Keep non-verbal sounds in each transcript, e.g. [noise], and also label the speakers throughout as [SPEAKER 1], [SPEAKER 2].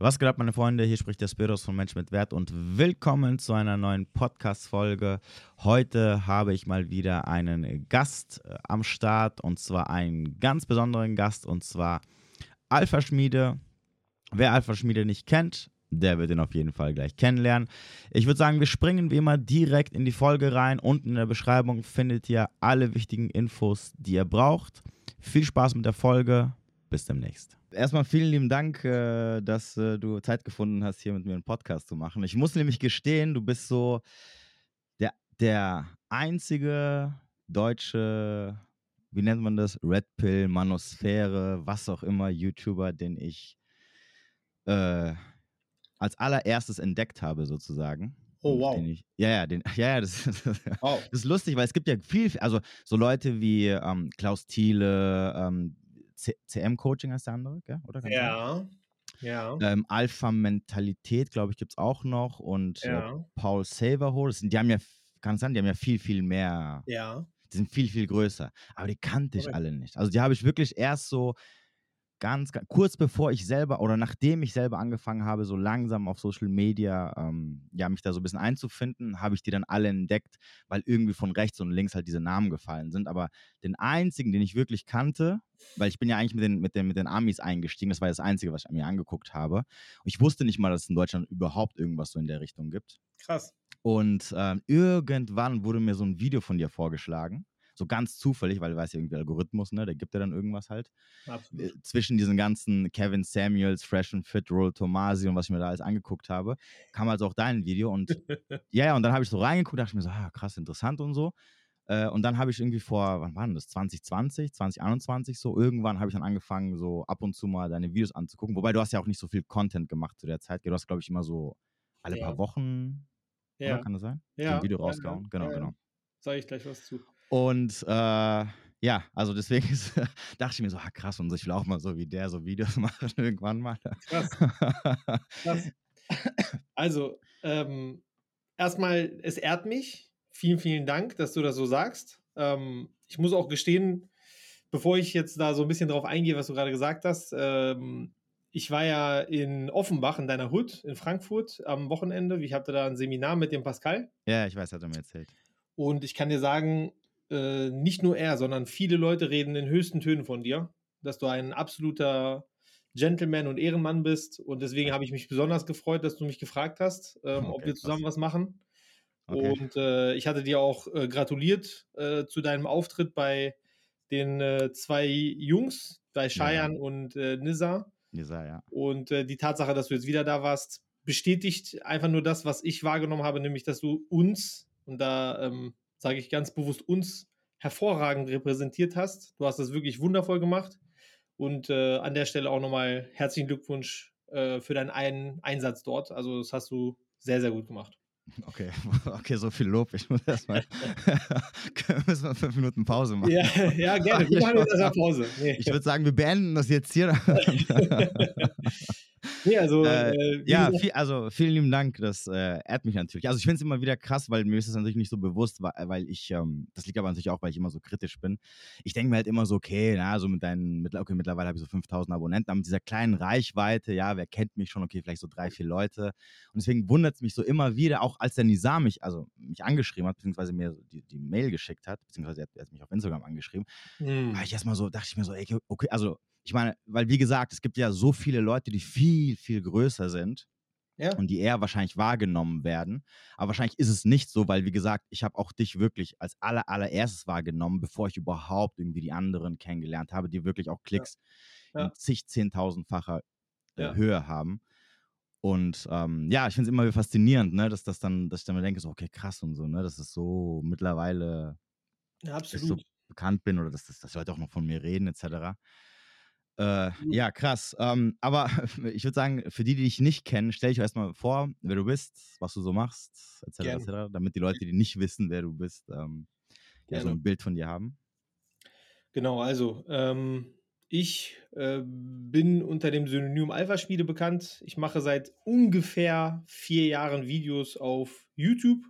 [SPEAKER 1] Was geht ab, meine Freunde? Hier spricht der Spiros von Mensch mit Wert und willkommen zu einer neuen Podcast-Folge. Heute habe ich mal wieder einen Gast äh, am Start und zwar einen ganz besonderen Gast und zwar Alpha Schmiede. Wer Alpha Schmiede nicht kennt, der wird ihn auf jeden Fall gleich kennenlernen. Ich würde sagen, wir springen wie immer direkt in die Folge rein. Unten in der Beschreibung findet ihr alle wichtigen Infos, die ihr braucht. Viel Spaß mit der Folge. Bis demnächst. Erstmal vielen lieben Dank, äh, dass äh, du Zeit gefunden hast, hier mit mir einen Podcast zu machen. Ich muss nämlich gestehen, du bist so der, der einzige deutsche, wie nennt man das? Red Pill, Manosphäre, was auch immer, YouTuber, den ich äh, als allererstes entdeckt habe, sozusagen.
[SPEAKER 2] Oh, wow.
[SPEAKER 1] Ich, ja, ja, den, [laughs] ja, ja das, wow. das, ist lustig, weil es gibt ja viel, also so Leute wie ähm, Klaus Thiele, ähm, CM-Coaching heißt der andere, gell? oder?
[SPEAKER 2] ja. Ja.
[SPEAKER 1] Ähm, Alpha-Mentalität, glaube ich, gibt es auch noch. Und äh, ja. äh, Paul Saverhole, die haben ja, kann sein, die haben ja viel, viel mehr.
[SPEAKER 2] Ja.
[SPEAKER 1] Die sind viel, viel größer. Aber die kannte ich okay. alle nicht. Also die habe ich wirklich erst so ganz, ganz, kurz bevor ich selber oder nachdem ich selber angefangen habe, so langsam auf Social Media, ähm, ja, mich da so ein bisschen einzufinden, habe ich die dann alle entdeckt, weil irgendwie von rechts und links halt diese Namen gefallen sind. Aber den einzigen, den ich wirklich kannte, weil ich bin ja eigentlich mit den, mit den, mit den Amis eingestiegen, das war das Einzige, was ich mir angeguckt habe. Und ich wusste nicht mal, dass es in Deutschland überhaupt irgendwas so in der Richtung gibt.
[SPEAKER 2] Krass.
[SPEAKER 1] Und ähm, irgendwann wurde mir so ein Video von dir vorgeschlagen so ganz zufällig, weil du weißt ja irgendwie Algorithmus, ne? Der gibt dir dann irgendwas halt. Absolut. Äh, zwischen diesen ganzen Kevin Samuels, Fresh and Fit, Roll Tomasi und was ich mir da alles angeguckt habe, kam also auch dein Video und [laughs] ja, ja, und dann habe ich so reingeguckt, dachte ich mir so, ah, krass, interessant und so. Äh, und dann habe ich irgendwie vor, wann war denn das? 2020, 2021 so, irgendwann habe ich dann angefangen, so ab und zu mal deine Videos anzugucken. Wobei du hast ja auch nicht so viel Content gemacht zu der Zeit. Du hast, glaube ich, immer so alle ja. paar Wochen, ja. Oder, kann das sein?
[SPEAKER 2] Ja.
[SPEAKER 1] So ein Video rausgehauen. Ja, genau, genau.
[SPEAKER 2] Sage ich gleich was zu.
[SPEAKER 1] Und äh, ja, also deswegen [laughs] ist, dachte ich mir so, ah, krass, und ich will auch mal so wie der so Videos [laughs] machen irgendwann mal.
[SPEAKER 2] Krass. krass. [laughs] Also, ähm, erstmal, es ehrt mich. Vielen, vielen Dank, dass du das so sagst. Ähm, ich muss auch gestehen, bevor ich jetzt da so ein bisschen drauf eingehe, was du gerade gesagt hast, ähm, ich war ja in Offenbach, in deiner Hut, in Frankfurt am Wochenende. Ich hatte da ein Seminar mit dem Pascal.
[SPEAKER 1] Ja, ich weiß, hat er mir erzählt.
[SPEAKER 2] Und ich kann dir sagen, äh, nicht nur er, sondern viele Leute reden in höchsten Tönen von dir, dass du ein absoluter Gentleman und Ehrenmann bist. Und deswegen habe ich mich besonders gefreut, dass du mich gefragt hast, ähm, okay, ob wir zusammen was machen. Okay. Und äh, ich hatte dir auch äh, gratuliert äh, zu deinem Auftritt bei den äh, zwei Jungs, bei Cheyenne ja. und äh, Nizar.
[SPEAKER 1] Nizar, ja.
[SPEAKER 2] Und die Tatsache, dass du jetzt wieder da warst, bestätigt einfach nur das, was ich wahrgenommen habe, nämlich, dass du uns, und da ähm, sage ich ganz bewusst uns, hervorragend repräsentiert hast. Du hast das wirklich wundervoll gemacht. Und äh, an der Stelle auch nochmal herzlichen Glückwunsch äh, für deinen einen Einsatz dort. Also das hast du sehr, sehr gut gemacht.
[SPEAKER 1] Okay, [laughs] okay, so viel Lob. Ich muss erstmal. [laughs] müssen wir fünf Minuten Pause machen.
[SPEAKER 2] Ja, [laughs] ja gerne. Wir machen jetzt erstmal Pause.
[SPEAKER 1] Nee. Ich würde sagen, wir beenden das jetzt hier.
[SPEAKER 2] Nee, also,
[SPEAKER 1] äh, äh, ja, viel, also vielen lieben Dank, das äh, ehrt mich natürlich. Also ich finde es immer wieder krass, weil mir ist das natürlich nicht so bewusst, weil ich, ähm, das liegt aber natürlich auch, weil ich immer so kritisch bin. Ich denke mir halt immer so, okay, na, so mit deinen, okay, mittlerweile habe ich so 5000 Abonnenten, aber mit dieser kleinen Reichweite, ja, wer kennt mich schon, okay, vielleicht so drei, vier Leute. Und deswegen wundert es mich so immer wieder, auch als der Nizar mich, also mich angeschrieben hat, beziehungsweise mir die, die Mail geschickt hat, beziehungsweise er hat, er hat mich auf Instagram angeschrieben, hm. war ich erstmal so, dachte ich mir so, ey, okay, also ich meine, weil wie gesagt, es gibt ja so viele Leute, die viel, viel größer sind. Ja. Und die eher wahrscheinlich wahrgenommen werden. Aber wahrscheinlich ist es nicht so, weil, wie gesagt, ich habe auch dich wirklich als aller, allererstes wahrgenommen, bevor ich überhaupt irgendwie die anderen kennengelernt habe, die wirklich auch Klicks ja. Ja. in zig, zehntausendfacher äh, Höhe haben. Und ähm, ja, ich finde es immer wieder faszinierend, ne, dass das dann, dass ich dann mir denke, so, okay, krass und so, ne, dass es so mittlerweile
[SPEAKER 2] ja,
[SPEAKER 1] so bekannt bin oder dass, dass, dass Leute auch noch von mir reden, etc. Äh, ja, krass. Ähm, aber [laughs] ich würde sagen, für die, die dich nicht kennen, stell dich erstmal vor, wer du bist, was du so machst, etc., etc., damit die Leute, die nicht wissen, wer du bist, ähm, ja, so ein Bild von dir haben.
[SPEAKER 2] Genau, also ähm, ich äh, bin unter dem Synonym Alpha-Schmiede bekannt. Ich mache seit ungefähr vier Jahren Videos auf YouTube.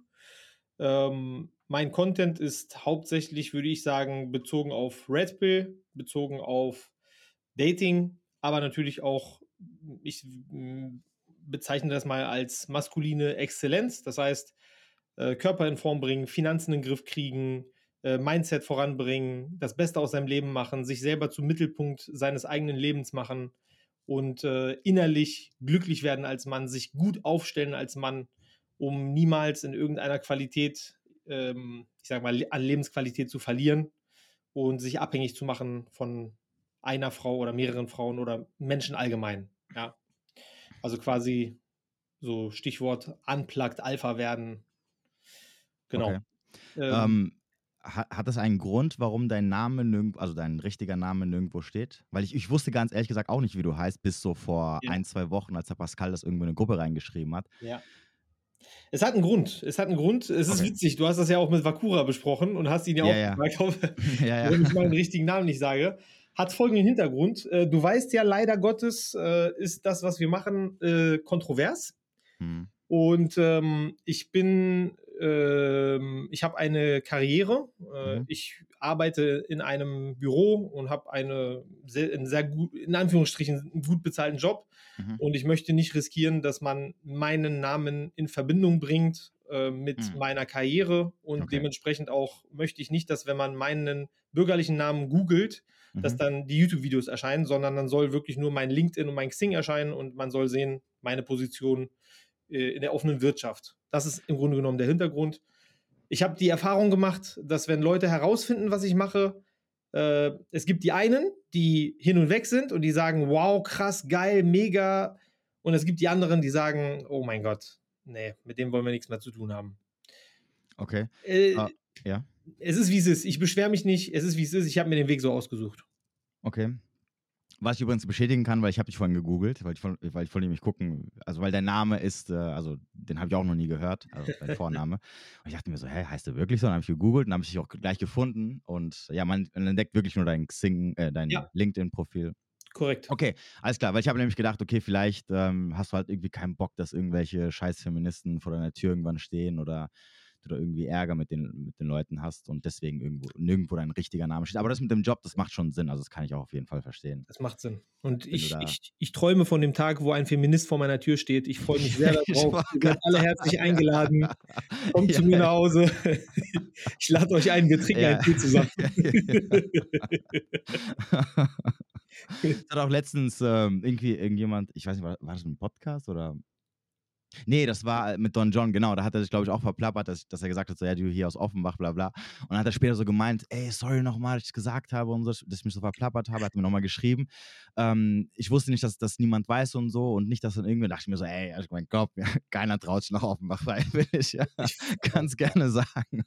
[SPEAKER 2] Ähm, mein Content ist hauptsächlich, würde ich sagen, bezogen auf Red Pill, bezogen auf Dating, aber natürlich auch ich bezeichne das mal als maskuline Exzellenz. Das heißt, äh, Körper in Form bringen, Finanzen in den Griff kriegen, äh, Mindset voranbringen, das Beste aus seinem Leben machen, sich selber zum Mittelpunkt seines eigenen Lebens machen und äh, innerlich glücklich werden als Mann, sich gut aufstellen als Mann, um niemals in irgendeiner Qualität, ähm, ich sag mal, an Lebensqualität zu verlieren und sich abhängig zu machen von einer Frau oder mehreren Frauen oder Menschen allgemein. Ja. Also quasi so Stichwort unplugged Alpha werden. Genau.
[SPEAKER 1] Okay. Ähm, ähm, hat, hat das einen Grund, warum dein Name nirgendwo, also dein richtiger Name nirgendwo steht? Weil ich, ich wusste ganz ehrlich gesagt auch nicht, wie du heißt, bis so vor ja. ein, zwei Wochen, als der Pascal das irgendwo in eine Gruppe reingeschrieben hat.
[SPEAKER 2] Ja. Es hat einen Grund. Es hat einen Grund. Es ist witzig. Du hast das ja auch mit Vakura besprochen und hast ihn ja, ja auch gefragt, ja. [laughs] ja, ja. wenn ich meinen richtigen Namen nicht sage. Hat folgenden Hintergrund. Äh, du weißt ja, leider Gottes äh, ist das, was wir machen, äh, kontrovers. Hm. Und ähm, ich bin ähm, ich habe eine Karriere. Äh, mhm. Ich arbeite in einem Büro und habe eine sehr, einen sehr gut, in Anführungsstrichen, einen gut bezahlten Job. Mhm. Und ich möchte nicht riskieren, dass man meinen Namen in Verbindung bringt äh, mit mhm. meiner Karriere. Und okay. dementsprechend auch möchte ich nicht, dass wenn man meinen bürgerlichen Namen googelt, dass mhm. dann die YouTube-Videos erscheinen, sondern dann soll wirklich nur mein LinkedIn und mein Xing erscheinen und man soll sehen, meine Position äh, in der offenen Wirtschaft. Das ist im Grunde genommen der Hintergrund. Ich habe die Erfahrung gemacht, dass wenn Leute herausfinden, was ich mache, äh, es gibt die einen, die hin und weg sind und die sagen, wow, krass, geil, mega. Und es gibt die anderen, die sagen, oh mein Gott, nee, mit dem wollen wir nichts mehr zu tun haben.
[SPEAKER 1] Okay.
[SPEAKER 2] Äh, ah, ja. Es ist, wie es ist. Ich beschwere mich nicht. Es ist, wie es ist. Ich habe mir den Weg so ausgesucht.
[SPEAKER 1] Okay. Was ich übrigens bestätigen kann, weil ich habe dich vorhin gegoogelt, weil ich, von, weil ich wollte nämlich gucken, also weil dein Name ist, äh, also den habe ich auch noch nie gehört, also dein Vorname. [laughs] und ich dachte mir so, hä, heißt der wirklich so? Dann habe ich gegoogelt und habe ich dich auch gleich gefunden. Und ja, man, man entdeckt wirklich nur dein Xing, äh, dein ja. LinkedIn-Profil.
[SPEAKER 2] Korrekt.
[SPEAKER 1] Okay, alles klar, weil ich habe nämlich gedacht, okay, vielleicht ähm, hast du halt irgendwie keinen Bock, dass irgendwelche scheiß Feministen vor deiner Tür irgendwann stehen oder du da irgendwie Ärger mit den, mit den Leuten hast und deswegen irgendwo nirgendwo dein richtiger Name steht. Aber das mit dem Job, das macht schon Sinn. Also das kann ich auch auf jeden Fall verstehen.
[SPEAKER 2] Das macht Sinn. Und ich, ich, ich träume von dem Tag, wo ein Feminist vor meiner Tür steht. Ich freue mich [laughs] sehr darauf. Ihr seid alle herzlich eingeladen. Kommt [laughs] ja. zu mir nach Hause. [laughs] ich lade euch ein, wir trinken ja. einen Tee zusammen.
[SPEAKER 1] Es hat auch letztens ähm, irgendwie irgendjemand, ich weiß nicht, war, war das ein Podcast oder Nee, das war äh, mit Don John, genau. Da hat er sich, glaube ich, auch verplappert, dass, dass er gesagt hat, so, ja, du hier aus Offenbach, bla bla. Und dann hat er später so gemeint, ey, sorry nochmal, dass ich es gesagt habe und so, dass ich mich so verplappert habe. Er hat mir nochmal geschrieben. Ähm, ich wusste nicht, dass das niemand weiß und so und nicht, dass dann irgendwie, dachte ich mir so, ey, also mein Gott, [laughs] keiner traut sich nach Offenbach, [laughs] weil will ich [laughs] ja ganz gerne sagen.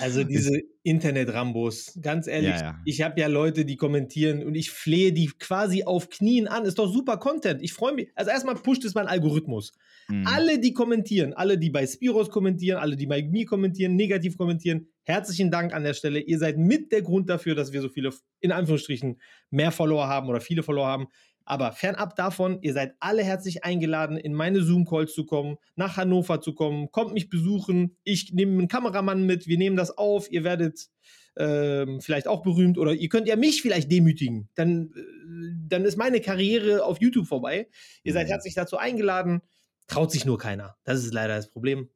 [SPEAKER 2] Also diese Internet-Rambos, ganz ehrlich, ja, ja. ich habe ja Leute, die kommentieren und ich flehe die quasi auf Knien an. Ist doch super Content. Ich freue mich. Also erstmal pusht es mein Algorithmus. Mhm. Alle, die kommentieren, alle, die bei Spiros kommentieren, alle, die bei mir kommentieren, negativ kommentieren, herzlichen Dank an der Stelle. Ihr seid mit der Grund dafür, dass wir so viele, in Anführungsstrichen, mehr Follower haben oder viele Follower haben. Aber fernab davon, ihr seid alle herzlich eingeladen, in meine Zoom-Calls zu kommen, nach Hannover zu kommen, kommt mich besuchen. Ich nehme einen Kameramann mit, wir nehmen das auf, ihr werdet ähm, vielleicht auch berühmt oder ihr könnt ja mich vielleicht demütigen. Dann, äh, dann ist meine Karriere auf YouTube vorbei. Ihr seid mhm. herzlich dazu eingeladen. Traut sich nur keiner. Das ist leider das Problem.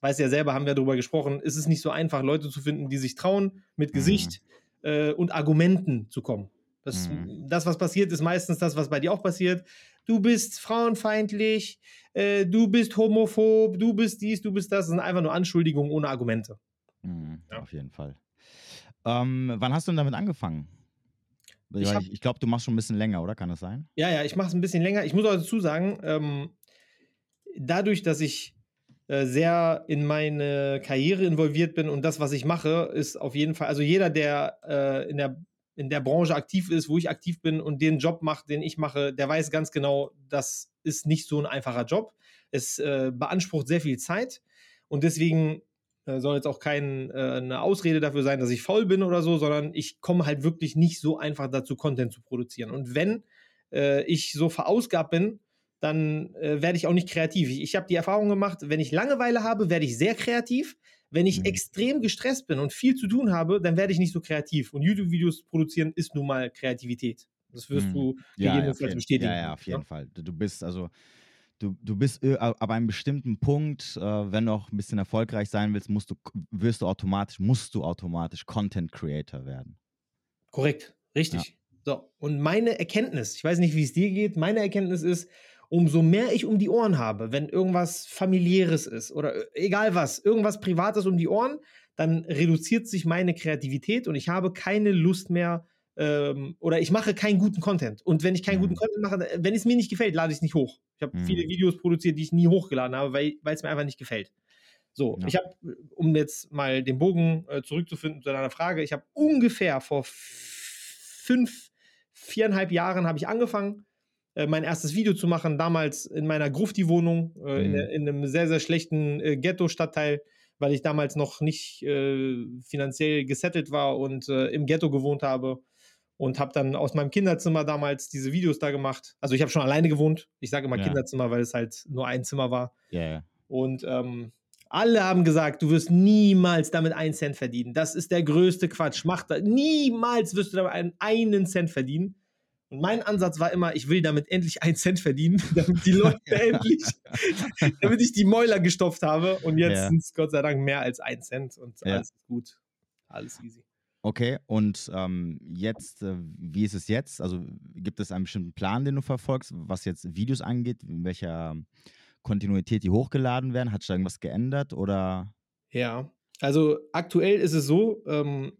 [SPEAKER 2] Weiß ja selber, haben wir darüber gesprochen, ist es nicht so einfach, Leute zu finden, die sich trauen, mit Gesicht mhm. äh, und Argumenten zu kommen. Das, mhm. das, was passiert, ist meistens das, was bei dir auch passiert. Du bist frauenfeindlich, äh, du bist homophob, du bist dies, du bist das. Das sind einfach nur Anschuldigungen ohne Argumente.
[SPEAKER 1] Mhm, ja. Auf jeden Fall. Ähm, wann hast du denn damit angefangen? Ich, ich, ich glaube, du machst schon ein bisschen länger, oder? Kann das sein?
[SPEAKER 2] Ja, ja, ich mache es ein bisschen länger. Ich muss auch dazu sagen, ähm, dadurch, dass ich äh, sehr in meine Karriere involviert bin und das, was ich mache, ist auf jeden Fall, also jeder, der äh, in der in der Branche aktiv ist, wo ich aktiv bin und den Job macht, den ich mache, der weiß ganz genau, das ist nicht so ein einfacher Job. Es äh, beansprucht sehr viel Zeit und deswegen äh, soll jetzt auch keine äh, Ausrede dafür sein, dass ich faul bin oder so, sondern ich komme halt wirklich nicht so einfach dazu, Content zu produzieren. Und wenn äh, ich so verausgabt bin, dann äh, werde ich auch nicht kreativ. Ich, ich habe die Erfahrung gemacht, wenn ich Langeweile habe, werde ich sehr kreativ. Wenn ich mhm. extrem gestresst bin und viel zu tun habe, dann werde ich nicht so kreativ. Und YouTube-Videos produzieren ist nun mal Kreativität. Das wirst
[SPEAKER 1] Mhm.
[SPEAKER 2] du
[SPEAKER 1] Ja, ja,
[SPEAKER 2] gegebenenfalls
[SPEAKER 1] jeden,
[SPEAKER 2] bestätigen.
[SPEAKER 1] ja, ja, auf
[SPEAKER 2] ne?
[SPEAKER 1] jeden Fall. Du bist also, du, du bist äh, ab einem bestimmten Punkt, äh, wenn du auch ein bisschen erfolgreich sein willst, musst du, wirst du automatisch, musst du automatisch Content Creator werden.
[SPEAKER 2] Korrekt, richtig. So, und meine Erkenntnis, ich weiß nicht, wie es dir geht, meine Erkenntnis ist, umso mehr ich um die Ohren habe, wenn irgendwas familiäres ist oder äh, egal was, irgendwas Privates um die Ohren, dann reduziert sich meine Kreativität und ich habe keine Lust mehr ähm, oder ich mache keinen guten Content. Und wenn ich keinen guten
[SPEAKER 1] Mhm.
[SPEAKER 2] Content mache, wenn es mir nicht gefällt, lade ich es nicht hoch. Ich habe
[SPEAKER 1] Mhm.
[SPEAKER 2] viele Videos produziert, die ich nie hochgeladen habe, weil es mir einfach nicht gefällt. So,
[SPEAKER 1] Ja.
[SPEAKER 2] ich habe, um jetzt mal den Bogen äh, zurückzufinden zu deiner Frage, ich habe ungefähr vor fünf, viereinhalb Jahren habe ich angefangen, äh, mein erstes Video zu machen, damals in meiner Grufti-Wohnung, äh, in,
[SPEAKER 1] Mhm.
[SPEAKER 2] der- in einem sehr, sehr schlechten äh, Ghetto-Stadtteil, weil ich damals noch nicht äh, finanziell gesettelt war und äh, im Ghetto gewohnt habe. Und habe dann aus meinem Kinderzimmer damals diese Videos da gemacht. Also ich habe schon alleine gewohnt. Ich sage immer
[SPEAKER 1] Ja.
[SPEAKER 2] Kinderzimmer, weil es halt nur ein Zimmer war.
[SPEAKER 1] Ja.
[SPEAKER 2] Und ähm, alle haben gesagt, du wirst niemals damit einen Cent verdienen. Das ist der größte Quatsch. Mach das. Niemals wirst du damit einen, einen Cent verdienen. Und mein Ansatz war immer, ich will damit endlich einen Cent verdienen, [laughs] damit die Leute [laughs] endlich, [laughs] damit ich die Mäuler gestopft habe. Und jetzt
[SPEAKER 1] Ja.
[SPEAKER 2] sind es Gott sei Dank mehr als ein Cent und
[SPEAKER 1] Ja.
[SPEAKER 2] alles ist gut. Alles easy.
[SPEAKER 1] Okay, und ähm, jetzt, äh, wie ist es jetzt? Also gibt es einen bestimmten Plan, den du verfolgst, was jetzt Videos angeht, in welcher Kontinuität die hochgeladen werden? Hat sich da irgendwas geändert oder?
[SPEAKER 2] Ja, also aktuell ist es so, ähm,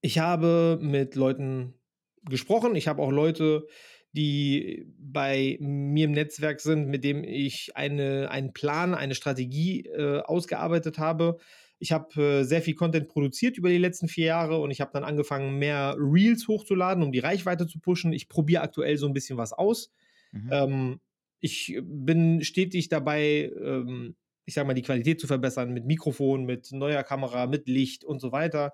[SPEAKER 2] ich habe mit Leuten gesprochen. Ich habe auch Leute, die bei mir im Netzwerk sind, mit dem ich eine, einen Plan, eine Strategie äh, ausgearbeitet habe. Ich habe äh, sehr viel Content produziert über die letzten vier Jahre und ich habe dann angefangen, mehr Reels hochzuladen, um die Reichweite zu pushen. Ich probiere aktuell so ein bisschen was aus.
[SPEAKER 1] Mhm.
[SPEAKER 2] Ähm, ich bin stetig dabei, ähm, ich sage mal, die Qualität zu verbessern mit Mikrofon, mit neuer Kamera, mit Licht und so weiter.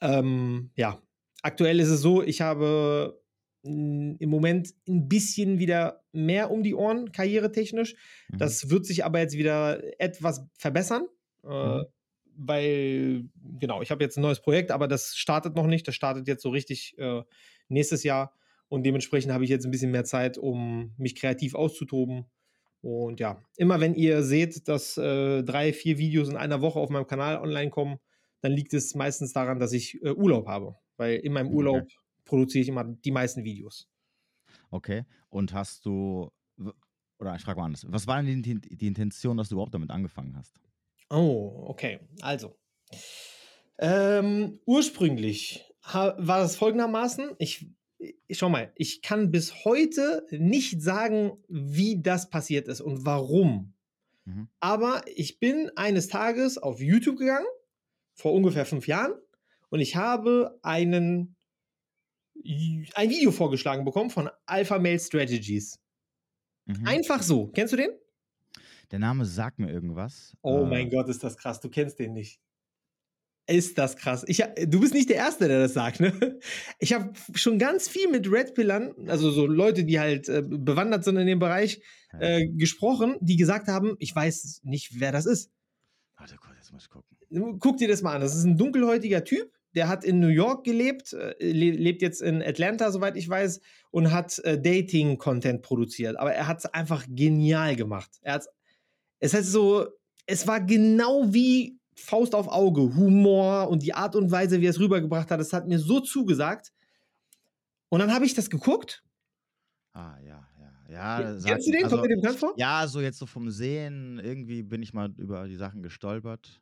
[SPEAKER 2] Ähm, ja, aktuell ist es so, ich habe mh, im Moment ein bisschen wieder mehr um die Ohren, karrieretechnisch.
[SPEAKER 1] Mhm.
[SPEAKER 2] Das wird sich aber jetzt wieder etwas verbessern. Äh,
[SPEAKER 1] Mhm.
[SPEAKER 2] Weil, genau, ich habe jetzt ein neues Projekt, aber das startet noch nicht. Das startet jetzt so richtig äh, nächstes Jahr. Und dementsprechend habe ich jetzt ein bisschen mehr Zeit, um mich kreativ auszutoben. Und ja, immer wenn ihr seht, dass äh, drei, vier Videos in einer Woche auf meinem Kanal online kommen, dann liegt es meistens daran, dass ich äh, Urlaub habe. Weil in meinem
[SPEAKER 1] Okay.
[SPEAKER 2] Urlaub produziere ich immer die meisten Videos.
[SPEAKER 1] Okay, und hast du, oder ich frage mal anders, was war denn die, die, Intention, dass du überhaupt damit angefangen hast?
[SPEAKER 2] Oh, okay. Also. Ähm, ursprünglich war das folgendermaßen. Ich, ich schau mal, ich kann bis heute nicht sagen, wie das passiert ist und warum.
[SPEAKER 1] Mhm.
[SPEAKER 2] Aber ich bin eines Tages auf YouTube gegangen, vor ungefähr fünf Jahren, und ich habe einen, ein Video vorgeschlagen bekommen von Alpha Male Strategies.
[SPEAKER 1] Mhm.
[SPEAKER 2] Einfach so. Kennst du den?
[SPEAKER 1] Der Name sagt mir irgendwas.
[SPEAKER 2] Oh
[SPEAKER 1] äh,
[SPEAKER 2] mein Gott, ist das krass. Du kennst den nicht. Ist das krass. Ich, du bist nicht der Erste, der das sagt, ne? [laughs] Ich habe schon ganz viel mit Red Pillern, also so Leute, die halt äh, bewandert sind in dem Bereich, äh, gesprochen, die gesagt haben, ich weiß nicht, wer das ist.
[SPEAKER 1] Warte kurz, jetzt muss ich gucken.
[SPEAKER 2] Guck dir das mal an. Das ist ein dunkelhäutiger Typ, der hat in New York gelebt, äh, le lebt jetzt in Atlanta, soweit ich weiß, und hat äh, Dating-Content produziert. Aber er hat es einfach genial gemacht. Er hat's, es heißt so, es war genau wie Faust auf Auge, Humor und die Art und Weise, wie er es rübergebracht hat, das hat mir so zugesagt. Und dann habe ich das geguckt.
[SPEAKER 1] Ah, ja, ja. ja
[SPEAKER 2] Kennst du den?
[SPEAKER 1] also,
[SPEAKER 2] Kommt dir den bekannt vor?
[SPEAKER 1] Ja, so jetzt so vom Sehen, irgendwie bin ich mal über die Sachen gestolpert.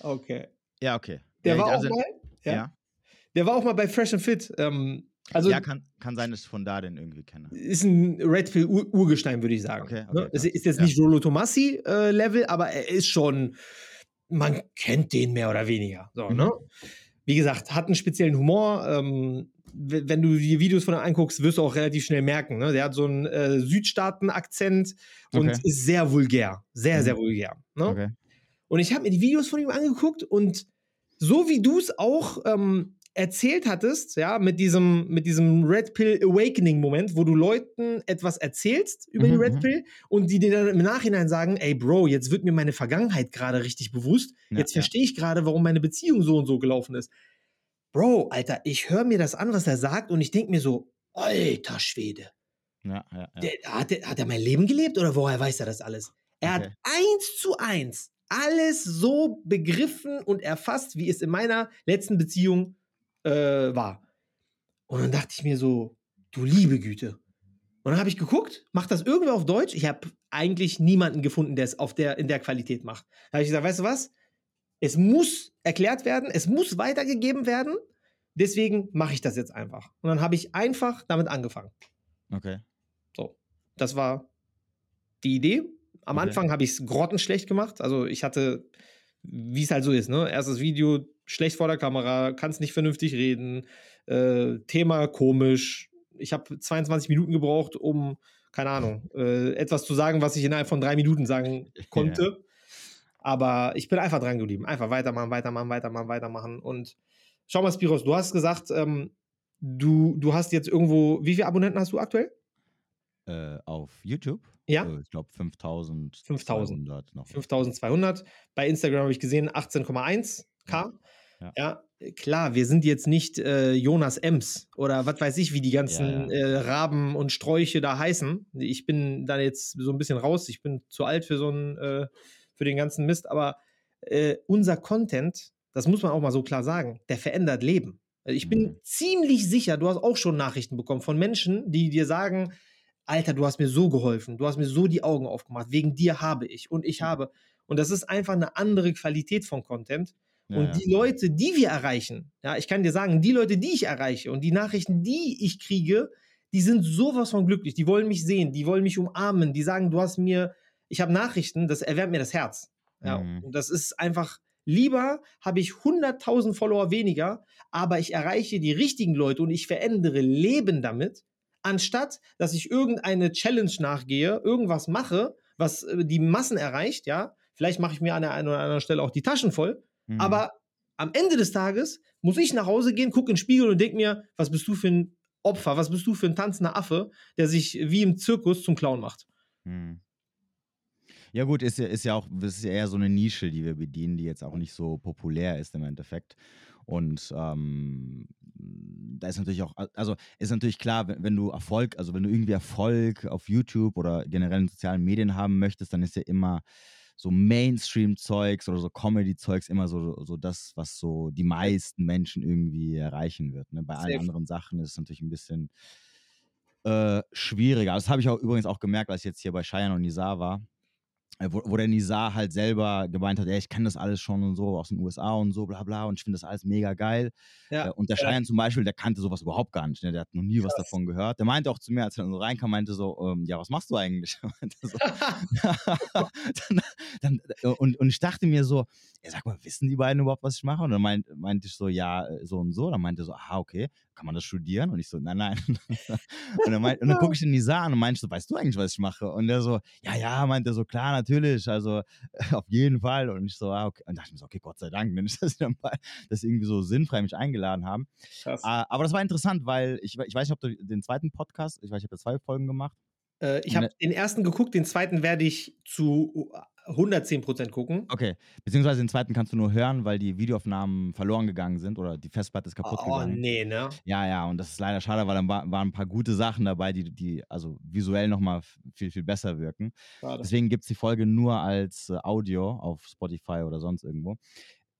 [SPEAKER 2] Okay.
[SPEAKER 1] Ja, okay.
[SPEAKER 2] Der
[SPEAKER 1] ja,
[SPEAKER 2] war
[SPEAKER 1] also,
[SPEAKER 2] auch mal,
[SPEAKER 1] ja.
[SPEAKER 2] ja.
[SPEAKER 1] Ja,
[SPEAKER 2] der war auch mal bei Fresh and Fit. Ähm, also
[SPEAKER 1] kann, kann sein, dass ich von da den irgendwie kenne.
[SPEAKER 2] ist ein Red Pill -Ur Urgestein, würde ich sagen.
[SPEAKER 1] Okay,
[SPEAKER 2] ne?
[SPEAKER 1] okay,
[SPEAKER 2] Es ist jetzt
[SPEAKER 1] Ja.
[SPEAKER 2] nicht Rolo Tomassi äh, Level, aber er ist schon, man kennt den mehr oder weniger. So,
[SPEAKER 1] Mhm.
[SPEAKER 2] ne? Wie gesagt, hat einen speziellen Humor. Ähm, wenn du die Videos von ihm anguckst, wirst du auch relativ schnell merken. Ne? Der hat so einen äh, Südstaaten-Akzent und
[SPEAKER 1] Okay.
[SPEAKER 2] ist sehr vulgär. Sehr,
[SPEAKER 1] Mhm.
[SPEAKER 2] sehr vulgär. Ne?
[SPEAKER 1] Okay.
[SPEAKER 2] Und ich habe mir die Videos von ihm angeguckt und so wie du es auch ähm, erzählt hattest, ja, mit diesem, mit diesem Red Pill Awakening Moment, wo du Leuten etwas erzählst über die
[SPEAKER 1] Mhm,
[SPEAKER 2] Red
[SPEAKER 1] mhm.
[SPEAKER 2] Pill und die dir dann im Nachhinein sagen, ey Bro, jetzt wird mir meine Vergangenheit gerade richtig bewusst.
[SPEAKER 1] Ja,
[SPEAKER 2] jetzt
[SPEAKER 1] ja.
[SPEAKER 2] verstehe ich gerade, warum meine Beziehung so und so gelaufen ist. Bro, Alter, ich höre mir das an, was er sagt und ich denke mir so, alter Schwede.
[SPEAKER 1] Ja, ja, ja.
[SPEAKER 2] Der, hat, der, hat er mein Leben gelebt oder woher weiß er das alles? Er
[SPEAKER 1] Okay.
[SPEAKER 2] hat eins zu eins alles so begriffen und erfasst, wie es in meiner letzten Beziehung äh, war. Und dann dachte ich mir so, du liebe Güte. Und dann habe ich geguckt, macht das irgendwer auf Deutsch? Ich habe eigentlich niemanden gefunden, der es auf der, in der Qualität macht. Da habe ich gesagt, weißt du was? Es muss erklärt werden, es muss weitergegeben werden. Deswegen mache ich das jetzt einfach. Und dann habe ich einfach damit angefangen.
[SPEAKER 1] Okay.
[SPEAKER 2] So, das war die Idee. Am
[SPEAKER 1] Okay.
[SPEAKER 2] Anfang habe ich es grottenschlecht gemacht. Also ich hatte, wie es halt so ist, ne? Erstes Video, schlecht vor der Kamera, kannst nicht vernünftig reden, äh, Thema komisch. Ich habe 22 Minuten gebraucht, um, keine Ahnung, äh, etwas zu sagen, was ich innerhalb von drei Minuten sagen [laughs] konnte. Aber ich bin einfach dran geblieben. Einfach weitermachen, weitermachen, weitermachen, weitermachen. Und schau mal, Spiros, du hast gesagt, ähm, du, du hast jetzt irgendwo, wie viele Abonnenten hast du aktuell?
[SPEAKER 1] Äh, auf YouTube?
[SPEAKER 2] Ja?
[SPEAKER 1] Äh, ich glaube 5000.
[SPEAKER 2] 5000.
[SPEAKER 1] noch.
[SPEAKER 2] 5200. Bei Instagram habe ich gesehen 18,1k.
[SPEAKER 1] Ja.
[SPEAKER 2] Ja.
[SPEAKER 1] Ja.
[SPEAKER 2] äh, klar, wir sind jetzt nicht äh, Jonas Ems oder was weiß ich, wie die ganzen
[SPEAKER 1] Ja.
[SPEAKER 2] Äh, Raben und Sträuche da heißen. Ich bin da jetzt so ein bisschen raus. Ich bin zu alt für so einen, äh, für den ganzen Mist. Aber äh, unser Content, das muss man auch mal so klar sagen, der verändert Leben. Ich bin
[SPEAKER 1] Mhm.
[SPEAKER 2] ziemlich sicher, du hast auch schon Nachrichten bekommen von Menschen, die dir sagen, Alter, du hast mir so geholfen, du hast mir so die Augen aufgemacht, wegen dir habe ich und ich habe. Und das ist einfach eine andere Qualität von Content.
[SPEAKER 1] Ja,
[SPEAKER 2] und
[SPEAKER 1] ja.
[SPEAKER 2] die Leute, die wir erreichen, ja, ich kann dir sagen, die Leute, die ich erreiche und die Nachrichten, die ich kriege, die sind sowas von glücklich. Die wollen mich sehen, die wollen mich umarmen, die sagen, du hast mir, ich habe Nachrichten, das erwärmt mir das Herz. Ja,
[SPEAKER 1] Mhm.
[SPEAKER 2] und das ist einfach, lieber habe ich 100.000 Follower weniger, aber ich erreiche die richtigen Leute und ich verändere Leben damit, anstatt dass ich irgendeine Challenge nachgehe, irgendwas mache, was äh, die Massen erreicht, ja. Vielleicht mache ich mir an der einen oder anderen Stelle auch die Taschen voll,
[SPEAKER 1] Mhm.
[SPEAKER 2] aber am Ende des Tages muss ich nach Hause gehen, gucke in den Spiegel und denke mir, was bist du für ein Opfer, was bist du für ein tanzender Affe, der sich wie im Zirkus zum Clown macht.
[SPEAKER 1] Hm. Ja, gut, ist ja, ist ja auch, das ist ja eher so eine Nische, die wir bedienen, die jetzt auch nicht so populär ist im Endeffekt. Und ähm, da ist natürlich auch, also ist natürlich klar, wenn, wenn du Erfolg, also wenn du irgendwie Erfolg auf YouTube oder generell in sozialen Medien haben möchtest, dann ist ja immer so Mainstream-Zeugs oder so Comedy-Zeugs immer so, so das, was so die meisten Menschen irgendwie erreichen wird. Ne? Bei allen
[SPEAKER 2] Safe.
[SPEAKER 1] anderen Sachen ist es natürlich ein bisschen äh, schwieriger. Das habe ich auch übrigens auch gemerkt, als ich jetzt hier bei Cheyenne und Nizar war, wo, wo der Nizar halt selber gemeint hat, ey, ich kenne das alles schon und so aus den USA und so, bla bla, und ich finde das alles mega geil.
[SPEAKER 2] Ja.
[SPEAKER 1] Äh, und der
[SPEAKER 2] Ja.
[SPEAKER 1] Cheyenne zum Beispiel, der kannte sowas überhaupt gar nicht. Ne? Der hat noch nie was
[SPEAKER 2] Krass.
[SPEAKER 1] davon gehört. Der meinte auch zu mir, als er dann so reinkam, meinte so, ähm, ja, was machst du eigentlich? [laughs] So, [laughs] dann, dann, äh, und, und ich dachte mir so, ja, sag mal, wissen die beiden überhaupt, was ich mache? Und dann meint, meinte ich so, ja, äh, so und so. Dann meinte er so, aha, okay, kann man das studieren? Und ich so, nein, nein. [laughs] und dann, meint- und dann gucke ich in die Saar und meinte ich so, weißt du eigentlich, was ich mache? Und der so, ja, ja, meinte er so, klar, natürlich, also [laughs] auf jeden Fall. Und ich so, ah, okay. Und dachte ich mir so, okay, Gott sei Dank, ne, [laughs] nicht, dass sie dann mal das irgendwie so sinnfrei mich eingeladen haben.
[SPEAKER 2] Krass.
[SPEAKER 1] Ah, Aber das war interessant, weil ich, ich weiß nicht, ob du den zweiten Podcast, ich weiß, ich habe ja zwei Folgen gemacht.
[SPEAKER 2] Äh, ich habe den ersten geguckt, den zweiten werde ich zu 110% gucken.
[SPEAKER 1] Okay, beziehungsweise den zweiten kannst du nur hören, weil die Videoaufnahmen verloren gegangen sind oder die Festplatte ist kaputt
[SPEAKER 2] Oh,
[SPEAKER 1] gegangen.
[SPEAKER 2] nee, ne?
[SPEAKER 1] Ja, ja, und das ist leider schade, weil dann war, waren ein paar gute Sachen dabei, die, die also visuell nochmal viel, viel besser wirken.
[SPEAKER 2] Schade.
[SPEAKER 1] Deswegen gibt es die Folge nur als äh, Audio auf Spotify oder sonst irgendwo.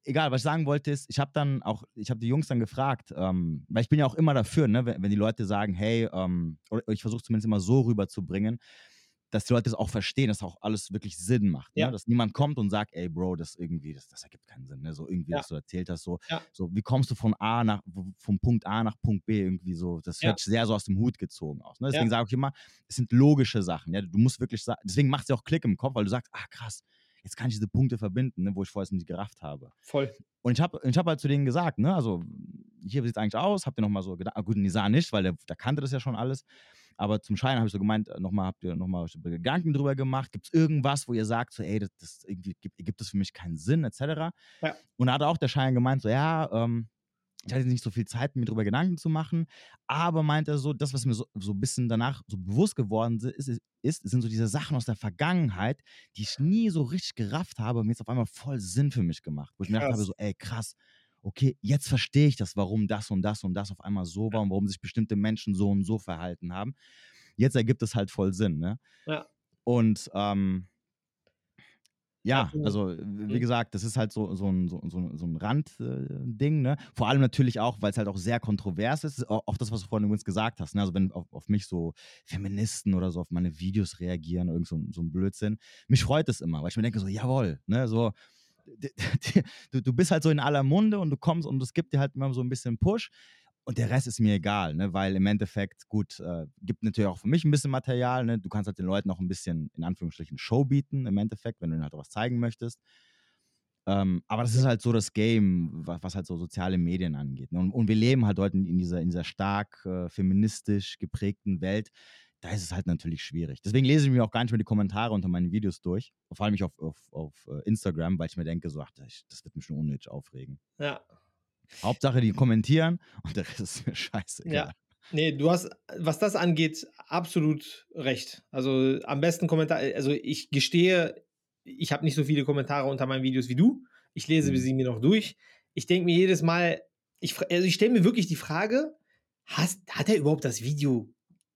[SPEAKER 1] Egal, was ich sagen wollte ist, ich habe dann auch, ich habe die Jungs dann gefragt, ähm, weil ich bin ja auch immer dafür, ne, wenn, wenn die Leute sagen, hey, ähm, oder ich versuche zumindest immer so rüberzubringen, dass die Leute das auch verstehen, dass auch alles wirklich Sinn macht.
[SPEAKER 2] Ja.
[SPEAKER 1] Ne? Dass niemand kommt und sagt, ey Bro, das irgendwie, das, das ergibt keinen Sinn. Ne? So irgendwie,
[SPEAKER 2] Ja.
[SPEAKER 1] was du erzählt hast, so,
[SPEAKER 2] Ja.
[SPEAKER 1] so, wie kommst du von A nach, vom Punkt A nach Punkt B irgendwie so, das
[SPEAKER 2] Ja.
[SPEAKER 1] hört sich sehr so aus dem Hut gezogen aus. Ne?
[SPEAKER 2] Ja.
[SPEAKER 1] Deswegen sage ich immer, es sind logische Sachen. Ja? Du musst wirklich sagen, deswegen macht es ja auch Klick im Kopf, weil du sagst, ah krass, jetzt kann ich diese Punkte verbinden, ne, wo ich vorher es nicht gerafft habe.
[SPEAKER 2] Voll.
[SPEAKER 1] Und ich habe ich hab halt zu denen gesagt, ne, also hier sieht es eigentlich aus, habt ihr nochmal so gedacht, ah, gut, Nisa nicht, weil der, der kannte das ja schon alles. Aber zum Schein habe ich so gemeint, nochmal habt ihr nochmal Gedanken drüber gemacht? Gibt es irgendwas, wo ihr sagt, so, ey, das, das irgendwie gibt, gibt das für mich keinen Sinn, etc.
[SPEAKER 2] Ja.
[SPEAKER 1] Und da hat auch der Schein gemeint, so, ja, ähm, ich hatte jetzt nicht so viel Zeit, mir darüber Gedanken zu machen, aber meint er so, das, was mir so, so ein bisschen danach so bewusst geworden si- ist, ist, sind so diese Sachen aus der Vergangenheit, die ich nie so richtig gerafft habe mir jetzt auf einmal voll Sinn für mich gemacht. Wo ich mir gedacht
[SPEAKER 2] Krass.
[SPEAKER 1] habe, so, ey, krass, okay, jetzt verstehe ich das, warum das und das und das auf einmal so war und warum sich bestimmte Menschen so und so verhalten haben. Jetzt ergibt es halt voll Sinn, ne?
[SPEAKER 2] Ja.
[SPEAKER 1] Und ähm, ja, also wie
[SPEAKER 2] mhm.
[SPEAKER 1] gesagt, das ist halt so, so ein, so, so, ein Randding, ne? Vor allem natürlich auch, weil es halt auch sehr kontrovers ist, auch, das, was du vorhin übrigens gesagt hast, ne? Also wenn auf, auf mich so Feministen oder so auf meine Videos reagieren, irgend so, ein- so ein Blödsinn, mich freut es immer, weil ich mir denke so, jawohl, ne? So, [laughs] du, du bist halt so in aller Munde und du kommst und es gibt dir halt immer so ein bisschen Push. Und der Rest ist mir egal, ne? weil im Endeffekt, gut, äh, gibt natürlich auch für mich ein bisschen Material. Ne? Du kannst halt den Leuten auch ein bisschen, in Anführungsstrichen, Show bieten, im Endeffekt, wenn du ihnen halt was zeigen möchtest. Ähm, aber das ist halt so das Game, was, was halt so soziale Medien angeht. Ne? Und, und wir leben halt heute in, in, dieser, in dieser stark äh, feministisch geprägten Welt. Da ist es halt natürlich schwierig. Deswegen lese ich mir auch gar nicht mehr die Kommentare unter meinen Videos durch. Vor allem nicht auf, auf, auf äh, Instagram, weil ich mir denke, so, ach, das, wird mich schon unnötig aufregen.
[SPEAKER 2] Ja.
[SPEAKER 1] Hauptsache, die kommentieren und der Rest ist mir scheißegal.
[SPEAKER 2] Ja. Nee, du hast, was das angeht, absolut recht. Also am besten Kommentar, also ich gestehe, ich habe nicht so viele Kommentare unter meinen Videos wie du. Ich lese
[SPEAKER 1] Mhm.
[SPEAKER 2] sie mir noch durch. Ich denke mir jedes Mal, ich, also ich stelle mir wirklich die Frage, hast, hat er überhaupt das Video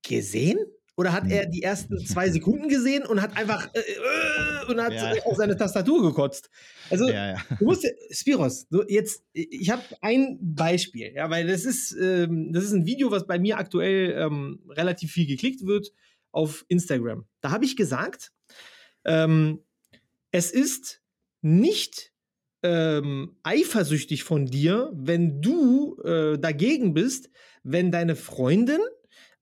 [SPEAKER 2] gesehen? Oder hat er die ersten [laughs] zwei Sekunden gesehen und hat einfach äh, äh, und hat
[SPEAKER 1] Ja.
[SPEAKER 2] äh, auf seine Tastatur gekotzt? Also
[SPEAKER 1] Ja, ja.
[SPEAKER 2] Du musst, Spiros, so jetzt, ich habe ein Beispiel, ja, weil das ist, ähm, das ist ein Video, was bei mir aktuell ähm, relativ viel geklickt wird auf Instagram. Da habe ich gesagt, ähm, es ist nicht ähm, eifersüchtig von dir, wenn du äh, dagegen bist, wenn deine Freundin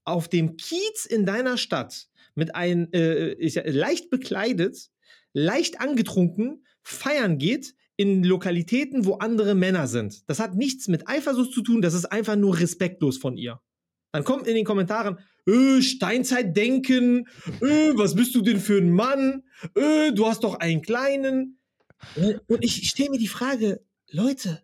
[SPEAKER 2] auf dem Kiez in deiner Stadt mit einem äh, ja leicht bekleidet, leicht angetrunken feiern geht in Lokalitäten, wo andere Männer sind. Das hat nichts mit Eifersucht zu tun, das ist einfach nur respektlos von ihr. Dann kommt in den Kommentaren, äh, Steinzeitdenken, äh, was bist du denn für ein Mann? Äh, du hast doch einen kleinen. Und ich stelle mir die Frage, Leute,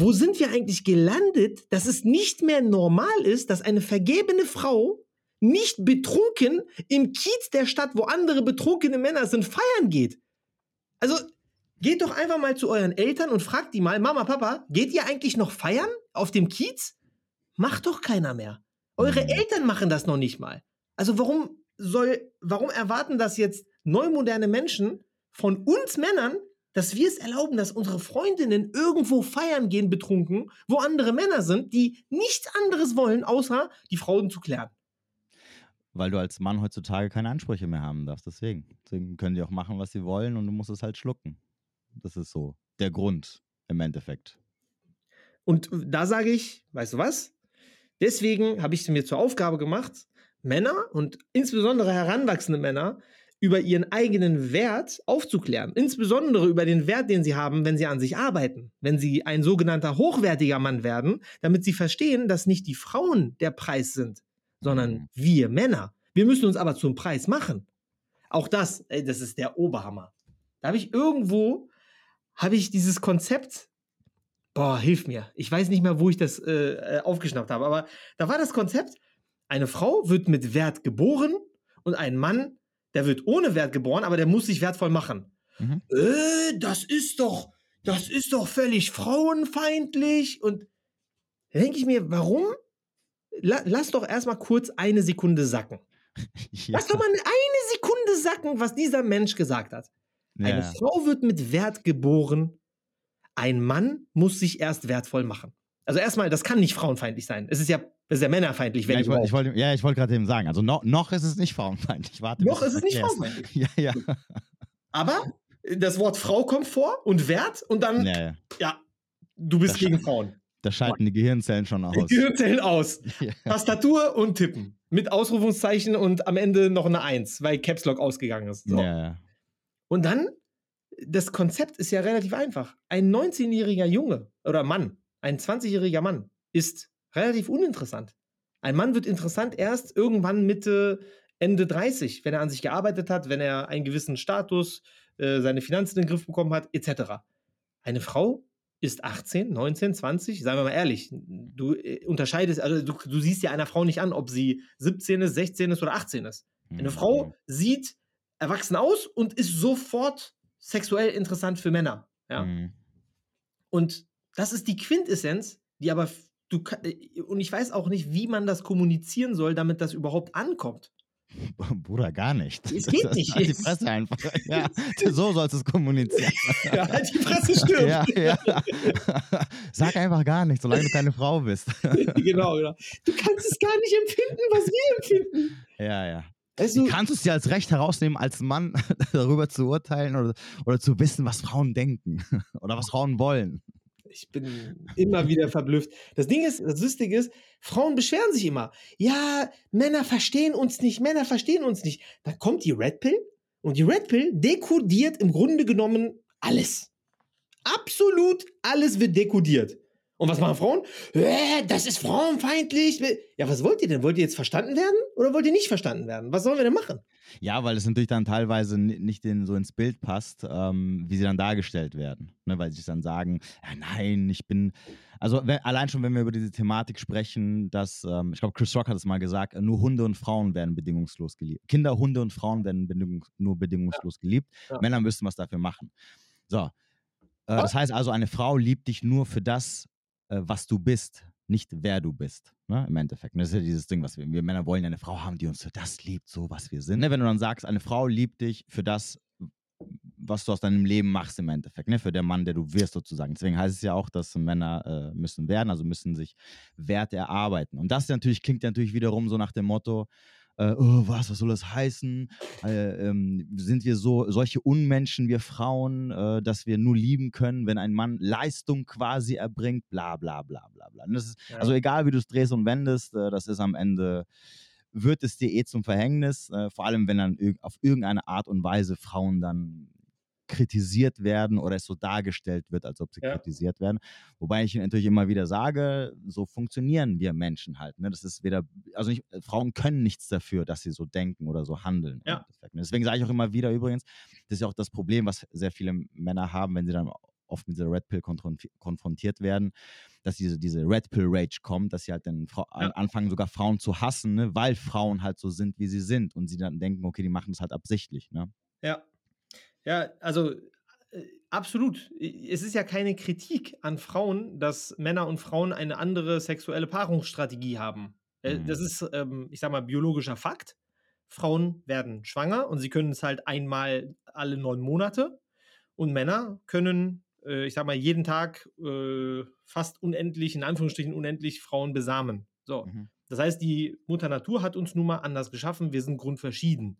[SPEAKER 2] wo sind wir eigentlich gelandet, dass es nicht mehr normal ist, dass eine vergebene Frau nicht betrunken im Kiez der Stadt, wo andere betrunkene Männer sind, feiern geht? Also geht doch einfach mal zu euren Eltern und fragt die mal, Mama, Papa, geht ihr eigentlich noch feiern auf dem Kiez? Macht doch keiner mehr. Eure
[SPEAKER 1] Mhm.
[SPEAKER 2] Eltern machen das noch nicht mal. Also warum soll, warum erwarten das jetzt neumoderne Menschen von uns Männern, dass wir es erlauben, dass unsere Freundinnen irgendwo feiern gehen betrunken, wo andere Männer sind, die nichts anderes wollen, außer die Frauen zu klären?
[SPEAKER 1] Weil du als Mann heutzutage keine Ansprüche mehr haben darfst. Deswegen. Deswegen können die auch machen, was sie wollen und du musst es halt schlucken. Das ist so der Grund im Endeffekt.
[SPEAKER 2] Und da sage ich, weißt du was? Deswegen habe ich es mir zur Aufgabe gemacht, Männer und insbesondere heranwachsende Männer über ihren eigenen Wert aufzuklären. Insbesondere über den Wert, den sie haben, wenn sie an sich arbeiten. Wenn sie ein sogenannter hochwertiger Mann werden, damit sie verstehen, dass nicht die Frauen der Preis sind, sondern
[SPEAKER 1] Mhm.
[SPEAKER 2] wir Männer. Wir müssen uns aber zum Preis machen. Auch das, ey, das ist der Oberhammer. Da habe ich irgendwo, habe ich dieses Konzept Boah, hilf mir. Ich weiß nicht mehr, wo ich das äh, äh, aufgeschnappt habe, aber da war das Konzept, eine Frau wird mit Wert geboren und ein Mann, der wird ohne Wert geboren, aber der muss sich wertvoll machen.
[SPEAKER 1] Mhm.
[SPEAKER 2] Äh, das ist doch, das ist doch völlig frauenfeindlich. Und da denke ich mir, warum? La lass doch erstmal kurz eine Sekunde sacken. [laughs]
[SPEAKER 1] Ja.
[SPEAKER 2] Lass doch mal eine Sekunde sacken, was dieser Mensch gesagt hat. Eine
[SPEAKER 1] Ja.
[SPEAKER 2] Frau wird mit Wert geboren. Ein Mann muss sich erst wertvoll machen. Also erstmal, das kann nicht frauenfeindlich sein. Es ist ja, es ist ja männerfeindlich, wenn
[SPEAKER 1] Ja, ich wollte ich wollte- ja, ich wollte gerade eben sagen, also noch, noch ist es nicht frauenfeindlich. Warte,
[SPEAKER 2] Noch ist es nicht frauenfeindlich. [laughs]
[SPEAKER 1] Ja, ja.
[SPEAKER 2] Aber das Wort Frau kommt vor und Wert und dann, ja,
[SPEAKER 1] ja, ja.
[SPEAKER 2] du bist
[SPEAKER 1] Das
[SPEAKER 2] gegen Frauen.
[SPEAKER 1] Da schalten die Gehirnzellen schon aus.
[SPEAKER 2] Gehirnzellen aus. [laughs]
[SPEAKER 1] Ja.
[SPEAKER 2] Tastatur und Tippen. Mit Ausrufungszeichen und am Ende noch eine Eins, weil Caps Lock ausgegangen ist. So.
[SPEAKER 1] Ja, ja.
[SPEAKER 2] Und dann, das Konzept ist ja relativ einfach. Ein 19-jähriger Junge oder Mann, ein 20-jähriger Mann ist relativ uninteressant. Ein Mann wird interessant erst irgendwann Mitte, Ende 30, wenn er an sich gearbeitet hat, wenn er einen gewissen Status, äh, seine Finanzen in den Griff bekommen hat, etc. Eine Frau ist 18, 19, 20, sagen wir mal ehrlich, du äh, unterscheidest, also du, du siehst ja einer Frau nicht an, ob sie 17 ist, 16 ist oder 18 ist. Eine
[SPEAKER 1] Mhm.
[SPEAKER 2] Frau sieht erwachsen aus und ist sofort sexuell interessant für Männer. Ja?
[SPEAKER 1] Mhm.
[SPEAKER 2] Und Das ist die Quintessenz, die aber du äh, und ich weiß auch nicht, wie man das kommunizieren soll, damit das überhaupt ankommt. [laughs]
[SPEAKER 1] Bruder, gar nicht.
[SPEAKER 2] Es geht nicht.
[SPEAKER 1] Halt die Fresse einfach. [laughs] Ja, so sollst du es kommunizieren.
[SPEAKER 2] Ja, halt die Fresse stirbt.
[SPEAKER 1] Ja, ja. [laughs] Sag einfach gar nichts, solange du keine Frau bist.
[SPEAKER 2] genau, genau. Du kannst es gar nicht empfinden, was wir empfinden.
[SPEAKER 1] Ja, ja.
[SPEAKER 2] Also,
[SPEAKER 1] Wie kannst du es dir als Recht herausnehmen, als Mann darüber zu urteilen oder, oder zu wissen, was Frauen denken oder was Frauen wollen?
[SPEAKER 2] Ich bin immer wieder verblüfft. Das Ding ist, das Lustige ist, Frauen beschweren sich immer. Ja, Männer verstehen uns nicht, Männer verstehen uns nicht. Dann kommt die Red Pill und die Red Pill dekodiert im Grunde genommen alles. Absolut alles wird dekodiert. Und was machen Frauen? Äh, das ist frauenfeindlich. Ja, was wollt ihr denn? Wollt ihr jetzt verstanden werden oder wollt ihr nicht verstanden werden? Was sollen wir denn machen?
[SPEAKER 1] Ja, weil es natürlich dann teilweise nicht in, so ins Bild passt, ähm, wie sie dann dargestellt werden. Ne, weil sie sich dann sagen, ja, nein, ich bin. Also wenn, allein schon, wenn wir über diese Thematik sprechen, dass, ähm, ich glaube, Chris Rock hat es mal gesagt, nur Hunde und Frauen werden bedingungslos geliebt. Kinder, Hunde und Frauen werden bedingungs nur bedingungslos ja. geliebt. Ja. Männer müssten was dafür machen. So. Äh, das heißt also, eine Frau liebt dich nur für das, was du bist, nicht wer du bist. Ne? Im Endeffekt. Und das ist ja dieses Ding, was wir, wir Männer wollen, eine Frau haben, die uns für das liebt, so was wir sind. Ne? Wenn du dann sagst, eine Frau liebt dich für das, was du aus deinem Leben machst im Endeffekt, ne? für den Mann, der du wirst sozusagen. Deswegen heißt es ja auch, dass Männer äh, müssen werden, also müssen sich Wert erarbeiten. Und das natürlich klingt natürlich wiederum so nach dem Motto, äh, oh, was, was soll das heißen? Äh, ähm, sind wir so solche Unmenschen, wir Frauen, äh, dass wir nur lieben können, wenn ein Mann Leistung quasi erbringt, bla bla bla bla bla. Ist, ja. Also egal, wie du es drehst und wendest, äh, das ist am Ende, wird es dir eh zum Verhängnis, äh, vor allem wenn dann auf irgendeine Art und Weise Frauen dann kritisiert werden oder es so dargestellt wird, als ob sie ja. kritisiert werden. Wobei ich natürlich immer wieder sage, so funktionieren wir Menschen halt. Ne? Das ist weder, also nicht, Frauen können nichts dafür, dass sie so denken oder so handeln.
[SPEAKER 2] Ja.
[SPEAKER 1] Ne? Deswegen sage ich auch immer wieder übrigens, das ist ja auch das Problem, was sehr viele Männer haben, wenn sie dann oft mit dieser Red Pill konfrontiert werden, dass diese, diese Red Pill Rage kommt, dass sie halt dann ja. anfangen, sogar Frauen zu hassen, ne? weil Frauen halt so sind, wie sie sind und sie dann denken, okay, die machen das halt absichtlich. Ne?
[SPEAKER 2] Ja, ja, also äh, absolut. Es ist ja keine Kritik an Frauen, dass Männer und Frauen eine andere sexuelle Paarungsstrategie haben. Äh, mhm. Das ist, ähm, ich sag mal, biologischer Fakt. Frauen werden schwanger und sie können es halt einmal alle neun Monate. Und Männer können, äh, ich sag mal, jeden Tag fast unendlich, in Anführungsstrichen unendlich Frauen besamen. So. Mhm. Das heißt, die Mutter Natur hat uns nun mal anders geschaffen. Wir sind grundverschieden.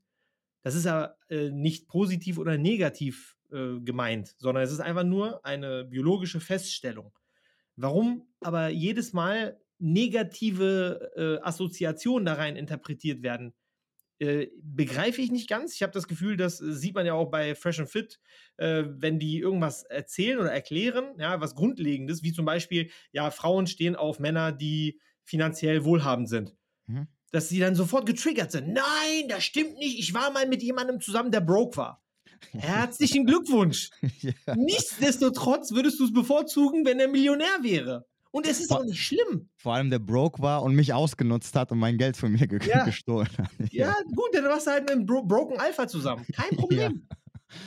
[SPEAKER 2] Das ist ja äh, nicht positiv oder negativ äh, gemeint, sondern es ist einfach nur eine biologische Feststellung. Warum aber jedes Mal negative äh, Assoziationen da rein interpretiert werden, äh, begreife ich nicht ganz. Ich habe das Gefühl, das sieht man ja auch bei Fresh and Fit, äh, wenn die irgendwas erzählen oder erklären, ja, was Grundlegendes, wie zum Beispiel, ja, Frauen stehen auf Männer, die finanziell wohlhabend sind. Mhm dass sie dann sofort getriggert sind. Nein, das stimmt nicht. Ich war mal mit jemandem zusammen, der broke war. Herzlichen [laughs] Glückwunsch. ja. Nichtsdestotrotz würdest du es bevorzugen, wenn er Millionär wäre. Und es ist vor, auch nicht schlimm.
[SPEAKER 1] Vor allem der broke war und mich ausgenutzt hat und mein Geld von mir ge ja. gestohlen hat.
[SPEAKER 2] Ja. ja, gut, dann warst du halt mit einem Bro Broken Alpha zusammen. Kein Problem.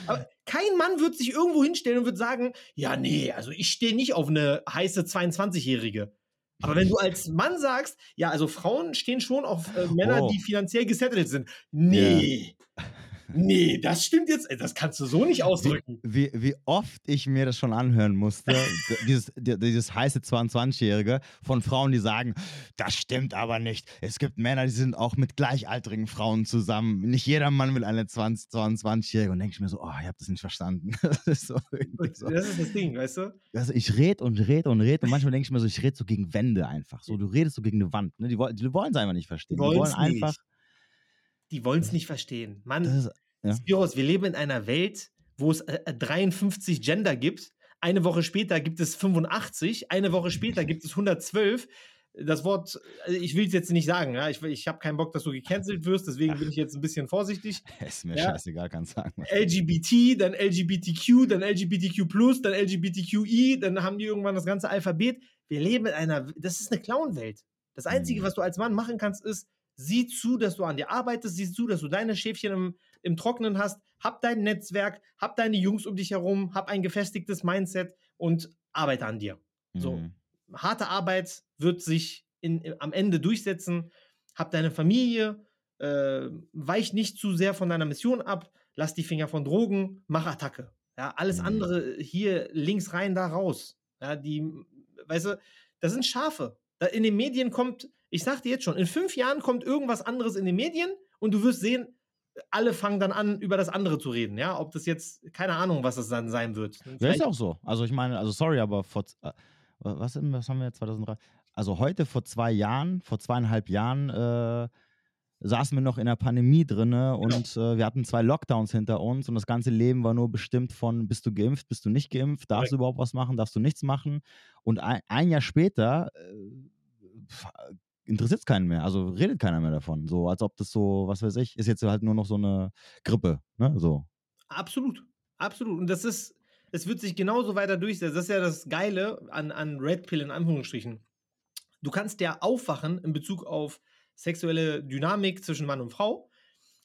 [SPEAKER 2] Aber kein Mann wird sich irgendwo hinstellen und wird sagen, ja, nee, also ich stehe nicht auf eine heiße 22-Jährige. Aber wenn du als Mann sagst, ja, also Frauen stehen schon auf äh, Männer, oh. die finanziell gesettelt sind. Nee. Ja. Nee, das stimmt jetzt. Das kannst du so nicht ausdrücken.
[SPEAKER 1] Wie, wie, wie oft ich mir das schon anhören musste, [laughs] dieses, dieses heiße 22-Jährige von Frauen, die sagen, das stimmt aber nicht. Es gibt Männer, die sind auch mit gleichaltrigen Frauen zusammen. Nicht jeder Mann will eine 22-Jährige. Und denke ich mir so, oh, ich habe das nicht verstanden. [laughs]
[SPEAKER 2] das, ist so, so. das ist das Ding, weißt du?
[SPEAKER 1] Also ich rede und rede und rede und manchmal denke ich mir so, ich rede so gegen Wände einfach. So, du redest so gegen eine Wand. Ne? Die, die wollen es einfach nicht verstehen. Die, die wollen einfach. Nicht
[SPEAKER 2] die wollen es nicht verstehen. Mann, ist, ja. Spiros, wir leben in einer Welt, wo es äh, 53 Gender gibt. Eine Woche später gibt es 85, eine Woche später gibt es 112. Das Wort, äh, ich will es jetzt nicht sagen, ja? ich, ich habe keinen Bock, dass du gecancelt wirst, deswegen bin ich jetzt ein bisschen vorsichtig. [laughs]
[SPEAKER 1] Ist mir ja? scheißegal, kannst sagen.
[SPEAKER 2] LGBT, dann LGBTQ, dann LGBTQ, dann LGBTQI, dann haben die irgendwann das ganze Alphabet. Wir leben in einer, das ist eine Clown-Welt. Das Einzige, mhm. was du als Mann machen kannst, ist, sieh zu, dass du an dir arbeitest, sieh zu, dass du deine Schäfchen im, im Trocknen hast, hab dein Netzwerk, hab deine Jungs um dich herum, hab ein gefestigtes Mindset und arbeite an dir. So,
[SPEAKER 1] Mhm.
[SPEAKER 2] harte Arbeit wird sich in, in, am Ende durchsetzen. Hab deine Familie, äh, weich nicht zu sehr von deiner Mission ab, lass die Finger von Drogen, mach Attacke. Ja, alles
[SPEAKER 1] Mhm.
[SPEAKER 2] andere hier links rein, da raus. Ja, die, weißt du, das sind Schafe. Da in den Medien kommt, ich sag dir jetzt schon, in fünf Jahren kommt irgendwas anderes in den Medien und du wirst sehen, alle fangen dann an, über das andere zu reden. Ja, ob das jetzt, keine Ahnung, was das dann sein wird.
[SPEAKER 1] Ja, ist
[SPEAKER 2] Vielleicht-
[SPEAKER 1] auch so. Also ich meine, also sorry, aber vor, äh, was, was haben wir jetzt 2003? Also heute vor zwei Jahren, vor zweieinhalb Jahren äh, saßen wir noch in der Pandemie drinne und äh, wir hatten zwei Lockdowns hinter uns und das ganze Leben war nur bestimmt von, bist du geimpft, bist du nicht geimpft, darfst du überhaupt was machen, darfst du nichts machen. Und ein, ein Jahr später äh, interessiert es keinen mehr, also redet keiner mehr davon. So, als ob das so, was weiß ich, ist jetzt halt nur noch so eine Grippe, ne? So.
[SPEAKER 2] Absolut, absolut. Und das ist, es wird sich genauso weiter durchsetzen. Das ist ja das Geile an, an Red Pill in Anführungsstrichen. Du kannst ja aufwachen in Bezug auf sexuelle Dynamik zwischen Mann und Frau.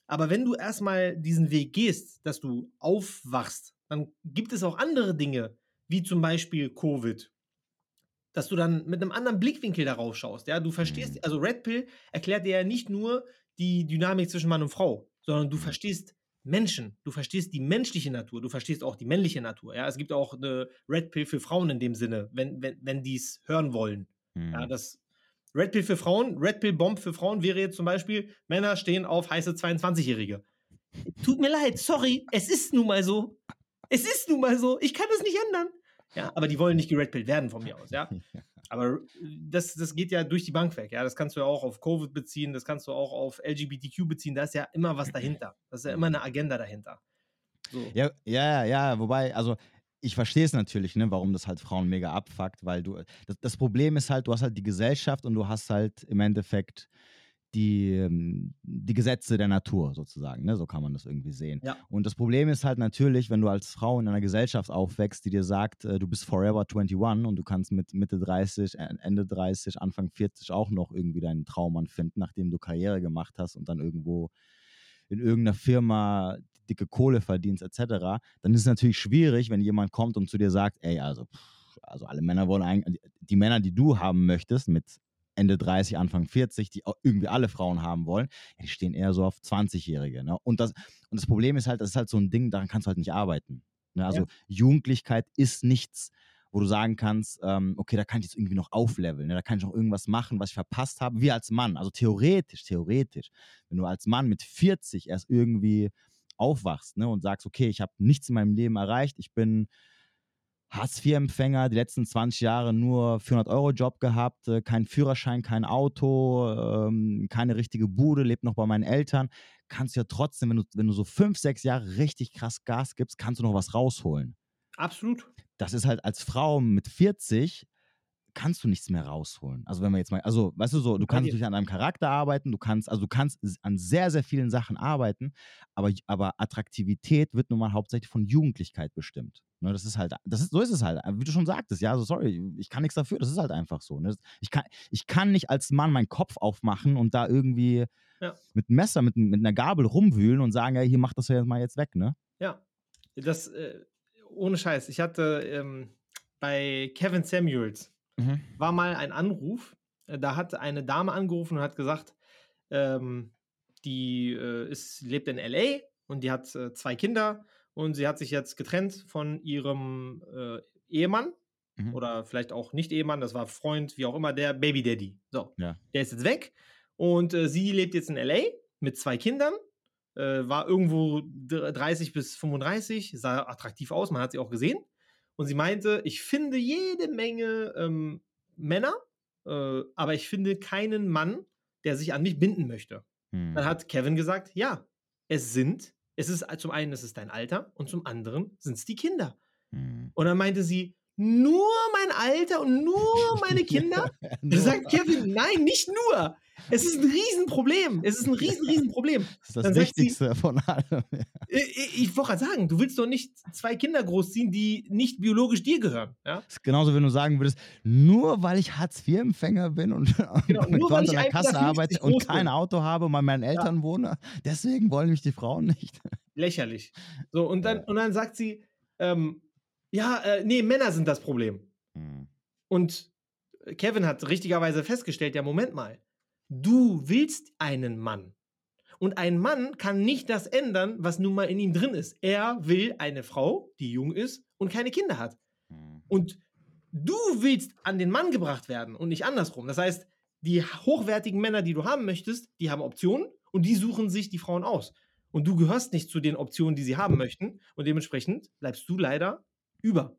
[SPEAKER 2] Aber wenn du erstmal diesen Weg gehst, dass du aufwachst, dann gibt es auch andere Dinge, wie zum Beispiel Covid. Dass du dann mit einem anderen Blickwinkel darauf schaust. Ja, du verstehst,
[SPEAKER 1] Mhm.
[SPEAKER 2] also Red Pill erklärt dir ja nicht nur die Dynamik zwischen Mann und Frau, sondern du
[SPEAKER 1] Mhm.
[SPEAKER 2] verstehst Menschen, du verstehst die menschliche Natur, du verstehst auch die männliche Natur. Ja, es gibt auch eine Red Pill für Frauen in dem Sinne, wenn, wenn, wenn die es hören wollen. Ja,
[SPEAKER 1] Hm.
[SPEAKER 2] das Red Pill für Frauen, Red Pill Bomb für Frauen wäre jetzt zum Beispiel, Männer stehen auf heiße 22-Jährige. Tut mir leid, sorry, es ist nun mal so. Es ist nun mal so, ich kann es nicht ändern. Ja, aber die wollen nicht geredpillt werden von mir aus, ja. [laughs] Aber das, das geht ja durch die Bank weg, ja. Das kannst du ja auch auf Covid beziehen, das kannst du auch auf LGBTQ beziehen, da ist ja immer was dahinter. Das ist ja immer eine Agenda dahinter. So.
[SPEAKER 1] Ja, ja, ja, wobei, also ich verstehe es natürlich, ne, warum das halt Frauen mega abfuckt, weil du, das, das Problem ist halt, du hast halt die Gesellschaft und du hast halt im Endeffekt die, ähm, die Gesetze der Natur sozusagen, ne, so kann man das irgendwie sehen.
[SPEAKER 2] Ja.
[SPEAKER 1] Und das Problem ist halt natürlich, wenn du als Frau in einer Gesellschaft aufwächst, die dir sagt, äh, du bist forever 21 und du kannst mit Mitte 30, äh, Ende 30, Anfang 40 auch noch irgendwie deinen Traummann finden, nachdem du Karriere gemacht hast und dann irgendwo in irgendeiner Firma dicke Kohle verdienst, etc., dann ist es natürlich schwierig, wenn jemand kommt und zu dir sagt, ey, also, pff, also alle Männer wollen eigentlich, die Männer, die du haben möchtest, mit Ende 30, Anfang 40, die irgendwie alle Frauen haben wollen, ja, die stehen eher so auf 20-Jährige. Ne? Und, das, und das Problem ist halt, das ist halt so ein Ding, daran kannst du halt nicht arbeiten. Ne? Also
[SPEAKER 2] Ja.
[SPEAKER 1] Jugendlichkeit ist nichts, wo du sagen kannst, ähm, okay, da kann ich jetzt irgendwie noch aufleveln, ne? da kann ich noch irgendwas machen, was ich verpasst habe, wie als Mann. Also theoretisch, theoretisch, wenn du als Mann mit 40 erst irgendwie aufwachst ne, und sagst, okay, ich habe nichts in meinem Leben erreicht, ich bin Hartz-IV-Empfänger, die letzten 20 Jahre nur 400-Euro-Job gehabt, äh, kein Führerschein, kein Auto, ähm, keine richtige Bude, lebt noch bei meinen Eltern, kannst du ja trotzdem, wenn du, wenn du so fünf, sechs Jahre richtig krass Gas gibst, kannst du noch was rausholen.
[SPEAKER 2] Absolut.
[SPEAKER 1] Das ist halt als Frau mit 40 kannst du nichts mehr rausholen. Also wenn man jetzt mal, also weißt du so, du kannst natürlich an deinem Charakter arbeiten, du kannst, also du kannst an sehr, sehr vielen Sachen arbeiten, aber, aber Attraktivität wird nun mal hauptsächlich von Jugendlichkeit bestimmt. Ne, das ist halt, das ist, so ist es halt, wie du schon sagtest, ja, so sorry, ich kann nichts dafür, das ist halt einfach so. Ne? Ich, kann, ich kann nicht als Mann meinen Kopf aufmachen und da irgendwie
[SPEAKER 2] Ja.
[SPEAKER 1] mit einem Messer, mit, mit einer Gabel rumwühlen und sagen, ja, hier mach das jetzt mal jetzt weg, ne?
[SPEAKER 2] Ja, das, äh, ohne Scheiß. Ich hatte ähm, bei Kevin Samuels war mal ein Anruf. äh, Da hat eine Dame angerufen und hat gesagt, ähm, die äh, ist, lebt in LA und die hat äh, zwei Kinder und sie hat sich jetzt getrennt von ihrem äh, Ehemann
[SPEAKER 1] Mhm.
[SPEAKER 2] oder vielleicht auch nicht Ehemann, das war Freund, wie auch immer, der Baby Daddy. So,
[SPEAKER 1] Ja.
[SPEAKER 2] der ist jetzt weg und äh, sie lebt jetzt in LA mit zwei Kindern. Äh, war irgendwo dr- 30 bis 35, sah attraktiv aus, man hat sie auch gesehen. Und sie meinte, ich finde jede Menge ähm, Männer, äh, aber ich finde keinen Mann, der sich an mich binden möchte.
[SPEAKER 1] Hm.
[SPEAKER 2] Dann hat Kevin gesagt, ja, es sind, es ist zum einen, es ist dein Alter und zum anderen sind es die Kinder.
[SPEAKER 1] Hm.
[SPEAKER 2] Und dann meinte sie, nur mein Alter und nur meine Kinder? [laughs] Da sagt Kevin, nein, nicht nur. Es ist ein Riesenproblem. Es ist ein [laughs] riesen, Riesenproblem.
[SPEAKER 1] Das ist das
[SPEAKER 2] Dann sagt sie-
[SPEAKER 1] Wichtigste von allem.
[SPEAKER 2] Ich, ich, ich wollte gerade sagen, du willst doch nicht zwei Kinder großziehen, die nicht biologisch dir gehören. Ja?
[SPEAKER 1] Das ist genauso, wenn du sagen würdest, nur weil ich Hartz-IV-Empfänger bin und [laughs]
[SPEAKER 2] Genau,
[SPEAKER 1] mit
[SPEAKER 2] nur weil ich
[SPEAKER 1] an der
[SPEAKER 2] 1,50
[SPEAKER 1] Kasse arbeite und kein
[SPEAKER 2] bin.
[SPEAKER 1] Auto habe und bei meinen Eltern wohne, deswegen wollen mich die Frauen nicht.
[SPEAKER 2] Lächerlich. So, und dann,
[SPEAKER 1] Ja.
[SPEAKER 2] und dann sagt sie, ähm, ja, äh, nee, Männer sind das Problem.
[SPEAKER 1] Hm.
[SPEAKER 2] Und Kevin hat richtigerweise festgestellt, ja, Moment mal, du willst einen Mann. Und ein Mann kann nicht das ändern, was nun mal in ihm drin ist. Er will eine Frau, die jung ist und keine Kinder hat.
[SPEAKER 1] Mhm.
[SPEAKER 2] Und du willst an den Mann gebracht werden und nicht andersrum. Das heißt, die hochwertigen Männer, die du haben möchtest, die haben Optionen und die suchen sich die Frauen aus. Und du gehörst nicht zu den Optionen, die sie haben möchten. Und dementsprechend bleibst du leider über.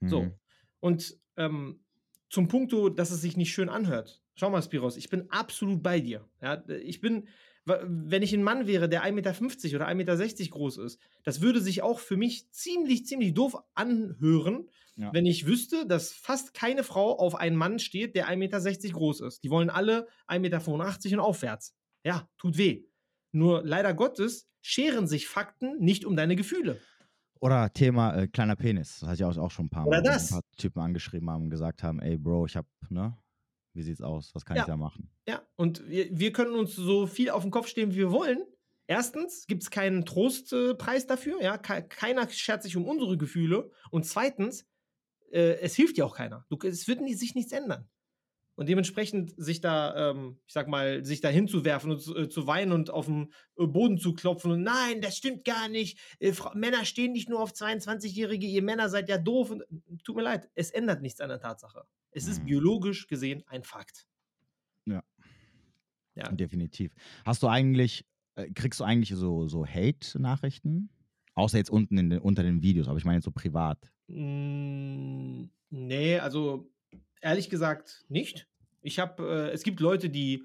[SPEAKER 2] So.
[SPEAKER 1] Mhm.
[SPEAKER 2] Und ähm, zum Punkto, dass es sich nicht schön anhört. Schau mal, Spiros, ich bin absolut bei dir. Ja, ich bin, wenn ich ein Mann wäre, der 1,50 Meter oder 1,60 Meter groß ist, das würde sich auch für mich ziemlich, ziemlich doof anhören,
[SPEAKER 1] Ja.
[SPEAKER 2] wenn ich wüsste, dass fast keine Frau auf einen Mann steht, der 1,60 Meter groß ist. Die wollen alle 1,85 Meter und aufwärts. Ja, tut weh. Nur leider Gottes scheren sich Fakten nicht um deine Gefühle.
[SPEAKER 1] Oder Thema äh, kleiner Penis. Das hatte ich auch, auch schon ein paar
[SPEAKER 2] Oder
[SPEAKER 1] Mal, wo
[SPEAKER 2] das.
[SPEAKER 1] ein paar Typen angeschrieben haben und gesagt haben, ey Bro, ich hab, ne? Wie sieht's aus? Was kann
[SPEAKER 2] Ja.
[SPEAKER 1] ich da machen?
[SPEAKER 2] Ja, und wir, wir können uns so viel auf den Kopf stehen, wie wir wollen. Erstens gibt es keinen Trostpreis dafür, ja, Ke keiner schert sich um unsere Gefühle. Und zweitens, äh, es hilft ja auch keiner. Du, es wird nie, sich nichts ändern. Und dementsprechend sich da, ähm, ich sag mal, sich da hinzuwerfen und zu, äh, zu weinen und auf den äh, Boden zu klopfen und nein, das stimmt gar nicht. Äh, Männer stehen nicht nur auf 22-Jährige, ihr Männer seid ja doof. Und, tut mir leid, es ändert nichts an der Tatsache. Es ist
[SPEAKER 1] Mhm.
[SPEAKER 2] biologisch gesehen ein Fakt. Ja.
[SPEAKER 1] Definitiv. Hast du eigentlich, äh, kriegst du eigentlich so, so Hate-Nachrichten? Außer jetzt unten in den, unter den Videos, aber ich meine jetzt so privat.
[SPEAKER 2] Mm, nee, also ehrlich gesagt nicht. Ich habe, äh, es gibt Leute, die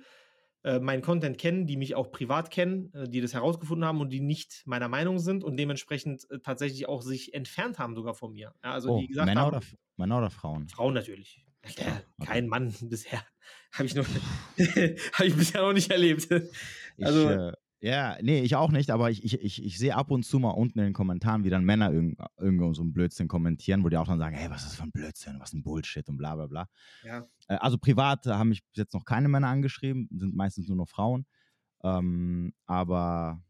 [SPEAKER 2] äh, meinen Content kennen, die mich auch privat kennen, äh, die das herausgefunden haben und die nicht meiner Meinung sind und dementsprechend äh, tatsächlich auch sich entfernt haben sogar von mir. Ja, also
[SPEAKER 1] oh,
[SPEAKER 2] die gesagt
[SPEAKER 1] Männer,
[SPEAKER 2] haben,
[SPEAKER 1] oder, Männer oder Frauen?
[SPEAKER 2] Frauen natürlich. Ja,
[SPEAKER 1] okay.
[SPEAKER 2] Kein Mann [laughs] bisher. Habe ich, noch- [laughs] ich bisher noch nicht erlebt.
[SPEAKER 1] Ich,
[SPEAKER 2] Also-
[SPEAKER 1] äh, ja, nee, ich auch nicht, aber ich, ich, ich, ich sehe ab und zu mal unten in den Kommentaren, wie dann Männer irgend, irgendwo so einen Blödsinn kommentieren, wo die auch dann sagen, hey, was ist das für ein Blödsinn, was ein Bullshit und bla bla bla.
[SPEAKER 2] Ja.
[SPEAKER 1] Äh, also privat haben mich bis jetzt noch keine Männer angeschrieben, sind meistens nur noch Frauen. Ähm, aber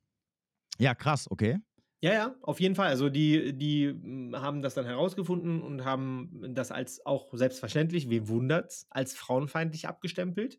[SPEAKER 1] ja, krass, okay.
[SPEAKER 2] Ja, ja, auf jeden Fall. Also die, die mm, haben das dann herausgefunden und haben das als auch selbstverständlich, wem wundert's, als frauenfeindlich abgestempelt.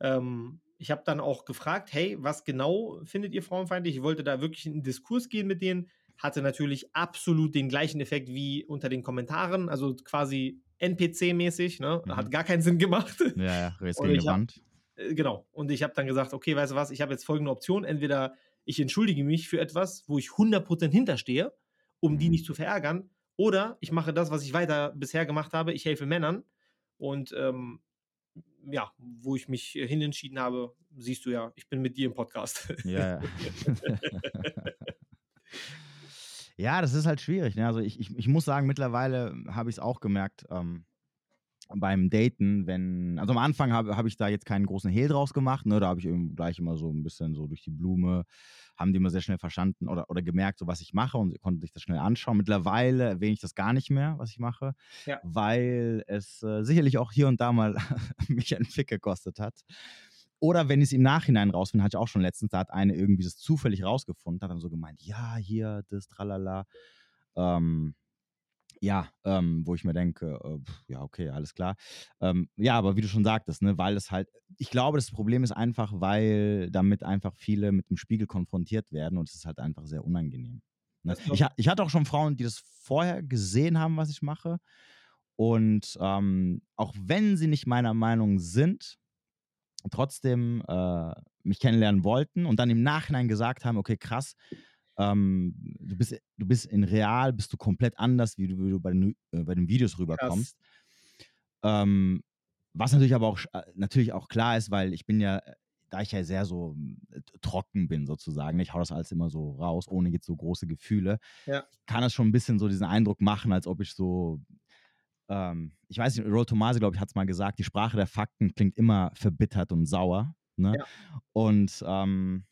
[SPEAKER 2] Ähm, ich habe dann auch gefragt, hey, was genau findet ihr frauenfeindlich? Ich wollte da wirklich in einen Diskurs gehen mit denen. Hatte natürlich absolut den gleichen Effekt wie unter den Kommentaren, also quasi NPC-mäßig, ne?
[SPEAKER 1] Mhm.
[SPEAKER 2] Hat gar keinen Sinn gemacht.
[SPEAKER 1] Ja, ja, [laughs] die Wand.
[SPEAKER 2] Äh, genau. Und ich habe dann gesagt, okay, weißt du was, ich habe jetzt folgende Option. Entweder ich entschuldige mich für etwas, wo ich 100% hinterstehe, um die
[SPEAKER 1] Mhm.
[SPEAKER 2] nicht zu verärgern, oder ich mache das, was ich weiter bisher gemacht habe. Ich helfe Männern. Und ähm, ja, wo ich mich äh, hin entschieden habe, siehst du ja, ich bin mit dir im Podcast.
[SPEAKER 1] Ja, [laughs] ja. das ist halt schwierig. Ne? Also ich, ich, ich muss sagen, mittlerweile habe ich es auch gemerkt ähm, beim Daten, wenn, also am Anfang habe hab ich da jetzt keinen großen Hehl draus gemacht, ne? da habe ich eben gleich immer so ein bisschen so durch die Blume, haben die immer sehr schnell verstanden oder, oder gemerkt, so was ich mache und konnten sich das schnell anschauen. Mittlerweile erwähne ich das gar nicht mehr, was ich mache,
[SPEAKER 2] Ja.
[SPEAKER 1] weil es äh, sicherlich auch hier und da mal [laughs] mich einen Fick gekostet hat. Oder wenn ich es im Nachhinein rausfinde, hatte ich auch schon letztens, da hat eine irgendwie das zufällig rausgefunden, hat dann so gemeint, ja, hier, das, tralala. Ähm, ja, ähm, wo ich mir denke, äh, ja, okay, alles klar. Ähm, ja, aber wie du schon sagtest, ne, weil es halt, ich glaube, das Problem ist einfach, weil damit einfach viele mit dem Spiegel konfrontiert werden und es ist halt einfach sehr unangenehm. Ne? Ich, ich hatte auch schon Frauen, die das vorher gesehen haben, was ich mache. Und ähm, auch wenn sie nicht meiner Meinung sind, trotzdem äh, mich kennenlernen wollten und dann im Nachhinein gesagt haben, okay, krass, ähm, du, bist, du bist in real, bist du komplett anders, wie du, wie du bei, den, äh, bei den Videos rüberkommst. Ähm, was natürlich aber auch, äh, natürlich auch klar ist, weil ich bin ja, äh, da ich ja sehr so äh, trocken bin sozusagen, ich hau das alles immer so raus, ohne jetzt so große Gefühle,
[SPEAKER 2] Ja.
[SPEAKER 1] kann das schon ein bisschen so diesen Eindruck machen, als ob ich so ähm, ich weiß nicht, Roll Tomasi, glaube ich, hat es mal gesagt, die Sprache der Fakten klingt immer verbittert und sauer. Ne?
[SPEAKER 2] Ja.
[SPEAKER 1] Und ähm,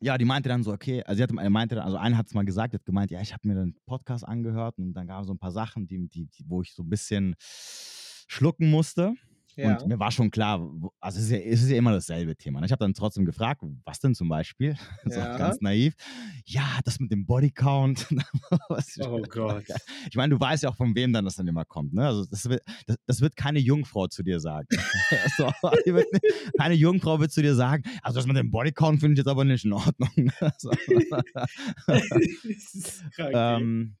[SPEAKER 1] ja, die meinte dann so, okay, also sie hat, meinte dann, also eine hat es mal gesagt, hat gemeint, ja, ich habe mir den Podcast angehört und dann gab es so ein paar Sachen, die, die, die, wo ich so ein bisschen schlucken musste.
[SPEAKER 2] Ja.
[SPEAKER 1] Und mir war schon klar, also es ist ja, es ist ja immer dasselbe Thema. ne? Ich habe dann trotzdem gefragt, was denn zum Beispiel? [laughs] So
[SPEAKER 2] Ja.
[SPEAKER 1] ganz naiv. Ja, das mit dem Bodycount. [laughs]
[SPEAKER 2] Oh Gott.
[SPEAKER 1] Ich meine, du weißt ja auch, von wem dann das dann immer kommt. Ne? Also das wird, das, das wird keine Jungfrau zu dir sagen. [laughs] so, wird, keine Jungfrau wird zu dir sagen, also das mit dem Bodycount finde ich jetzt aber nicht in Ordnung. ne? so. Ähm,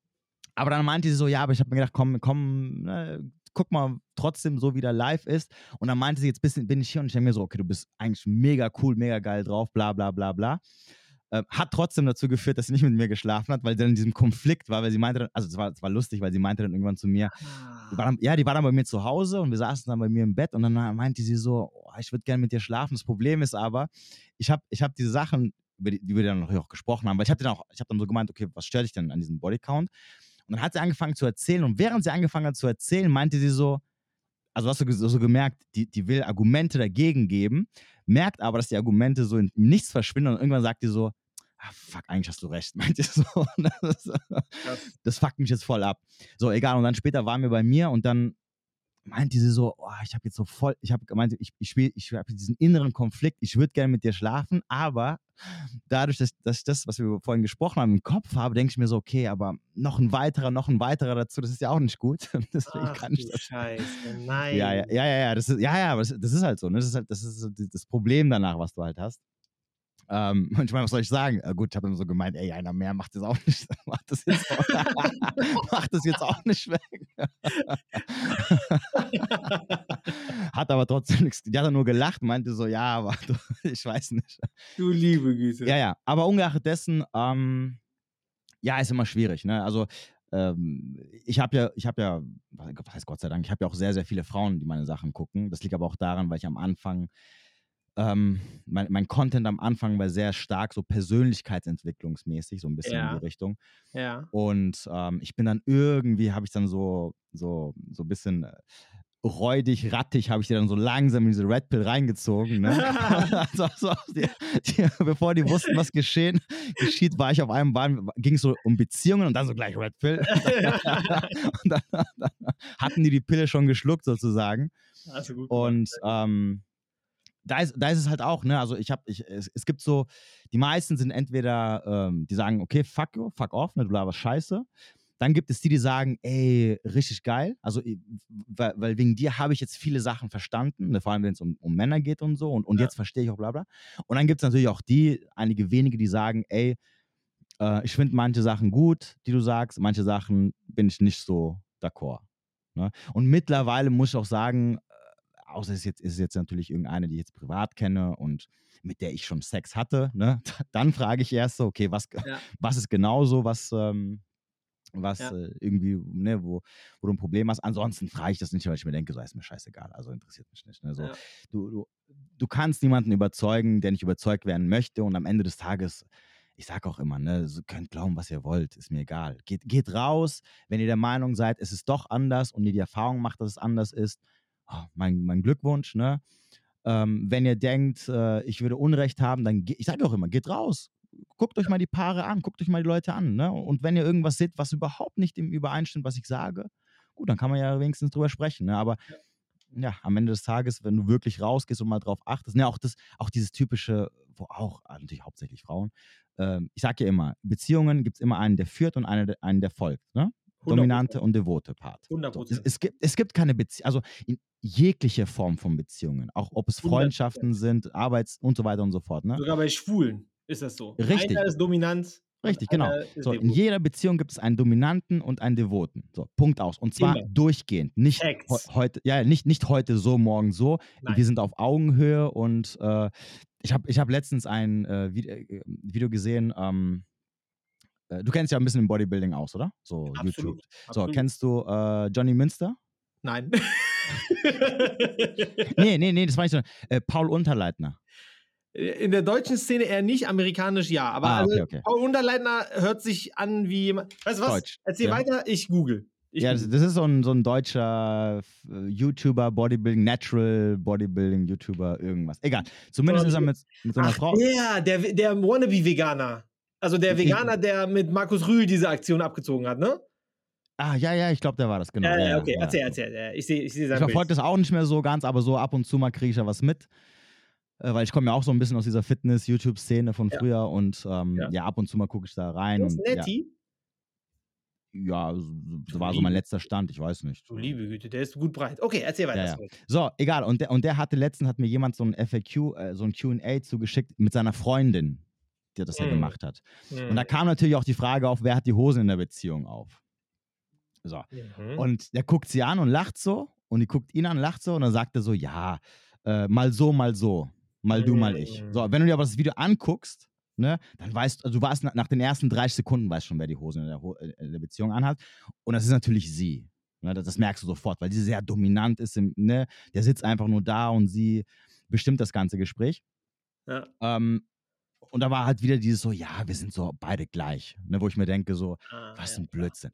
[SPEAKER 1] aber dann meinte sie so, ja, aber ich habe mir gedacht, komm, komm, ne, guck mal trotzdem so, wie der live ist. Und dann meinte sie, jetzt bin ich hier und ich denke mir so, okay, du bist eigentlich mega cool, mega geil drauf, bla bla bla bla. Ähm, hat trotzdem dazu geführt, dass sie nicht mit mir geschlafen hat, weil sie dann in diesem Konflikt war, weil sie meinte dann, also es war, war lustig, weil sie meinte dann irgendwann zu mir, die dann, ja, die war dann bei mir zu Hause und wir saßen dann bei mir im Bett und dann meinte sie so, oh, ich würde gerne mit dir schlafen. Das Problem ist aber, ich habe ich hab diese Sachen, über die, die wir dann auch gesprochen haben, weil ich habe dann auch, ich habe dann so gemeint, okay, was stört dich denn an diesem Bodycount? Und dann hat sie angefangen zu erzählen und während sie angefangen hat zu erzählen, meinte sie so, also hast du ge- so gemerkt, die, die will Argumente dagegen geben, merkt aber, dass die Argumente so in nichts verschwinden und irgendwann sagt die so, ah, fuck, eigentlich hast du recht, [laughs] meinte sie so. Das, das fuckt mich jetzt voll ab. So, egal. Und dann später waren wir bei mir und dann meinte sie so, oh, ich habe jetzt so voll, ich habe gemeint, ich, ich ich habe diesen inneren Konflikt, ich würde gerne mit dir schlafen, aber dadurch, dass, dass ich das, was wir vorhin gesprochen haben, im Kopf habe, denke ich mir so, okay, aber noch ein weiterer, noch ein weiterer dazu, das ist ja auch nicht gut. [laughs] Deswegen
[SPEAKER 2] Ach
[SPEAKER 1] kann ich das.
[SPEAKER 2] Scheiße, nein.
[SPEAKER 1] Ja, ja, ja, ja, das ist, ja, ja, aber das, das ist halt so, ne? Das ist halt, das ist so das Problem danach, was du halt hast. Ähm, und ich meine, was soll ich sagen? Äh, gut, ich habe dann so gemeint, ey, einer mehr macht das auch nicht, [laughs] macht das jetzt auch, [laughs] macht das jetzt auch nicht weg. [laughs] hat aber trotzdem nichts, die hat dann nur gelacht, meinte so, ja, aber du, ich weiß nicht.
[SPEAKER 2] du liebe Güte.
[SPEAKER 1] Ja, ja, aber ungeachtet dessen, ähm, ja, ist immer schwierig, ne? Also, ähm, ich habe ja, ich habe ja, was heißt Gott sei Dank, ich habe ja auch sehr, sehr viele Frauen, die meine Sachen gucken. Das liegt aber auch daran, weil ich am Anfang, ähm, mein, mein Content am Anfang war sehr stark so persönlichkeitsentwicklungsmäßig, so ein bisschen
[SPEAKER 2] Ja.
[SPEAKER 1] in die Richtung.
[SPEAKER 2] Ja.
[SPEAKER 1] Und ähm, ich bin dann irgendwie, habe ich dann so, so, so ein bisschen äh, räudig, rattig, habe ich die dann so langsam in diese Red Pill reingezogen. Ne? [laughs] [laughs] also, so, die, die, bevor die wussten, was geschehen, geschieht, war ich auf einem, ging es so um Beziehungen und dann so gleich Red Pill. [laughs] und dann, dann hatten die die Pille schon geschluckt sozusagen.
[SPEAKER 2] Du gut
[SPEAKER 1] Und ähm, da ist, da ist es halt auch, ne? Also ich habe, ich, es, es gibt so, die meisten sind entweder, ähm, die sagen, okay, fuck you, fuck off, ne, du laberst scheiße. Dann gibt es die, die sagen, ey, richtig geil. Also, weil, weil wegen dir habe ich jetzt viele Sachen verstanden, ne, vor allem wenn es um, um Männer geht und so. Und, und
[SPEAKER 2] Ja.
[SPEAKER 1] jetzt verstehe ich auch bla bla. Und dann gibt es natürlich auch die, einige wenige, die sagen, ey, äh, ich finde manche Sachen gut, die du sagst, manche Sachen bin ich nicht so d'accord. Ne? Und mittlerweile muss ich auch sagen, außer es ist jetzt, ist es jetzt natürlich irgendeine, die ich jetzt privat kenne und mit der ich schon Sex hatte, ne? [laughs] dann frage ich erst so, okay, was,
[SPEAKER 2] Ja.
[SPEAKER 1] was ist genau so, was, ähm, was
[SPEAKER 2] Ja.
[SPEAKER 1] äh, irgendwie, ne, wo, wo du ein Problem hast. Ansonsten frage ich das nicht, weil ich mir denke, so ist mir scheißegal, also interessiert mich nicht. Ne? So,
[SPEAKER 2] Ja.
[SPEAKER 1] du, du, du kannst niemanden überzeugen, der nicht überzeugt werden möchte und am Ende des Tages, ich sage auch immer, ne, so könnt glauben, was ihr wollt, ist mir egal. Geht, geht raus, wenn ihr der Meinung seid, es ist doch anders und ihr die Erfahrung macht, dass es anders ist, oh, mein, mein Glückwunsch, ne? Ähm, wenn ihr denkt, äh, ich würde Unrecht haben, dann, ich sage auch immer, geht raus. Guckt euch mal die Paare an, guckt euch mal die Leute an. Ne? Und wenn ihr irgendwas seht, was überhaupt nicht im übereinstimmt, was ich sage, gut, dann kann man ja wenigstens drüber sprechen. Ne? Aber ja, am Ende des Tages, wenn du wirklich rausgehst und mal drauf achtest, ne, auch, das, auch dieses typische, wo auch ah, natürlich hauptsächlich Frauen, ähm, ich sage ja immer, Beziehungen gibt es immer einen, der führt und einen, der- einen, der folgt. Ne?
[SPEAKER 2] 100%.
[SPEAKER 1] Dominante und devote Part.
[SPEAKER 2] 100
[SPEAKER 1] So, es, es, gibt, es gibt keine Beziehung, also in jegliche Form von Beziehungen, auch ob es
[SPEAKER 2] 100%.
[SPEAKER 1] Freundschaften sind, Arbeits- und so weiter und so fort. Ne?
[SPEAKER 2] Sogar bei Schwulen ist das so.
[SPEAKER 1] Richtig.
[SPEAKER 2] Einer ist dominant.
[SPEAKER 1] Richtig, genau. So, in jeder Beziehung gibt es einen Dominanten und einen Devoten. So, Punkt aus. Und zwar
[SPEAKER 2] Immer.
[SPEAKER 1] durchgehend. Nicht heute, ja, nicht, nicht heute so, morgen so.
[SPEAKER 2] Nein.
[SPEAKER 1] Wir sind auf Augenhöhe und äh, ich habe ich hab letztens ein äh, Video, äh, Video gesehen. Ähm, äh, du kennst ja ein bisschen im Bodybuilding aus, oder? So YouTube.
[SPEAKER 2] Absolut.
[SPEAKER 1] So,
[SPEAKER 2] absolut.
[SPEAKER 1] kennst du äh, Johnny Münster?
[SPEAKER 2] Nein. [laughs]
[SPEAKER 1] Nee, nee, nee, das war nicht so. Äh, Paul Unterleitner.
[SPEAKER 2] In der deutschen Szene eher nicht, amerikanisch ja. Aber
[SPEAKER 1] Ah,
[SPEAKER 2] also,
[SPEAKER 1] okay, okay.
[SPEAKER 2] Paul Unterleitner hört sich an wie jemand. Weißt du was?
[SPEAKER 1] Deutsch,
[SPEAKER 2] Erzähl
[SPEAKER 1] ja.
[SPEAKER 2] weiter, ich google. Ich
[SPEAKER 1] ja, das, ist so ein, so ein deutscher äh, YouTuber, Bodybuilding, Natural Bodybuilding, YouTuber, irgendwas. Egal. Zumindest ist er mit, mit so einer
[SPEAKER 2] Ach,
[SPEAKER 1] Frau.
[SPEAKER 2] der, der, der Wannabe-Veganer. Also der Veganer, der mit Markus Rühl diese Aktion abgezogen hat, ne?
[SPEAKER 1] Ah, ja, ja, ich glaube, der war das, genau.
[SPEAKER 2] Ja,
[SPEAKER 1] ja,
[SPEAKER 2] ja, okay,
[SPEAKER 1] ja.
[SPEAKER 2] erzähl, erzähl. Ja, Ich sehe ich seh
[SPEAKER 1] Ich verfolge das auch nicht mehr so ganz, aber so ab und zu mal kriege ich ja was mit. Äh, weil ich komme ja auch so ein bisschen aus dieser Fitness-YouTube-Szene von
[SPEAKER 2] Ja.
[SPEAKER 1] früher und ähm,
[SPEAKER 2] Ja.
[SPEAKER 1] ja. ab und zu mal gucke ich da rein.
[SPEAKER 2] Das ist
[SPEAKER 1] Und, ja,
[SPEAKER 2] Nettie.
[SPEAKER 1] ja, so- so war so mein letzter Stand, ich weiß nicht.
[SPEAKER 2] Du liebe Güte, der ist gut breit. Okay, erzähl weiter.
[SPEAKER 1] Ja, ja. So, egal. Und der, und der hatte letztens, hat mir jemand so ein FAQ, äh, so ein QA zugeschickt mit seiner Freundin, die das ja
[SPEAKER 2] Mm.
[SPEAKER 1] gemacht hat. Und da
[SPEAKER 2] Mhm.
[SPEAKER 1] kam natürlich auch die Frage auf, wer hat die Hosen in der Beziehung auf? So.
[SPEAKER 2] Mhm.
[SPEAKER 1] Und der guckt sie an und lacht so. Und die guckt ihn an, lacht so. Und dann sagt er so: Ja, äh, mal so, mal so. Mal du, mal ich. So,
[SPEAKER 2] Mm.
[SPEAKER 1] wenn du dir aber das Video anguckst, ne, dann weißt also du, warst nach, nach den ersten 30 Sekunden, weißt schon, wer die Hosen in der, Ho äh, in der Beziehung anhat. Und das ist natürlich sie. Ne, das, das merkst du sofort, weil sie sehr dominant ist. Im, ne, der sitzt einfach nur da und sie bestimmt das ganze Gespräch.
[SPEAKER 2] ja.
[SPEAKER 1] Ähm, und da war halt wieder dieses so: Ja, wir sind so beide gleich. Ne, wo ich mir denke, so,
[SPEAKER 2] Ah,
[SPEAKER 1] was
[SPEAKER 2] ja,
[SPEAKER 1] ein. Blödsinn.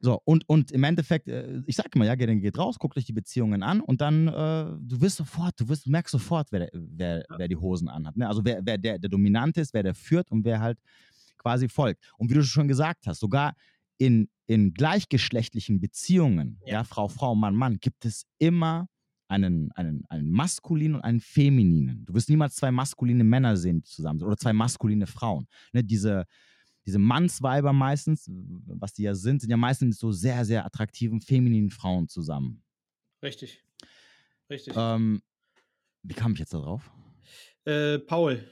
[SPEAKER 1] So, und, und im Endeffekt, äh, ich sag immer, ja, geht, geht raus, guckt euch die Beziehungen an und dann, äh, du wirst sofort, du wirst, merkst sofort, wer, wer,
[SPEAKER 2] Ja.
[SPEAKER 1] wer die Hosen anhat. Ne? Also wer, wer der, der dominant ist, wer der führt und wer halt quasi folgt. Und wie du schon gesagt hast, sogar in, in gleichgeschlechtlichen Beziehungen,
[SPEAKER 2] Ja.
[SPEAKER 1] ja. Frau, Frau, Mann, Mann, gibt es immer einen, einen, einen maskulinen und einen femininen. Du wirst niemals zwei maskuline Männer sehen, die zusammen sind oder zwei maskuline Frauen. Ne? Diese, diese Mannsweiber meistens, was die ja sind, sind ja meistens mit so sehr, sehr attraktiven femininen Frauen zusammen.
[SPEAKER 2] Richtig. Richtig.
[SPEAKER 1] Ähm, wie kam ich jetzt da drauf?
[SPEAKER 2] Äh, Paul.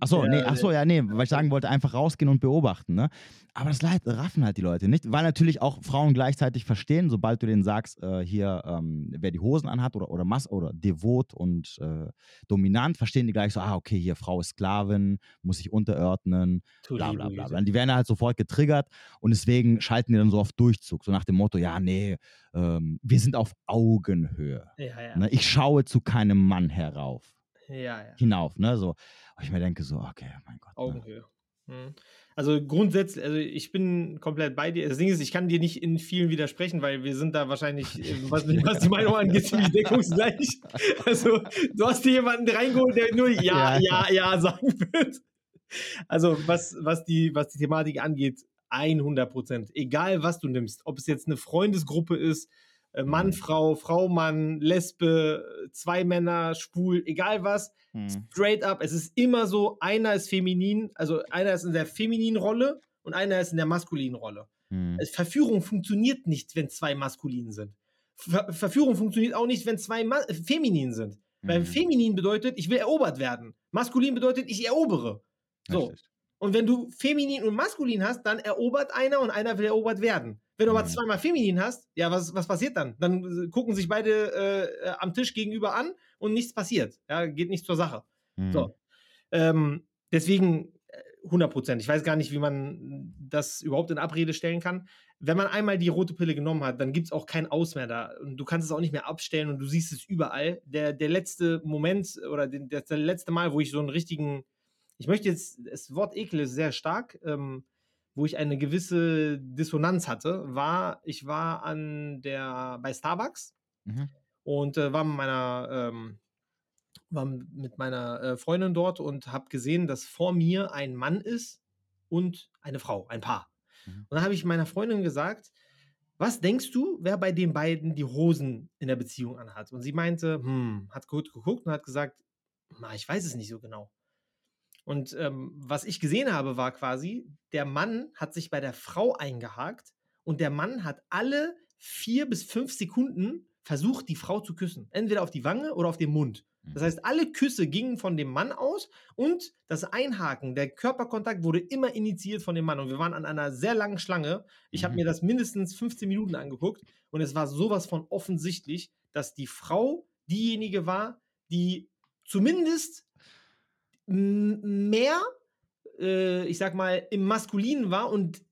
[SPEAKER 1] Achso,
[SPEAKER 2] Der-
[SPEAKER 1] nee, achso, ja, nee, weil ich sagen wollte, einfach rausgehen und beobachten, ne? Aber das leid, raffen halt die Leute nicht, weil natürlich auch Frauen gleichzeitig verstehen, sobald du denen sagst, äh, hier, ähm, wer die Hosen anhat oder, oder Mass oder devot und äh, dominant, verstehen die gleich so, ah, okay, hier Frau ist Sklavin, muss sich unterordnen, bla bla bla. Bla. Und die werden halt sofort getriggert und deswegen schalten die dann so auf Durchzug, so nach dem Motto, ja, nee, ähm, wir sind auf Augenhöhe.
[SPEAKER 2] Ja, ja.
[SPEAKER 1] Ne? Ich schaue zu keinem Mann herauf,
[SPEAKER 2] Ja, ja.
[SPEAKER 1] hinauf, ne? So. Und ich mir denke so, okay, mein Gott. Ne?
[SPEAKER 2] Augenhöhe. Mhm. Also grundsätzlich, also ich bin komplett bei dir. Das Ding ist, ich kann dir nicht in vielen widersprechen, weil wir sind da wahrscheinlich, äh, [laughs] was, was die Meinung angeht, ziemlich deckungsgleich. Also du hast dir jemanden reingeholt, der nur [laughs] ja, ja,
[SPEAKER 1] Ja.
[SPEAKER 2] ja sagen wird. Also was, was, die, was die Thematik angeht, 100 Prozent. Egal was du nimmst, ob es jetzt eine Freundesgruppe ist, äh, Mann,
[SPEAKER 1] Mhm.
[SPEAKER 2] Frau, Frau, Mann, Lesbe, zwei Männer, schwul, egal was,
[SPEAKER 1] Mhm.
[SPEAKER 2] straight up, es ist immer so, einer ist feminin, also einer ist in der femininen Rolle und einer ist in der maskulinen Rolle.
[SPEAKER 1] Mhm.
[SPEAKER 2] Es- Verführung funktioniert nicht, wenn zwei maskulin sind. Ver Verführung funktioniert auch nicht, wenn zwei Ma feminin sind. Weil
[SPEAKER 1] Mhm.
[SPEAKER 2] feminin bedeutet, ich will erobert werden. Maskulin bedeutet, ich erobere. So.
[SPEAKER 1] Richtig.
[SPEAKER 2] Und wenn du feminin und maskulin hast, dann erobert einer und einer will erobert werden. Wenn du aber
[SPEAKER 1] Mhm.
[SPEAKER 2] zweimal feminin hast, ja, was, was passiert dann? Dann äh, gucken sich beide äh, äh, am Tisch gegenüber an und nichts passiert. Ja, geht nicht zur Sache.
[SPEAKER 1] Mhm.
[SPEAKER 2] So. Ähm, deswegen äh, 100 Prozent. Ich weiß gar nicht, wie man das überhaupt in Abrede stellen kann. Wenn man einmal die rote Pille genommen hat, dann gibt es auch kein Aus mehr da. Und du kannst es auch nicht mehr abstellen und du siehst es überall. Der, der letzte Moment oder das der letzte Mal, wo ich so einen richtigen, ich möchte jetzt, das Wort Ekel ist sehr stark, ähm, wo ich eine gewisse Dissonanz hatte, war, ich war an der, bei Starbucks
[SPEAKER 1] Mhm.
[SPEAKER 2] und äh, war mit meiner ähm, war mit meiner äh, Freundin dort und habe gesehen, dass vor mir ein Mann ist und eine Frau, ein Paar.
[SPEAKER 1] Mhm.
[SPEAKER 2] Und dann habe ich meiner Freundin gesagt, was denkst du, wer bei den beiden die Hosen in der Beziehung anhat? Und sie meinte, hm, hat gut geguckt und hat gesagt, ich weiß es nicht so genau. Und ähm, was ich gesehen habe, war quasi, der Mann hat sich bei der Frau eingehakt und der Mann hat alle vier bis fünf Sekunden versucht, die Frau zu küssen. Entweder auf die Wange oder auf den Mund. Das heißt, alle Küsse gingen von dem Mann aus und das Einhaken, der Körperkontakt wurde immer initiiert von dem Mann. Und wir waren an einer sehr langen Schlange. Ich habe
[SPEAKER 1] Mhm.
[SPEAKER 2] mir das mindestens 15 Minuten angeguckt und es war sowas von offensichtlich, dass die Frau diejenige war, die zumindest mehr, äh, ich sag mal, im Maskulinen war und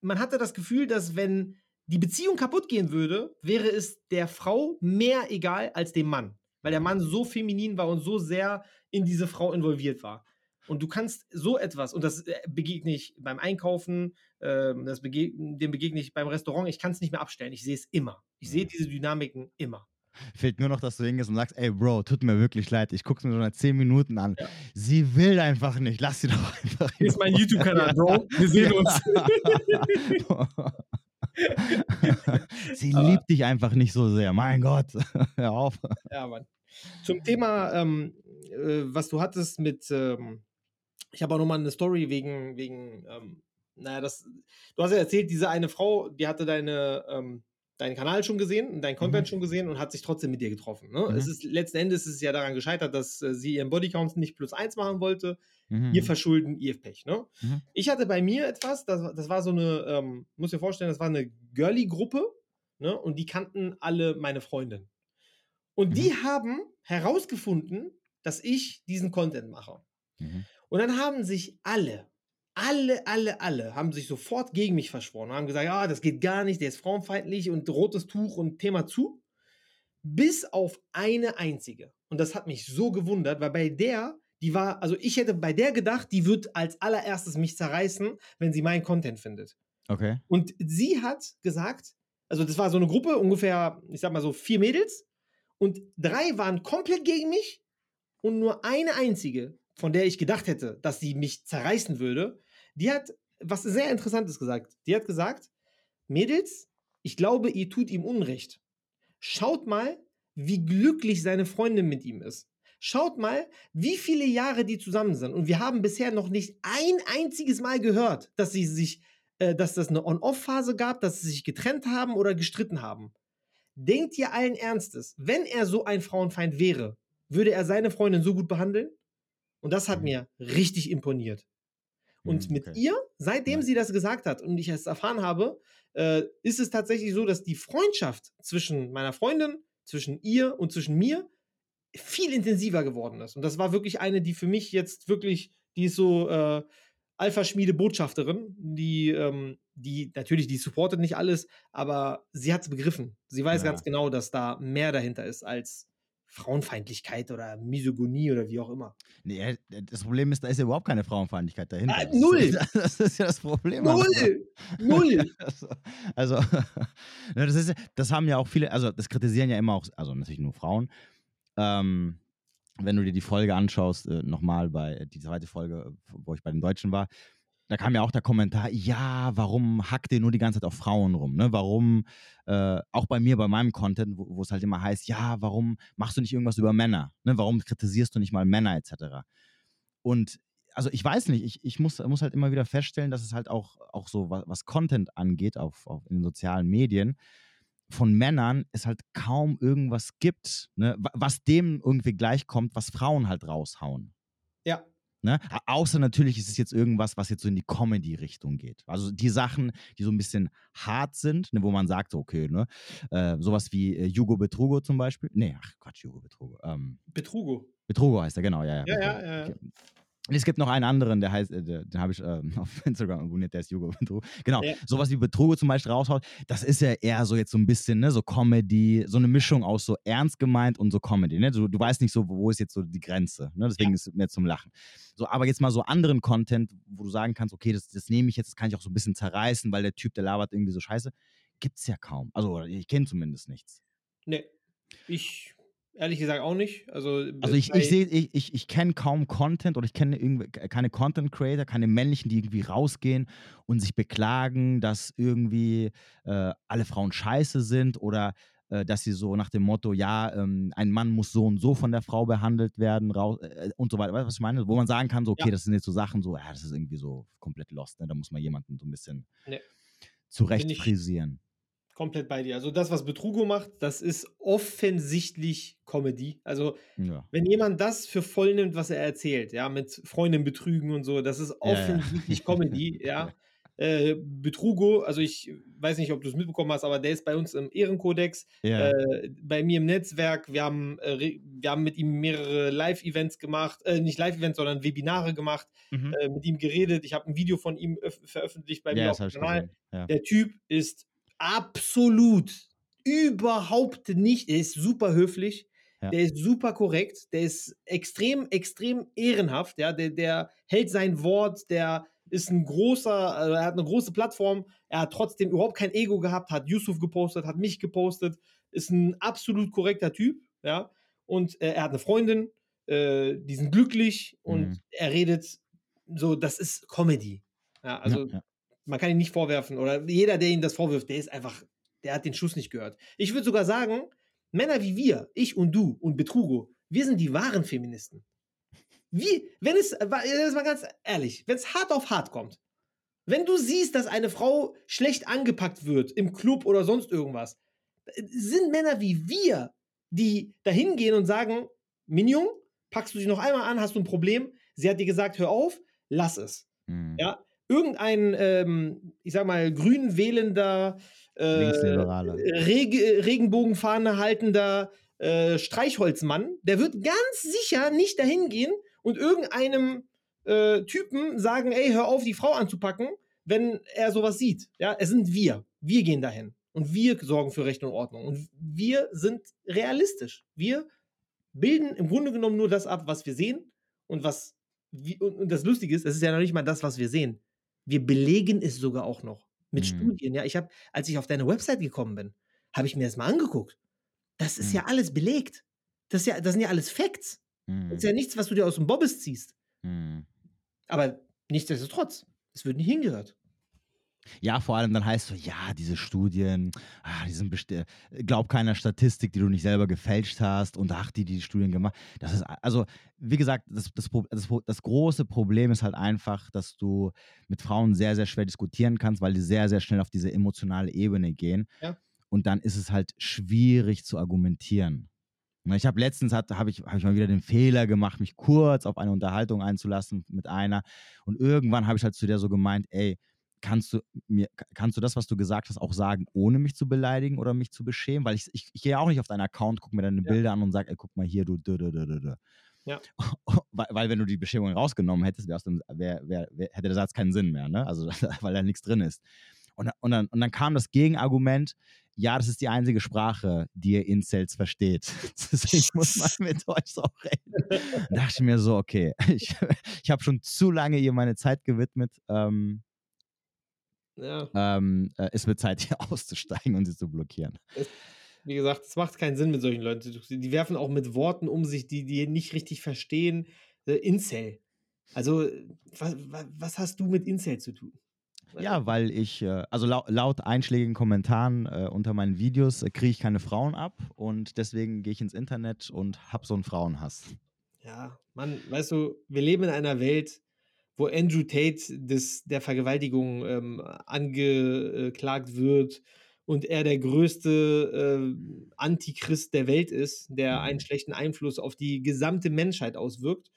[SPEAKER 2] man hatte das Gefühl, dass wenn die Beziehung kaputt gehen würde, wäre es der Frau mehr egal als dem Mann. Weil der Mann so feminin war und so sehr in diese Frau involviert war. Und du kannst so etwas, und das äh, begegne ich beim Einkaufen, ähm, das bege dem begegne ich beim Restaurant, ich kann es nicht mehr abstellen. Ich sehe es immer. Ich sehe
[SPEAKER 1] Mhm.
[SPEAKER 2] diese Dynamiken immer.
[SPEAKER 1] Fehlt nur noch, dass du hingehst und sagst, ey Bro, tut mir wirklich leid, ich guck's mir schon seit 10 Minuten an.
[SPEAKER 2] Ja.
[SPEAKER 1] Sie will einfach nicht, lass sie doch einfach.
[SPEAKER 2] Hier ist mein
[SPEAKER 1] in Ruhe."
[SPEAKER 2] YouTube-Kanal, Bro. Wir sehen uns. [laughs]
[SPEAKER 1] Sie
[SPEAKER 2] Aber-
[SPEAKER 1] liebt dich einfach nicht so sehr. Mein Gott. [laughs] Hör auf.
[SPEAKER 2] Ja, Mann. Zum Thema, ähm, äh, was du hattest mit, ähm, ich habe auch nochmal eine Story wegen, wegen, ähm, naja, das, du hast ja erzählt, diese eine Frau, die hatte deine, ähm, deinen Kanal schon gesehen, deinen Content
[SPEAKER 1] Mhm.
[SPEAKER 2] schon gesehen und hat sich trotzdem mit dir getroffen. Ne?
[SPEAKER 1] Mhm.
[SPEAKER 2] Es ist, letzten Endes ist es ja daran gescheitert, dass äh, sie ihren Bodycount nicht plus eins machen wollte.
[SPEAKER 1] Mhm.
[SPEAKER 2] Ihr Verschulden, ihr Pech. Ne?
[SPEAKER 1] Mhm.
[SPEAKER 2] Ich hatte bei mir etwas, das, das war so eine, ähm, muss dir vorstellen, das war eine Girly-Gruppe ne? und die kannten alle meine Freundin. Und die haben herausgefunden, dass ich diesen Content mache.
[SPEAKER 1] Mhm.
[SPEAKER 2] Und dann haben sich alle, alle, alle, alle, haben sich sofort gegen mich verschworen haben gesagt, ja, das geht gar nicht, der ist frauenfeindlich und rotes Tuch und Thema zu. Bis auf eine einzige. Und das hat mich so gewundert, weil bei der, die war, also ich hätte bei der gedacht, die wird als allererstes mich zerreißen, wenn sie meinen Content findet.
[SPEAKER 1] Okay.
[SPEAKER 2] Und sie hat gesagt, also das war so eine Gruppe, ungefähr, ich sag mal so vier Mädels. Und drei waren komplett gegen mich. Und nur eine einzige, von der ich gedacht hätte, dass sie mich zerreißen würde, die hat was sehr Interessantes gesagt. Die hat gesagt, Mädels, ich glaube, ihr tut ihm Unrecht. Schaut mal, wie glücklich seine Freundin mit ihm ist. Schaut mal, wie viele Jahre die zusammen sind. Und wir haben bisher noch nicht ein einziges Mal gehört, dass sie sich, äh, dass das eine On-Off-Phase gab, dass sie sich getrennt haben oder gestritten haben. Denkt ihr allen Ernstes, wenn er so ein Frauenfeind wäre, würde er seine Freundin so gut behandeln? Und das hat
[SPEAKER 1] Mhm.
[SPEAKER 2] mir richtig imponiert. Und
[SPEAKER 1] Mhm,
[SPEAKER 2] mit
[SPEAKER 1] okay.
[SPEAKER 2] ihr, seitdem
[SPEAKER 1] Ja.
[SPEAKER 2] sie das gesagt hat und ich es erfahren habe, äh, ist es tatsächlich so, dass die Freundschaft zwischen meiner Freundin, zwischen ihr und zwischen mir viel intensiver geworden ist. Und das war wirklich eine, die für mich jetzt wirklich, die ist so äh, Alpha-Schmiede-Botschafterin, die, ähm, die natürlich, die supportet nicht alles, aber sie hat es begriffen. Sie weiß
[SPEAKER 1] Ja.
[SPEAKER 2] ganz genau, dass da mehr dahinter ist als Frauenfeindlichkeit oder Misogonie oder wie auch immer.
[SPEAKER 1] Nee, äh, das Problem ist, da ist ja überhaupt keine Frauenfeindlichkeit dahinter.
[SPEAKER 2] Ah,
[SPEAKER 1] Das ist-
[SPEAKER 2] null. [laughs]
[SPEAKER 1] Das ist ja das Problem.
[SPEAKER 2] Null! Null! [laughs]
[SPEAKER 1] Also, also [laughs] ne, das, ist, das haben ja auch viele, also das kritisieren ja immer auch, also natürlich nur Frauen. Ähm, wenn du dir die Folge anschaust, äh, nochmal bei die zweite Folge, wo ich bei den Deutschen war, da kam ja auch der Kommentar, ja, warum hackt ihr nur die ganze Zeit auf Frauen rum? Ne? Warum, äh, auch bei mir, bei meinem Content, wo es halt immer heißt, ja, warum machst du nicht irgendwas über Männer? Ne? Warum kritisierst du nicht mal Männer etc.? Und also ich weiß nicht, ich, ich muss, muss halt immer wieder feststellen, dass es halt auch, auch so, was, was Content angeht, auf, auf in den sozialen Medien, von Männern es halt kaum irgendwas gibt, ne, wa- was dem irgendwie gleichkommt, was Frauen halt raushauen. Ne? Außer natürlich ist es jetzt irgendwas, was jetzt so in die Comedy-Richtung geht. Also die Sachen, die so ein bisschen hart sind, ne, wo man sagt, okay, ne, äh, sowas wie äh, Hugo Betrugo zum Beispiel. Nee, ach Quatsch, Hugo Betrugo. Ähm,
[SPEAKER 2] Betrugo.
[SPEAKER 1] Betrugo heißt er, genau, ja.
[SPEAKER 2] Ja, ja, ja, ja.
[SPEAKER 1] Es gibt noch einen anderen, der heißt, äh, den habe ich ähm, [laughs] auf Instagram abonniert, der ist Hugo Betrugo. Genau,
[SPEAKER 2] Ja.
[SPEAKER 1] sowas wie Betrugo zum Beispiel raushaut, das ist ja eher so jetzt so ein bisschen, ne, so Comedy, so eine Mischung aus so ernst gemeint und so Comedy, ne? Du, du weißt nicht so, wo ist jetzt so die Grenze, ne? Deswegen ist es mehr zum Lachen. So, aber jetzt mal so anderen Content, wo du sagen kannst, okay, das, das nehme ich jetzt, das kann ich auch so ein bisschen zerreißen, weil der Typ, der labert irgendwie so scheiße, gibt's ja kaum. Also, ich kenne zumindest nichts.
[SPEAKER 2] Nee. Ich ehrlich gesagt auch nicht. Also,
[SPEAKER 1] Also ich, ich sehe, ich, ich, ich kenne kaum Content oder ich kenne keine Content Creator, keine männlichen, die irgendwie rausgehen und sich beklagen, dass irgendwie äh, alle Frauen scheiße sind oder äh, dass sie so nach dem Motto, ja, ähm, ein Mann muss so und so von der Frau behandelt werden raus, äh, und so weiter. Weißt du, was ich meine? Wo man sagen kann, so, okay,
[SPEAKER 2] Ja.
[SPEAKER 1] das sind jetzt so Sachen, so, ja, das ist irgendwie so komplett lost, ne? Da muss man jemanden so ein bisschen
[SPEAKER 2] Nee.
[SPEAKER 1] zurecht frisieren.
[SPEAKER 2] Komplett bei dir. Also das, was Betrugo macht, das ist offensichtlich Comedy. Also
[SPEAKER 1] Ja.
[SPEAKER 2] wenn jemand das für voll nimmt, was er erzählt, ja, mit Freundin betrügen und so, das ist
[SPEAKER 1] Ja, ja.
[SPEAKER 2] offensichtlich Comedy, [laughs] ja. Äh, Betrugo, also ich weiß nicht, ob du es mitbekommen hast, aber der ist bei uns im Ehrenkodex,
[SPEAKER 1] Ja.
[SPEAKER 2] äh, bei mir im Netzwerk. Wir haben, äh, wir haben mit ihm mehrere Live-Events gemacht, äh, nicht Live-Events, sondern Webinare gemacht,
[SPEAKER 1] Mhm.
[SPEAKER 2] äh, mit ihm geredet. Ich habe ein Video von ihm öff- veröffentlicht bei mir
[SPEAKER 1] ja,
[SPEAKER 2] auf
[SPEAKER 1] das
[SPEAKER 2] dem Kanal.
[SPEAKER 1] Ja.
[SPEAKER 2] Der Typ ist absolut überhaupt nicht, er ist super höflich,
[SPEAKER 1] Ja.
[SPEAKER 2] der ist super korrekt, der ist extrem, extrem ehrenhaft, ja, der, der hält sein Wort, der ist ein großer, also er hat eine große Plattform, er hat trotzdem überhaupt kein Ego gehabt, hat Yusuf gepostet, hat mich gepostet, ist ein absolut korrekter Typ, ja, und äh, er hat eine Freundin, äh, die sind glücklich und
[SPEAKER 1] Mhm.
[SPEAKER 2] er redet so, das ist Comedy. Ja, also
[SPEAKER 1] ja, ja.
[SPEAKER 2] Man kann ihn nicht vorwerfen, oder jeder, der ihm das vorwirft, der ist einfach, der hat den Schuss nicht gehört. Ich würde sogar sagen, Männer wie wir, ich und du und Betrugo, wir sind die wahren Feministen. Wie, wenn es, jetzt mal ganz ehrlich, wenn es hart auf hart kommt, wenn du siehst, dass eine Frau schlecht angepackt wird im Club oder sonst irgendwas, sind Männer wie wir, die dahin gehen und sagen, Minion, packst du dich noch einmal an, hast du ein Problem? Sie hat dir gesagt, hör auf, lass es. Mhm. Ja, irgendein, ähm, ich sag mal, grün wählender, äh, Reg Regenbogenfahne haltender äh, Streichholzmann, der wird ganz sicher nicht dahin gehen und irgendeinem äh, Typen sagen, ey, hör auf, die Frau anzupacken, wenn er sowas sieht. Ja, es sind wir. Wir gehen dahin. Und wir sorgen für Recht und Ordnung. Und wir sind realistisch. Wir bilden im Grunde genommen nur das ab, was wir sehen und was. Wie, und, und, das Lustige ist, es ist ja noch nicht mal das, was wir sehen. Wir belegen es sogar auch noch mit mhm. Studien. Ja, ich habe, als ich auf deine Website gekommen bin, habe ich mir das mal angeguckt. Das ist mhm. ja alles belegt. Das, ja, das sind ja alles Facts. Mhm. Das ist ja nichts, was du dir aus dem Bobbes ziehst. Mhm. Aber nichtsdestotrotz, es wird nicht hingehört.
[SPEAKER 1] Ja, vor allem dann heißt so, ja, diese Studien, ah, die sind glaub keiner Statistik, die du nicht selber gefälscht hast und ach, die die Studien gemacht. Das ist also, wie gesagt, das, das, das, das große Problem ist halt einfach, dass du mit Frauen sehr, sehr schwer diskutieren kannst, weil die sehr, sehr schnell auf diese emotionale Ebene gehen. Ja. Und dann ist es halt schwierig zu argumentieren. Ich habe letztens habe ich, hab ich mal wieder den Fehler gemacht, mich kurz auf eine Unterhaltung einzulassen mit einer. Und irgendwann habe ich halt zu der so gemeint, ey, kannst du mir, kannst du das, was du gesagt hast, auch sagen, ohne mich zu beleidigen oder mich zu beschämen? Weil ich, ich, ich gehe auch nicht auf deinen Account, gucke mir deine ja. Bilder an und sage, ey, guck mal hier, du, du, du, du, du. Ja. [laughs] weil, weil, wenn du die Beschämung rausgenommen hättest, wär dem, wär, wär, hätte der Satz keinen Sinn mehr, ne? Also, [laughs] weil da nichts drin ist. Und, und, dann, und dann kam das Gegenargument, ja, das ist die einzige Sprache, die ihr Incels versteht. [laughs] Deswegen muss man mit euch auch reden. Da dachte ich mir so, okay, ich, ich habe schon zu lange ihr meine Zeit gewidmet. Ähm, ja. ähm, äh, es wird Zeit, [laughs] hier auszusteigen und sie zu blockieren.
[SPEAKER 2] Es, wie gesagt, es macht keinen Sinn mit solchen Leuten. Die werfen auch mit Worten um sich, die die nicht richtig verstehen. Äh, Incel. Also, was, was hast du mit Incel zu tun?
[SPEAKER 1] Ja, weil ich, äh, also laut, laut einschlägigen Kommentaren äh, unter meinen Videos äh, kriege ich keine Frauen ab und deswegen gehe ich ins Internet und habe so einen Frauenhass.
[SPEAKER 2] Ja, Mann, weißt du, wir leben in einer Welt, wo Andrew Tate des, der Vergewaltigung ähm, angeklagt wird und er der größte äh, Antichrist der Welt ist, der einen mhm. schlechten Einfluss auf die gesamte Menschheit auswirkt.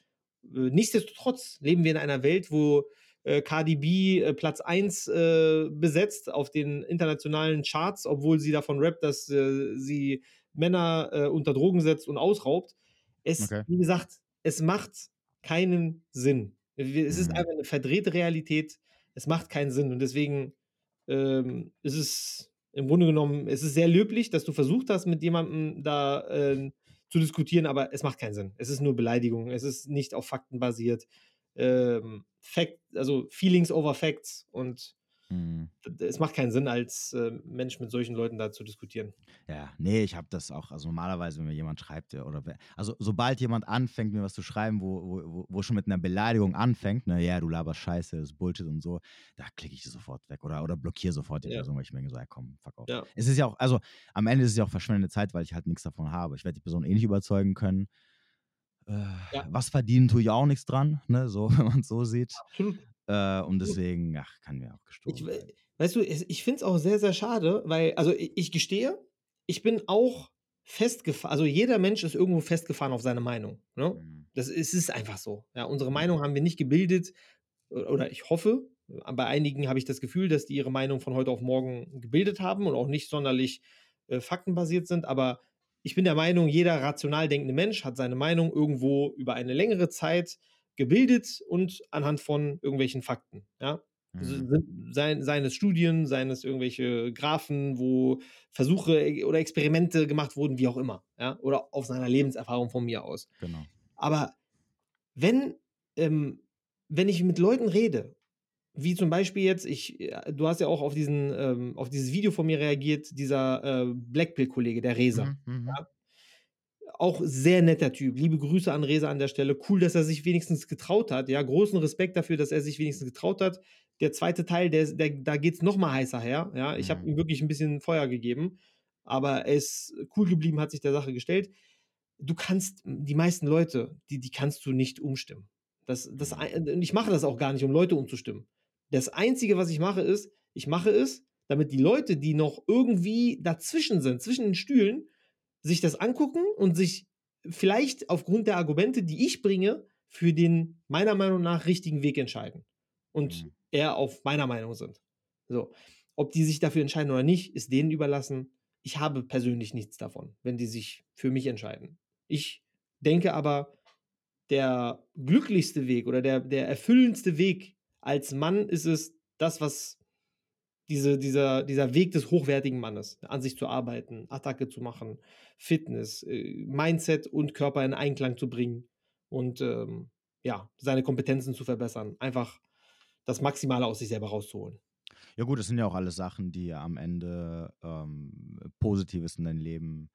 [SPEAKER 2] Äh, nichtsdestotrotz leben wir in einer Welt, wo äh, Cardi B äh, Platz 1 äh, besetzt auf den internationalen Charts, obwohl sie davon rappt, dass äh, sie Männer unter Drogen setzt und ausraubt. Es, okay. wie gesagt, es macht keinen Sinn. Es ist mhm. einfach eine verdrehte Realität. Es macht keinen Sinn. Und deswegen ähm, ist es im Grunde genommen, es ist sehr löblich, dass du versucht hast, mit jemandem da äh, zu diskutieren, aber es macht keinen Sinn. Es ist nur Beleidigung. Es ist nicht auf Fakten basiert ähm, Fact, also Feelings over Facts und mhm. es macht keinen Sinn, als äh, Mensch mit solchen Leuten da zu diskutieren.
[SPEAKER 1] Ja, nee, ich habe das auch, also normalerweise, wenn mir jemand schreibt, oder also sobald jemand anfängt, mir was zu schreiben, wo, wo, wo schon mit einer Beleidigung anfängt, ne, ja, du laberst Scheiße, das ist Bullshit und so, da klicke ich sofort weg oder, oder blockiere sofort die ja. Person, weil ich mir so, ja komm, fuck off. Ja. Es ist ja auch, also am Ende ist es ja auch verschwendete Zeit, weil ich halt nichts davon habe. Ich werde die Person eh nicht überzeugen können. Äh, ja. Was verdienen tue ich auch nichts dran, ne? so, [laughs] wenn man es so sieht. Äh, und deswegen, ach, kann mir auch gestohlen
[SPEAKER 2] ich, Weißt du, ich finde es auch sehr, sehr schade, weil, also ich, gestehe, ich bin auch festgefahren, also jeder Mensch ist irgendwo festgefahren auf seine Meinung. Ne? Mhm. Das ist, ist einfach so. Ja, unsere Meinung haben wir nicht gebildet, oder ich hoffe, bei einigen habe ich das Gefühl, dass die ihre Meinung von heute auf morgen gebildet haben und auch nicht sonderlich äh, faktenbasiert sind, aber ich bin der Meinung, jeder rational denkende Mensch hat seine Meinung irgendwo über eine längere Zeit gebildet und anhand von irgendwelchen Fakten. Ja? Mhm. Sein, seines Studien, seines irgendwelche Graphen, wo Versuche äh, oder Experimente gemacht wurden, wie auch immer. Ja? Oder auf seiner Lebenserfahrung von mir aus. Genau. Aber wenn, ähm, wenn ich mit Leuten rede, wie zum Beispiel jetzt, ich, äh, du hast ja auch auf, diesen, ähm, auf dieses Video von mir reagiert, dieser äh, Blackpill-Kollege, der Resa. Mhm, mhm, ja? Auch sehr netter Typ. Liebe Grüße an Resa an der Stelle. Cool, dass er sich wenigstens getraut hat. Ja, großen Respekt dafür, dass er sich wenigstens getraut hat, Der zweite Teil, der, der, da geht es nochmal heißer her. Ja, ich habe
[SPEAKER 1] Mhm.
[SPEAKER 2] ihm wirklich ein bisschen Feuer gegeben, aber er ist cool geblieben, hat sich der Sache gestellt. Du kannst, die meisten Leute, die, die kannst du nicht umstimmen. Das, das,
[SPEAKER 1] Mhm.
[SPEAKER 2] ich mache das auch gar nicht, um Leute umzustimmen. Das Einzige, was ich mache, ist, ich mache es, damit die Leute, die noch irgendwie dazwischen sind, zwischen den Stühlen, sich das angucken und sich vielleicht aufgrund der Argumente, die ich bringe, für den meiner Meinung nach richtigen Weg entscheiden. Und
[SPEAKER 1] Mhm.
[SPEAKER 2] eher auf meiner Meinung sind. So. Ob die sich dafür entscheiden oder nicht, ist denen überlassen. Ich habe persönlich nichts davon, wenn die sich für mich entscheiden. Ich denke aber, der glücklichste Weg oder der, der erfüllendste Weg als Mann ist es, das, was diese, dieser, dieser Weg des hochwertigen Mannes, an sich zu arbeiten, Attacke zu machen, Fitness, äh, Mindset und Körper in Einklang zu bringen und ähm, ja, seine Kompetenzen zu verbessern. Einfach das Maximale aus sich selber rauszuholen.
[SPEAKER 1] Ja gut, das sind ja auch alles Sachen, die am Ende ähm, Positives in dein Leben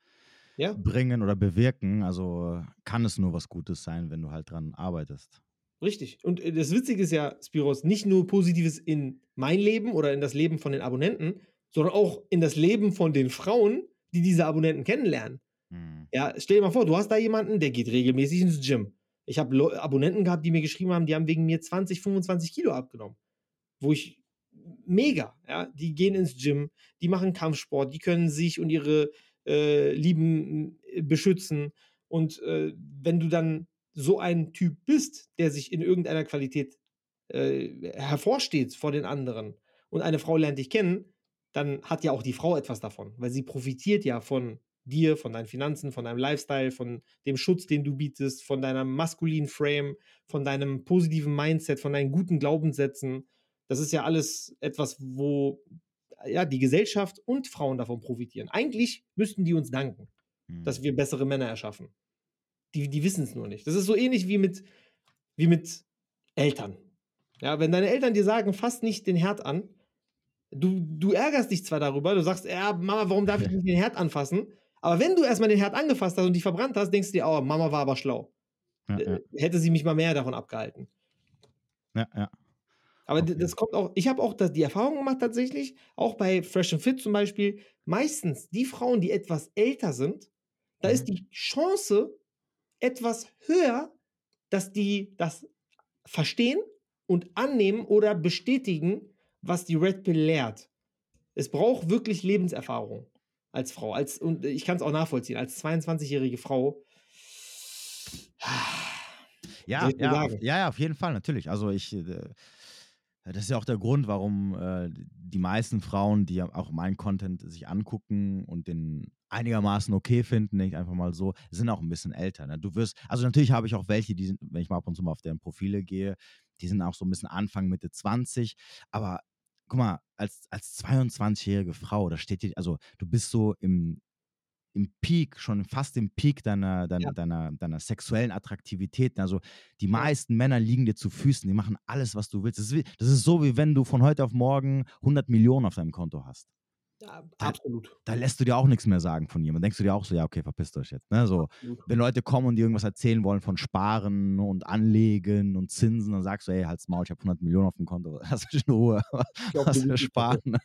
[SPEAKER 2] Ja,
[SPEAKER 1] bringen oder bewirken. Also kann es nur was Gutes sein, wenn du halt dran arbeitest.
[SPEAKER 2] Richtig. Und äh, das Witzige ist ja, Spiros, nicht nur Positives in mein Leben oder in das Leben von den Abonnenten, sondern auch in das Leben von den Frauen, die diese Abonnenten kennenlernen.
[SPEAKER 1] Mhm.
[SPEAKER 2] Ja, stell dir mal vor, du hast da jemanden, der geht regelmäßig ins Gym. Ich habe Abonnenten gehabt, die mir geschrieben haben, die haben wegen mir 20, 25 Kilo abgenommen. Wo ich mega, ja, die gehen ins Gym, die machen Kampfsport, die können sich und ihre äh, Lieben äh, beschützen. Und äh, wenn du dann so ein Typ bist, der sich in irgendeiner Qualität äh, hervorsteht vor den anderen und eine Frau lernt dich kennen, dann hat ja auch die Frau etwas davon, weil sie profitiert ja von dir, von deinen Finanzen, von deinem Lifestyle, von dem Schutz, den du bietest, von deiner maskulinen Frame, von deinem positiven Mindset, von deinen guten Glaubenssätzen. Das ist ja alles etwas, wo ja die Gesellschaft und Frauen davon profitieren. Eigentlich müssten die uns danken,
[SPEAKER 1] Mhm.
[SPEAKER 2] dass wir bessere Männer erschaffen. Die, die wissen es nur nicht. Das ist so ähnlich wie mit, wie mit Eltern. Ja, wenn deine Eltern dir sagen, fass nicht den Herd an, du, du ärgerst dich zwar darüber, du sagst, ja, Mama, warum darf ich nicht den Herd anfassen? Aber wenn du erstmal den Herd angefasst hast und dich verbrannt hast, denkst du dir, oh, Mama war aber schlau.
[SPEAKER 1] ja, ja,
[SPEAKER 2] Äh, Hätte sie mich mal mehr davon abgehalten.
[SPEAKER 1] ja, ja.
[SPEAKER 2] Aber
[SPEAKER 1] Okay.
[SPEAKER 2] das kommt auch, ich habe auch das, die Erfahrung gemacht tatsächlich, auch bei Fresh and Fit zum Beispiel, meistens die Frauen, die etwas älter sind, da
[SPEAKER 1] Mhm.
[SPEAKER 2] ist die Chance etwas höher, dass die das verstehen und annehmen oder bestätigen, was die Red Pill lehrt. Es braucht wirklich Lebenserfahrung als Frau. Als, und ich kann es auch nachvollziehen, als 22-jährige Frau.
[SPEAKER 1] Ja, ja, ja, ja, auf jeden Fall, natürlich. Also ich, äh, das ist ja auch der Grund, warum äh, die meisten Frauen, die auch meinen Content sich angucken und den einigermaßen okay finden, ich einfach mal so, sind auch ein bisschen älter. Ne? Du wirst, also natürlich habe ich auch welche, die sind, wenn ich mal ab und zu mal auf deren Profile gehe, die sind auch so ein bisschen Anfang, Mitte 20, aber guck mal, als, als 22-jährige Frau, da steht dir, also du bist so im, im Peak, schon fast im Peak deiner, deiner,
[SPEAKER 2] Ja.
[SPEAKER 1] deiner, deiner sexuellen Attraktivitäten. Also die meisten Männer liegen dir zu Füßen, die machen alles, was du willst. Das ist, wie, das ist so, wie wenn du von heute auf morgen 100 Millionen auf deinem Konto hast.
[SPEAKER 2] Ja, absolut.
[SPEAKER 1] Da lässt du dir auch nichts mehr sagen von jemandem. Denkst du dir auch so, ja, okay, verpisst euch jetzt. Ne? So,
[SPEAKER 2] absolut.
[SPEAKER 1] wenn Leute kommen und dir irgendwas erzählen wollen von Sparen und Anlegen und Zinsen, dann sagst du, hey, halt's Maul, ich habe 100 Millionen auf dem Konto. [laughs] Lass mich in Ruhe. Was
[SPEAKER 2] du
[SPEAKER 1] für Sparen.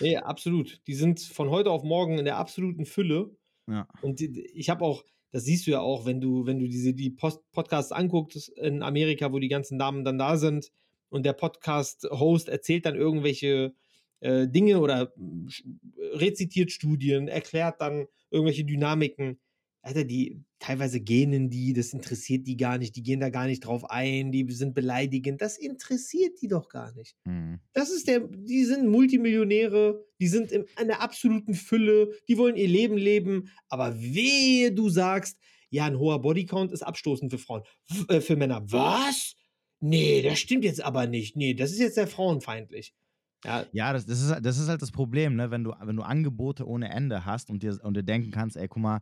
[SPEAKER 2] Nee, absolut. Die sind von heute auf morgen in der absoluten Fülle.
[SPEAKER 1] ja.
[SPEAKER 2] Und ich habe auch, das siehst du ja auch, wenn du, wenn du diese die Post Podcasts anguckst in Amerika, wo die ganzen Damen dann da sind und der Podcast-Host erzählt dann irgendwelche äh, Dinge oder sch- rezitiert Studien, erklärt dann irgendwelche Dynamiken. Alter, die teilweise gähnen die, das interessiert die gar nicht, die gehen da gar nicht drauf ein, die sind beleidigend, das interessiert die doch gar nicht.
[SPEAKER 1] Mhm.
[SPEAKER 2] Das ist der, die sind Multimillionäre, die sind in einer absoluten Fülle, die wollen ihr Leben leben, aber wehe, du sagst, ja, ein hoher Bodycount ist abstoßend für Frauen, äh, für Männer. Was? Nee, das stimmt jetzt aber nicht. Nee, das ist jetzt sehr frauenfeindlich. Ja,
[SPEAKER 1] Ja, das, das, ist, halt- das ist halt das Problem, ne? wenn, du, wenn du Angebote ohne Ende hast und dir, und dir denken kannst, ey, guck mal,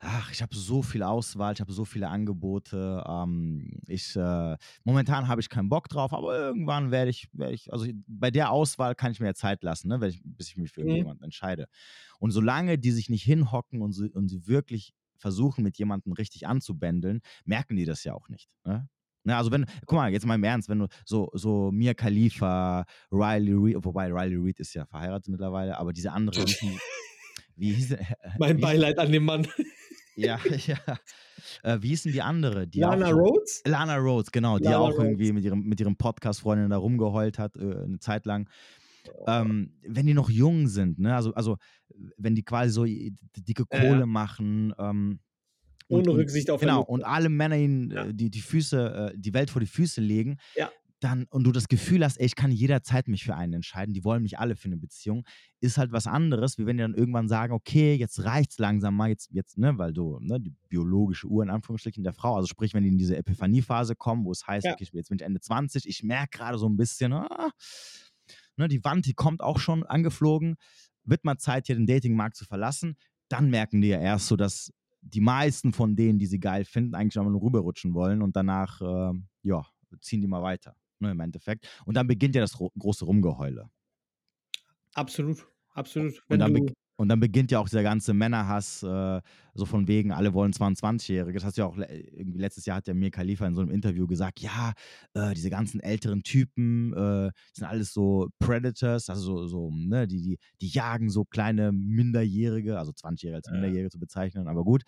[SPEAKER 1] ach, ich habe so viel Auswahl, ich habe so viele Angebote, ähm, ich, äh, momentan habe ich keinen Bock drauf, aber irgendwann werde ich, werde ich, also bei der Auswahl kann ich mir ja Zeit lassen, ne? ich, bis ich mich für
[SPEAKER 2] Mhm.
[SPEAKER 1] irgendjemanden entscheide. Und solange die sich nicht hinhocken und sie, und sie wirklich versuchen, mit jemandem richtig anzubändeln, merken die das ja auch nicht. Ne? Ne, also wenn, guck mal, jetzt mal im Ernst, wenn du so, so Mia Khalifa, Riley Reid, wobei Riley Reid ist ja verheiratet mittlerweile, aber diese andere, wie, wie hieß äh,
[SPEAKER 2] Mein Beileid an den Mann.
[SPEAKER 1] Ja, [laughs] ja. Äh, wie hieß denn die andere? Die
[SPEAKER 2] Lana
[SPEAKER 1] auch
[SPEAKER 2] Rhodes?
[SPEAKER 1] Lana Rhodes, genau, die
[SPEAKER 2] Lana
[SPEAKER 1] auch irgendwie
[SPEAKER 2] Rhodes.
[SPEAKER 1] mit ihrem, mit ihrem Podcast-Freundin da rumgeheult hat, äh, eine Zeit lang. Ähm, wenn die noch jung sind, ne, also, also wenn die quasi so dicke. Kohle machen, ähm,
[SPEAKER 2] Ohne
[SPEAKER 1] und,
[SPEAKER 2] Rücksicht auf
[SPEAKER 1] genau, und alle Männer ihnen
[SPEAKER 2] Ja.
[SPEAKER 1] äh, die, die Füße, äh, die Welt vor die Füße legen,
[SPEAKER 2] Ja.
[SPEAKER 1] dann, und du das Gefühl hast, ey, ich kann jederzeit mich für einen entscheiden, die wollen mich alle für eine Beziehung, ist halt was anderes, wie wenn die dann irgendwann sagen, okay, jetzt reicht's langsam mal, jetzt, jetzt, ne, weil du, ne, die biologische Uhr in Anführungsstrichen der Frau, also sprich, wenn die in diese Epiphanie-Phase kommen, wo es heißt,
[SPEAKER 2] Ja.
[SPEAKER 1] okay, jetzt bin ich Ende 20, ich merke gerade so ein bisschen, ah, ne, die Wand, die kommt auch schon angeflogen, wird mal Zeit, hier den Datingmarkt zu verlassen, dann merken die ja erst so, dass die meisten von denen, die sie geil finden, eigentlich einfach nur rüberrutschen wollen und danach, ähm, ja, ziehen die mal weiter, ne, im Endeffekt. Und dann beginnt ja das ro- große Rumgeheule.
[SPEAKER 2] Absolut, absolut.
[SPEAKER 1] Und
[SPEAKER 2] Wenn
[SPEAKER 1] dann,
[SPEAKER 2] du,
[SPEAKER 1] und dann beginnt ja auch dieser ganze Männerhass, äh, so von wegen, alle wollen 22-Jährige. Das hast du ja auch, irgendwie letztes Jahr hat ja Mir Khalifa in so einem Interview gesagt, ja, äh, diese ganzen älteren Typen äh, sind alles so Predators, also so, so ne, die, die, die jagen so kleine Minderjährige, also 20-Jährige als
[SPEAKER 2] Ja.
[SPEAKER 1] Minderjährige zu bezeichnen, aber gut.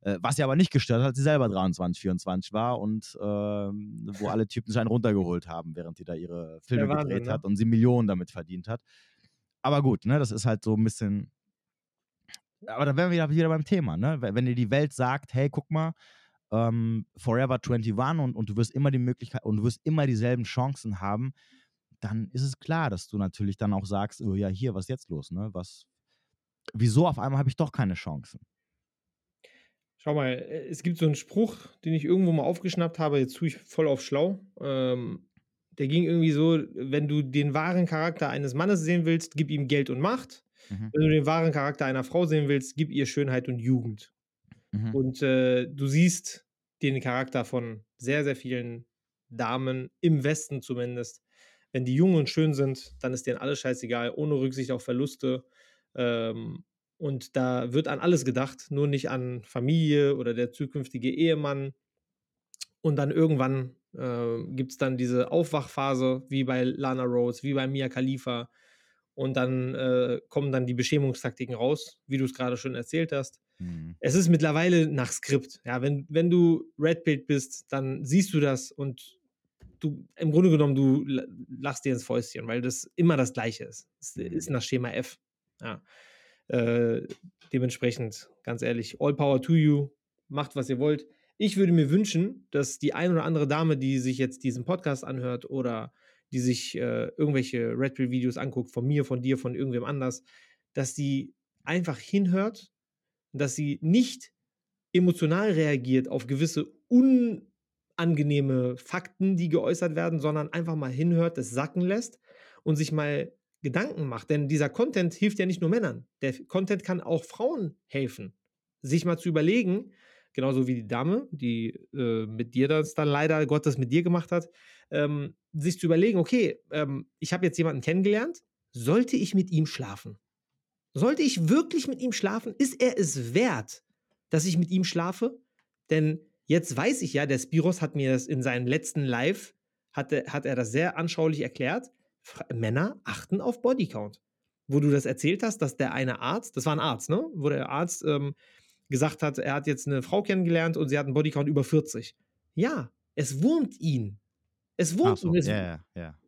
[SPEAKER 1] Äh, was sie aber nicht gestört hat, als sie selber 23, 24 war und ähm, wo alle Typen sich einen runtergeholt haben, während die da ihre Filme
[SPEAKER 2] Wahnsinn,
[SPEAKER 1] gedreht
[SPEAKER 2] ne?
[SPEAKER 1] hat und sie Millionen damit verdient hat. Aber gut, ne, das ist halt so ein bisschen. Aber da wären wir wieder, beim Thema, ne? Wenn wenn dir die Welt sagt, hey, guck mal, ähm, Forever 21 und, und du wirst immer die Möglichkeit und du wirst immer dieselben Chancen haben, dann ist es klar, dass du natürlich dann auch sagst, oh ja, hier, was ist jetzt los, ne? Was, wieso auf einmal habe ich doch keine Chancen?
[SPEAKER 2] schau mal, äh, es gibt so einen Spruch, den ich irgendwo mal aufgeschnappt habe, jetzt tue ich voll auf schlau. Ähm, der ging irgendwie so, wenn du den wahren Charakter eines Mannes sehen willst, gib ihm Geld und Macht.
[SPEAKER 1] Mhm.
[SPEAKER 2] Wenn du den wahren Charakter einer Frau sehen willst, gib ihr Schönheit und Jugend.
[SPEAKER 1] Mhm.
[SPEAKER 2] Und äh, du siehst den Charakter von sehr, sehr vielen Damen, im Westen zumindest. Wenn die jung und schön sind, dann ist denen alles scheißegal, ohne Rücksicht auf Verluste. Ähm, und da wird an alles gedacht, nur nicht an Familie oder der zukünftige Ehemann. Und dann irgendwann äh, gibt es dann diese Aufwachphase, wie bei Lana Rose, wie bei Mia Khalifa. Und dann äh, kommen dann die Beschämungstaktiken raus, wie du es gerade schon erzählt hast
[SPEAKER 1] Mhm.
[SPEAKER 2] es ist mittlerweile nach Skript. Ja, wenn, wenn du Red Pill bist, dann siehst du das und du, im Grunde genommen, du la- lachst dir ins Fäustchen, weil das immer das Gleiche ist. Es
[SPEAKER 1] Mhm.
[SPEAKER 2] ist nach Schema F. Ja. Äh, dementsprechend, ganz ehrlich, all power to you, macht, was ihr wollt. Ich würde mir wünschen, dass die ein oder andere Dame, die sich jetzt diesen Podcast anhört oder die sich äh, irgendwelche Red Pill Videos anguckt, von mir, von dir, von irgendwem anders, dass die einfach hinhört, dass sie nicht emotional reagiert auf gewisse unangenehme Fakten, die geäußert werden, sondern einfach mal hinhört, das sacken lässt und sich mal Gedanken macht. Denn dieser Content hilft ja nicht nur Männern. Der Content kann auch Frauen helfen, sich mal zu überlegen, genauso wie die Dame, die äh, mit dir das dann leider Gottes mit dir gemacht hat, ähm, sich zu überlegen, okay, ähm, ich habe jetzt jemanden kennengelernt, sollte ich mit ihm schlafen? Sollte ich wirklich mit ihm schlafen? Ist er es wert, dass ich mit ihm schlafe? Denn jetzt weiß ich ja, der Spiros hat mir das in seinem letzten Live, hat er, hat er das sehr anschaulich erklärt. Männer achten auf Bodycount. Wo du das erzählt hast, dass der eine Arzt, das war ein Arzt, ne? Wo der Arzt ähm, gesagt hat, er hat jetzt eine Frau kennengelernt und sie hat einen Bodycount über 40. Ja, es wurmt ihn. Es wurmt
[SPEAKER 1] so,
[SPEAKER 2] ihn. Es,
[SPEAKER 1] ja.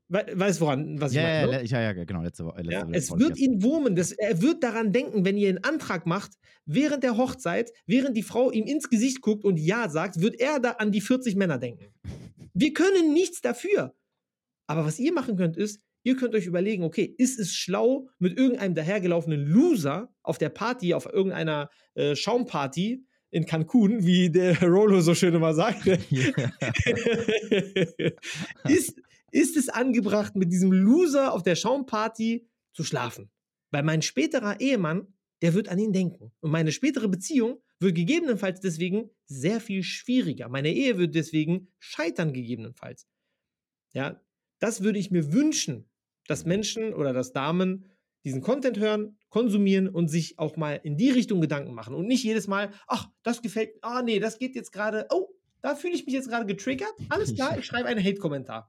[SPEAKER 2] we weißt woran, was ich
[SPEAKER 1] Ja,
[SPEAKER 2] meine?
[SPEAKER 1] ja,
[SPEAKER 2] ne?
[SPEAKER 1] ja, ja, genau, letzte Woche. Letzte,
[SPEAKER 2] Ja,
[SPEAKER 1] letzte
[SPEAKER 2] es wird ihn wurmen. Das, er wird daran denken, wenn ihr einen Antrag macht, während der Hochzeit, während die Frau ihm ins Gesicht guckt und Ja sagt, wird er da an die 40 Männer denken. [laughs] Wir können nichts dafür. Aber was ihr machen könnt, ist, ihr könnt euch überlegen, okay, ist es schlau, mit irgendeinem dahergelaufenen Loser auf der Party, auf irgendeiner äh, Schaumparty in Cancun, wie der [laughs] Rolo so schön immer sagt, [laughs] [laughs] ist, ist es angebracht, mit diesem Loser auf der Schaumparty zu schlafen? Weil mein späterer Ehemann, der wird an ihn denken. Und meine spätere Beziehung wird gegebenenfalls deswegen sehr viel schwieriger. Meine Ehe wird deswegen scheitern, gegebenenfalls. Ja, das würde ich mir wünschen, dass Menschen oder dass Damen diesen Content hören, konsumieren und sich auch mal in die Richtung Gedanken machen und nicht jedes Mal, ach, das gefällt, ah nee, das geht jetzt gerade, oh, Da fühle ich mich jetzt gerade getriggert. Alles klar, [laughs] ich schreibe einen Hate-Kommentar.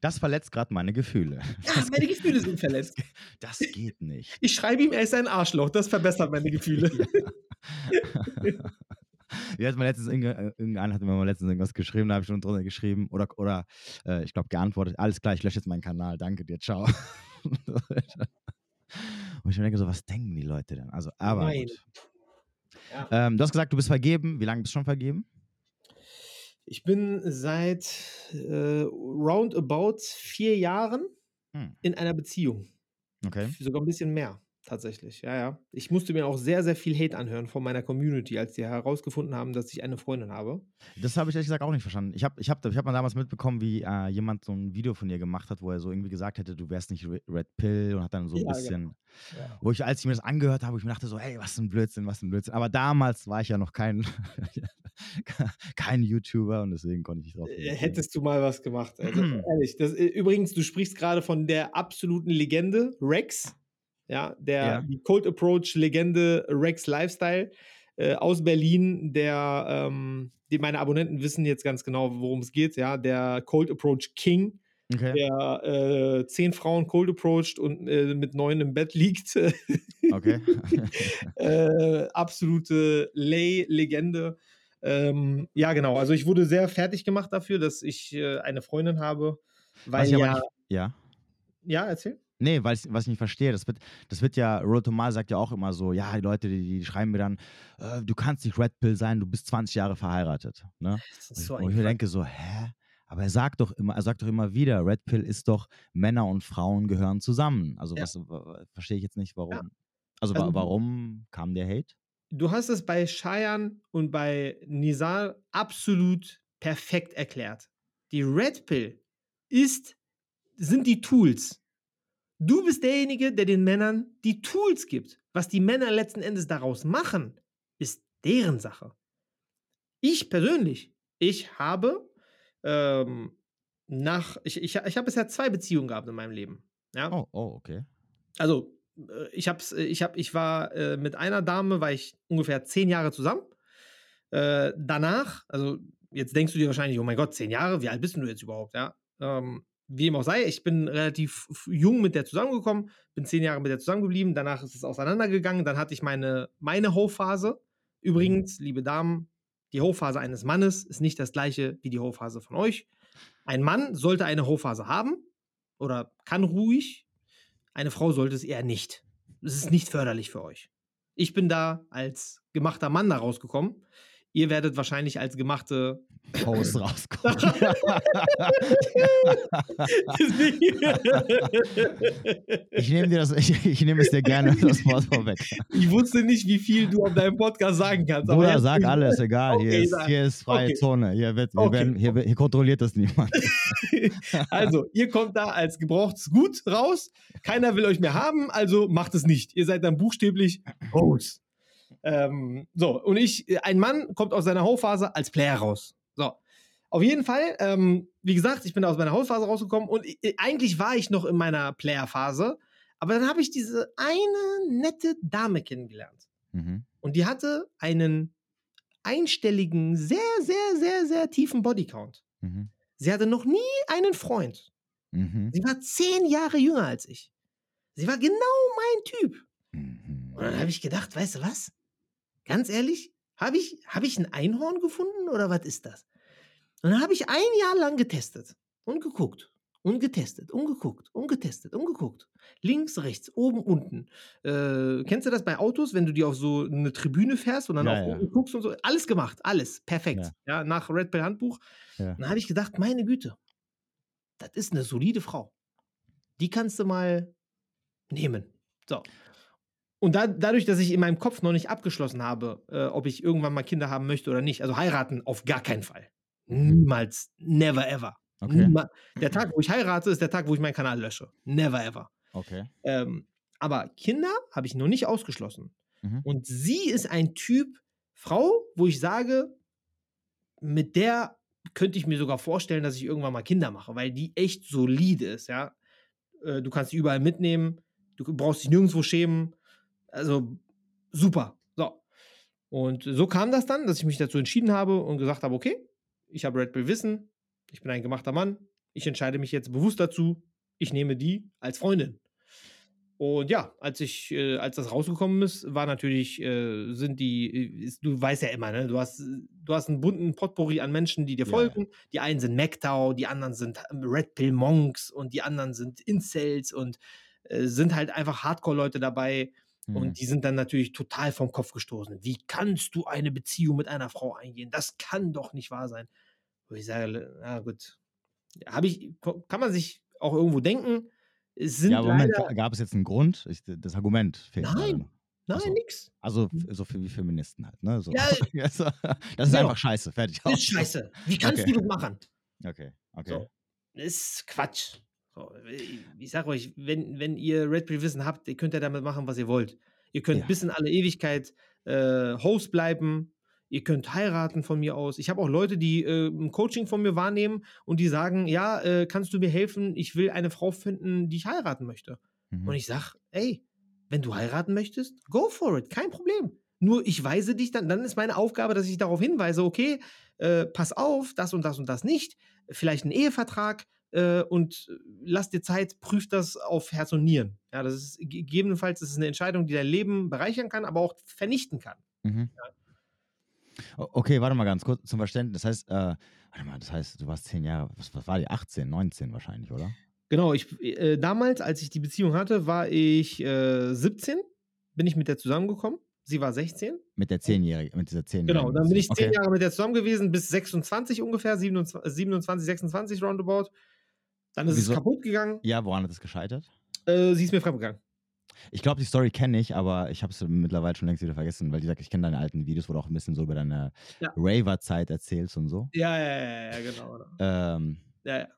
[SPEAKER 1] Das verletzt gerade meine Gefühle.
[SPEAKER 2] Ja, [laughs] meine Gefühle sind verletzt. [laughs]
[SPEAKER 1] Das geht nicht.
[SPEAKER 2] Ich schreibe ihm, er ist ein Arschloch. Das verbessert meine Gefühle.
[SPEAKER 1] Ja. Wir hatten mal letztens, äh, irgendeiner hat mir mal letztens irgendwas geschrieben, da habe ich schon drunter geschrieben oder, oder äh, ich glaube geantwortet, alles klar, ich lösche jetzt meinen Kanal, danke dir, ciao. Und ich mir denke so, was denken die Leute denn? Also, aber
[SPEAKER 2] Nein. Ja.
[SPEAKER 1] Ähm, du hast gesagt, du bist vergeben. Wie lange bist du schon vergeben?
[SPEAKER 2] Ich bin seit äh, roundabout vier Jahren
[SPEAKER 1] Hm.
[SPEAKER 2] in einer Beziehung.
[SPEAKER 1] Okay.
[SPEAKER 2] Sogar ein bisschen mehr, tatsächlich. Ja, ja. Ich musste mir auch sehr, sehr viel Hate anhören von meiner Community, als die herausgefunden haben, dass ich eine Freundin habe.
[SPEAKER 1] Das habe ich ehrlich gesagt auch nicht verstanden. Ich habe ich hab, ich hab mal damals mitbekommen, wie äh, jemand so ein Video von dir gemacht hat, wo er so irgendwie gesagt hätte, du wärst nicht Re- Red Pill und hat dann so ein
[SPEAKER 2] Ja,
[SPEAKER 1] bisschen,
[SPEAKER 2] Ja.
[SPEAKER 1] wo ich, als ich mir das angehört habe, ich mir dachte so, hey, was ein Blödsinn, was ein Blödsinn. Aber damals war ich ja noch kein, [laughs] kein YouTuber und deswegen konnte ich nicht drauf.
[SPEAKER 2] Äh. Hättest du mal was gemacht. Also, [clears throat] ehrlich. Das, äh, übrigens, du sprichst gerade von der absoluten Legende Rex. Ja, der
[SPEAKER 1] Ja.
[SPEAKER 2] die Cold Approach Legende Rex Lifestyle äh, aus Berlin, der ähm, die meine Abonnenten wissen jetzt ganz genau, worum es geht. Ja, der Cold Approach King,
[SPEAKER 1] Okay.
[SPEAKER 2] der äh, zehn Frauen Cold approached und äh, mit neun im Bett liegt.
[SPEAKER 1] Okay. [laughs]
[SPEAKER 2] äh, absolute Lay-Legende. Ähm, ja, genau. Also ich wurde sehr fertig gemacht dafür, dass ich äh, eine Freundin habe. Weil ja,
[SPEAKER 1] nicht, ja.
[SPEAKER 2] ja, erzähl.
[SPEAKER 1] Nee, weil ich, was ich nicht verstehe, das wird, das wird ja, Rotomal sagt ja auch immer so, ja, die Leute, die, die schreiben mir dann, äh, du kannst nicht Red Pill sein, du bist 20 Jahre verheiratet. Ne? [laughs]
[SPEAKER 2] Das
[SPEAKER 1] Und ich,
[SPEAKER 2] so
[SPEAKER 1] mir denke so, hä? Aber er sagt doch immer, er sagt doch immer wieder, Red Pill ist doch, Männer und Frauen gehören zusammen. Also
[SPEAKER 2] Ja.
[SPEAKER 1] was wa- verstehe ich jetzt nicht, warum.
[SPEAKER 2] Ja.
[SPEAKER 1] Also,
[SPEAKER 2] Also
[SPEAKER 1] warum kam der Hate?
[SPEAKER 2] Du hast es bei Cheyenne und bei Nizar absolut perfekt erklärt. Die Red Pill ist, sind die Tools. Du bist derjenige, der den Männern die Tools gibt. Was die Männer letzten Endes daraus machen, ist deren Sache. Ich persönlich, ich habe ähm, nach, ich, ich, ich habe bisher zwei Beziehungen gehabt in meinem Leben. Ja?
[SPEAKER 1] Oh, oh, okay.
[SPEAKER 2] also äh, ich hab's, ich hab, ich war äh, mit einer Dame, war ich ungefähr zehn Jahre zusammen. Äh, danach, also jetzt denkst du dir wahrscheinlich, oh mein Gott, zehn Jahre, wie alt bist du jetzt überhaupt, ja? Ähm, wie ihm auch sei, ich bin relativ jung mit der zusammengekommen, bin zehn Jahre mit der zusammengeblieben, danach ist es auseinandergegangen, dann hatte ich meine, meine Hochphase. Übrigens, liebe Damen, die Hochphase eines Mannes ist nicht das gleiche wie die Hochphase von euch. Ein Mann sollte eine Hochphase haben oder kann ruhig, eine Frau sollte es eher nicht. Es ist nicht förderlich für euch. Ich bin da als gemachter Mann da rausgekommen. Ihr werdet wahrscheinlich als gemachte.
[SPEAKER 1] Post [laughs] rauskommen. ich nehme dir das, ich, ich nehme es dir gerne [laughs] das Wort vorweg.
[SPEAKER 2] ich wusste nicht, wie viel du auf deinem Podcast sagen kannst.
[SPEAKER 1] Bruder, sag alles, egal.
[SPEAKER 2] Okay,
[SPEAKER 1] hier, ist, hier ist freie
[SPEAKER 2] Okay.
[SPEAKER 1] Zone. Hier, wird, wir
[SPEAKER 2] Okay.
[SPEAKER 1] werden, hier, hier kontrolliert das niemand. [laughs]
[SPEAKER 2] Also, ihr kommt da als gebrauchtes Gut raus. Keiner will euch mehr haben, also macht es nicht. Ihr seid dann buchstäblich raus. Ähm, so, und ich, äh, ein Mann kommt aus seiner Hochphase als Player raus. So. Auf jeden Fall, ähm, wie gesagt, ich bin aus meiner Hochphase rausgekommen und äh, eigentlich war ich noch in meiner Player-Phase, aber dann habe ich diese eine nette Dame kennengelernt.
[SPEAKER 1] Mhm.
[SPEAKER 2] Und die hatte einen einstelligen, sehr, sehr, sehr, sehr tiefen Bodycount.
[SPEAKER 1] Mhm.
[SPEAKER 2] Sie hatte noch nie einen Freund.
[SPEAKER 1] Mhm.
[SPEAKER 2] Sie war zehn Jahre jünger als ich. Sie war genau mein Typ.
[SPEAKER 1] Mhm.
[SPEAKER 2] Und dann habe ich gedacht, weißt du was? Ganz ehrlich, habe ich, hab ich ein Einhorn gefunden oder was ist das? Und dann habe ich ein Jahr lang getestet und geguckt und getestet und geguckt und getestet und geguckt. Links, rechts, oben, unten. Äh, kennst du das bei Autos, wenn du die auf so eine Tribüne fährst und dann
[SPEAKER 1] Ja,
[SPEAKER 2] auf
[SPEAKER 1] ja.
[SPEAKER 2] unten guckst und so? Alles gemacht, alles perfekt.
[SPEAKER 1] Ja.
[SPEAKER 2] Ja, nach Red Pill Handbuch. Dann habe ich gedacht, meine Güte, das ist eine solide Frau. Die kannst du mal nehmen. So. Und da, dadurch, dass ich in meinem Kopf noch nicht abgeschlossen habe, äh, ob ich irgendwann mal Kinder haben möchte oder nicht, also heiraten auf gar keinen Fall. Niemals, never ever.
[SPEAKER 1] Okay.
[SPEAKER 2] Niema- Der Tag, wo ich heirate, ist der Tag, wo ich meinen Kanal lösche. Never ever.
[SPEAKER 1] Okay.
[SPEAKER 2] Ähm, aber Kinder habe ich noch nicht ausgeschlossen.
[SPEAKER 1] Mhm.
[SPEAKER 2] Und sie ist ein Typ Frau, wo ich sage, mit der könnte ich mir sogar vorstellen, dass ich irgendwann mal Kinder mache, weil die echt solide ist, ja. Äh, Du kannst sie überall mitnehmen, du brauchst dich nirgendwo schämen. Also super. So. Und so kam das dann, dass ich mich dazu entschieden habe und gesagt habe, okay, ich habe Red Bull Wissen, ich bin ein gemachter Mann, ich entscheide mich jetzt bewusst dazu, ich nehme die als Freundin. Und ja, als ich, äh, als das rausgekommen ist, war natürlich, äh, sind die, äh, du weißt ja immer, ne? Du hast, du hast einen bunten Potpourri an Menschen, die dir
[SPEAKER 1] Ja,
[SPEAKER 2] folgen. Die einen sind MacTau, die anderen sind ähm, Red Pill Monks und die anderen sind Incels und äh, sind halt einfach Hardcore-Leute dabei.
[SPEAKER 1] Mhm.
[SPEAKER 2] Und die sind dann natürlich total vom Kopf gestoßen. Wie kannst du eine Beziehung mit einer Frau eingehen? Das kann doch nicht wahr sein. Wo ich sage, na gut, habe ich, kann man sich auch irgendwo denken. Es sind
[SPEAKER 1] ja, aber Moment, gab es jetzt einen Grund? Ich, das Argument fehlt
[SPEAKER 2] Nein. nein,
[SPEAKER 1] Ach so.
[SPEAKER 2] nix.
[SPEAKER 1] Also f- so für wie Feministen halt, ne? So.
[SPEAKER 2] Ja, [laughs]
[SPEAKER 1] das ist
[SPEAKER 2] genau.
[SPEAKER 1] einfach scheiße, fertig.
[SPEAKER 2] Das ist scheiße. Wie [laughs] kannst
[SPEAKER 1] Okay.
[SPEAKER 2] du das machen?
[SPEAKER 1] Okay, okay.
[SPEAKER 2] So. Das ist Quatsch. So, ich sag euch, wenn, wenn ihr Red Pill Wissen habt, ihr könnt ja damit machen, was ihr wollt. Ihr könnt
[SPEAKER 1] Ja.
[SPEAKER 2] bis in alle Ewigkeit äh, Host bleiben. Ihr könnt heiraten von mir aus. Ich habe auch Leute, die äh, ein Coaching von mir wahrnehmen und die sagen, ja, äh, kannst du mir helfen? Ich will eine Frau finden, die ich heiraten möchte.
[SPEAKER 1] Mhm.
[SPEAKER 2] Und ich sag, ey, wenn du heiraten möchtest, go for it, kein Problem. Nur ich weise dich dann, dann ist meine Aufgabe, dass ich darauf hinweise, okay, äh, pass auf, das und das und das nicht, vielleicht ein Ehevertrag äh, und äh, lass dir Zeit, prüf das auf Herz und Nieren. Ja, das ist gegebenenfalls ist es eine Entscheidung, die dein Leben bereichern kann, aber auch vernichten kann.
[SPEAKER 1] Mhm. O- Okay, warte mal ganz kurz zum Verständnis. Das heißt, äh, warte mal, das heißt, du warst zehn Jahre, was, was war die? 18, 19 wahrscheinlich, oder?
[SPEAKER 2] Genau, ich, äh, damals, als ich die Beziehung hatte, war ich äh, 17, bin ich mit der zusammengekommen. Sie war 16.
[SPEAKER 1] Mit der Zehnjährigen, mit dieser Zehnjährigen.
[SPEAKER 2] Genau, dann bin ich zehn
[SPEAKER 1] okay.
[SPEAKER 2] Jahre mit der zusammen gewesen, bis 26 ungefähr, 27, 27 26 roundabout. Dann ist
[SPEAKER 1] Wieso?
[SPEAKER 2] es kaputt gegangen.
[SPEAKER 1] Ja, woran hat es gescheitert?
[SPEAKER 2] Äh, sie ist mir fremdgegangen.
[SPEAKER 1] Ich glaube, die Story kenne ich, aber ich habe es mittlerweile schon längst wieder vergessen, weil ich sag, ich kenne deine alten Videos, wo du auch ein bisschen so über deine
[SPEAKER 2] Ja.
[SPEAKER 1] Raver-Zeit erzählst und so.
[SPEAKER 2] Ja, ja, ja, ja, genau. genau.
[SPEAKER 1] Ähm,
[SPEAKER 2] Ja, ja.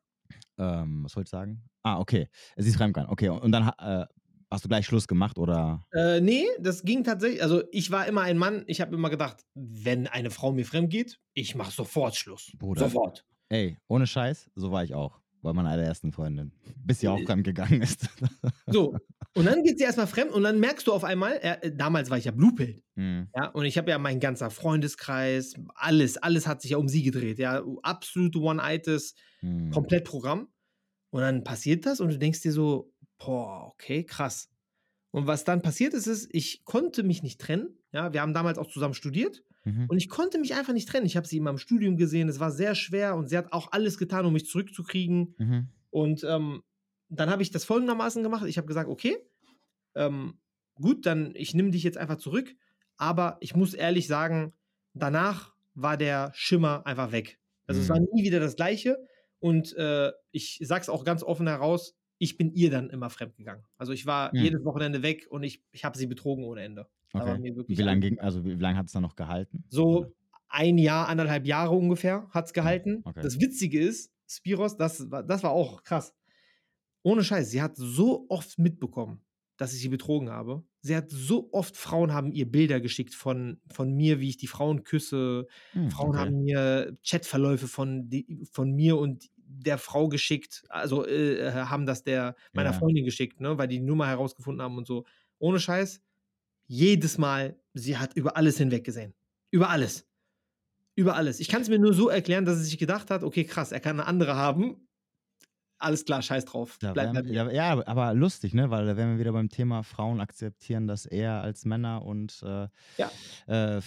[SPEAKER 1] ähm, was wollte ich sagen? Ah, okay. Sie ist fremdgegangen. Okay, und dann äh, hast du gleich Schluss gemacht oder?
[SPEAKER 2] Äh, nee, das ging tatsächlich. Also, ich war immer ein Mann. Ich habe immer gedacht, wenn eine Frau mir fremd geht, ich mache sofort Schluss.
[SPEAKER 1] Bruder.
[SPEAKER 2] Sofort.
[SPEAKER 1] Ey, ohne Scheiß, so war ich auch. Bei meiner allerersten Freundin. Bis sie auch
[SPEAKER 2] Äh.
[SPEAKER 1] fremdgegangen ist. [laughs]
[SPEAKER 2] So. Und dann geht sie erstmal fremd und dann merkst du auf einmal, äh, damals war ich ja Bluepill.
[SPEAKER 1] Mhm.
[SPEAKER 2] Ja, und ich habe ja mein ganzer Freundeskreis, alles, alles hat sich ja um sie gedreht. Ja, absolute One-Itis.
[SPEAKER 1] Mhm.
[SPEAKER 2] komplett Programm. Und dann passiert das und du denkst dir so, boah, okay, krass. Und was dann passiert ist, ist, ich konnte mich nicht trennen. Ja, wir haben damals auch zusammen studiert
[SPEAKER 1] Mhm.
[SPEAKER 2] und ich konnte mich einfach nicht trennen. Ich habe sie immer im Studium gesehen. Es war sehr schwer und sie hat auch alles getan, um mich zurückzukriegen.
[SPEAKER 1] Mhm.
[SPEAKER 2] Und ähm, dann habe ich das folgendermaßen gemacht. Ich habe gesagt, okay, ähm, gut, dann ich nehme dich jetzt einfach zurück. Aber ich muss ehrlich sagen, danach war der Schimmer einfach weg. Also es
[SPEAKER 1] Mhm.
[SPEAKER 2] war nie wieder das Gleiche. Und äh, ich sag's auch ganz offen heraus, ich bin ihr dann immer fremdgegangen. Also ich war
[SPEAKER 1] Mhm.
[SPEAKER 2] jedes Wochenende weg und ich, ich habe sie betrogen ohne Ende.
[SPEAKER 1] Okay. Wie lange ging, also wie, lange hat es dann noch gehalten?
[SPEAKER 2] so ein Jahr, anderthalb Jahre ungefähr hat es gehalten.
[SPEAKER 1] okay.
[SPEAKER 2] Das Witzige ist, Spiros, das, war- das war auch krass. Ohne Scheiß, sie hat so oft mitbekommen, dass ich sie betrogen habe. Sie hat so oft, Frauen haben ihr Bilder geschickt von, von mir, wie ich die Frauen küsse.
[SPEAKER 1] Hm,
[SPEAKER 2] Frauen
[SPEAKER 1] okay.
[SPEAKER 2] haben mir Chatverläufe von, die, von mir und der Frau geschickt. Also äh, haben das der meiner
[SPEAKER 1] Ja.
[SPEAKER 2] Freundin geschickt, ne, weil die die Nummer herausgefunden haben und so. Ohne Scheiß, jedes Mal, sie hat über alles hinweg gesehen. Über alles. Über alles. Ich kann es mir nur so erklären, dass sie sich gedacht hat, okay, krass, er kann eine andere haben. Alles klar, scheiß drauf. Bleib, bleib.
[SPEAKER 1] ja, ja, aber lustig, ne? Weil da wären wir wieder beim Thema Frauen akzeptieren das eher als Männer und äh,
[SPEAKER 2] Ja.
[SPEAKER 1] äh, äh,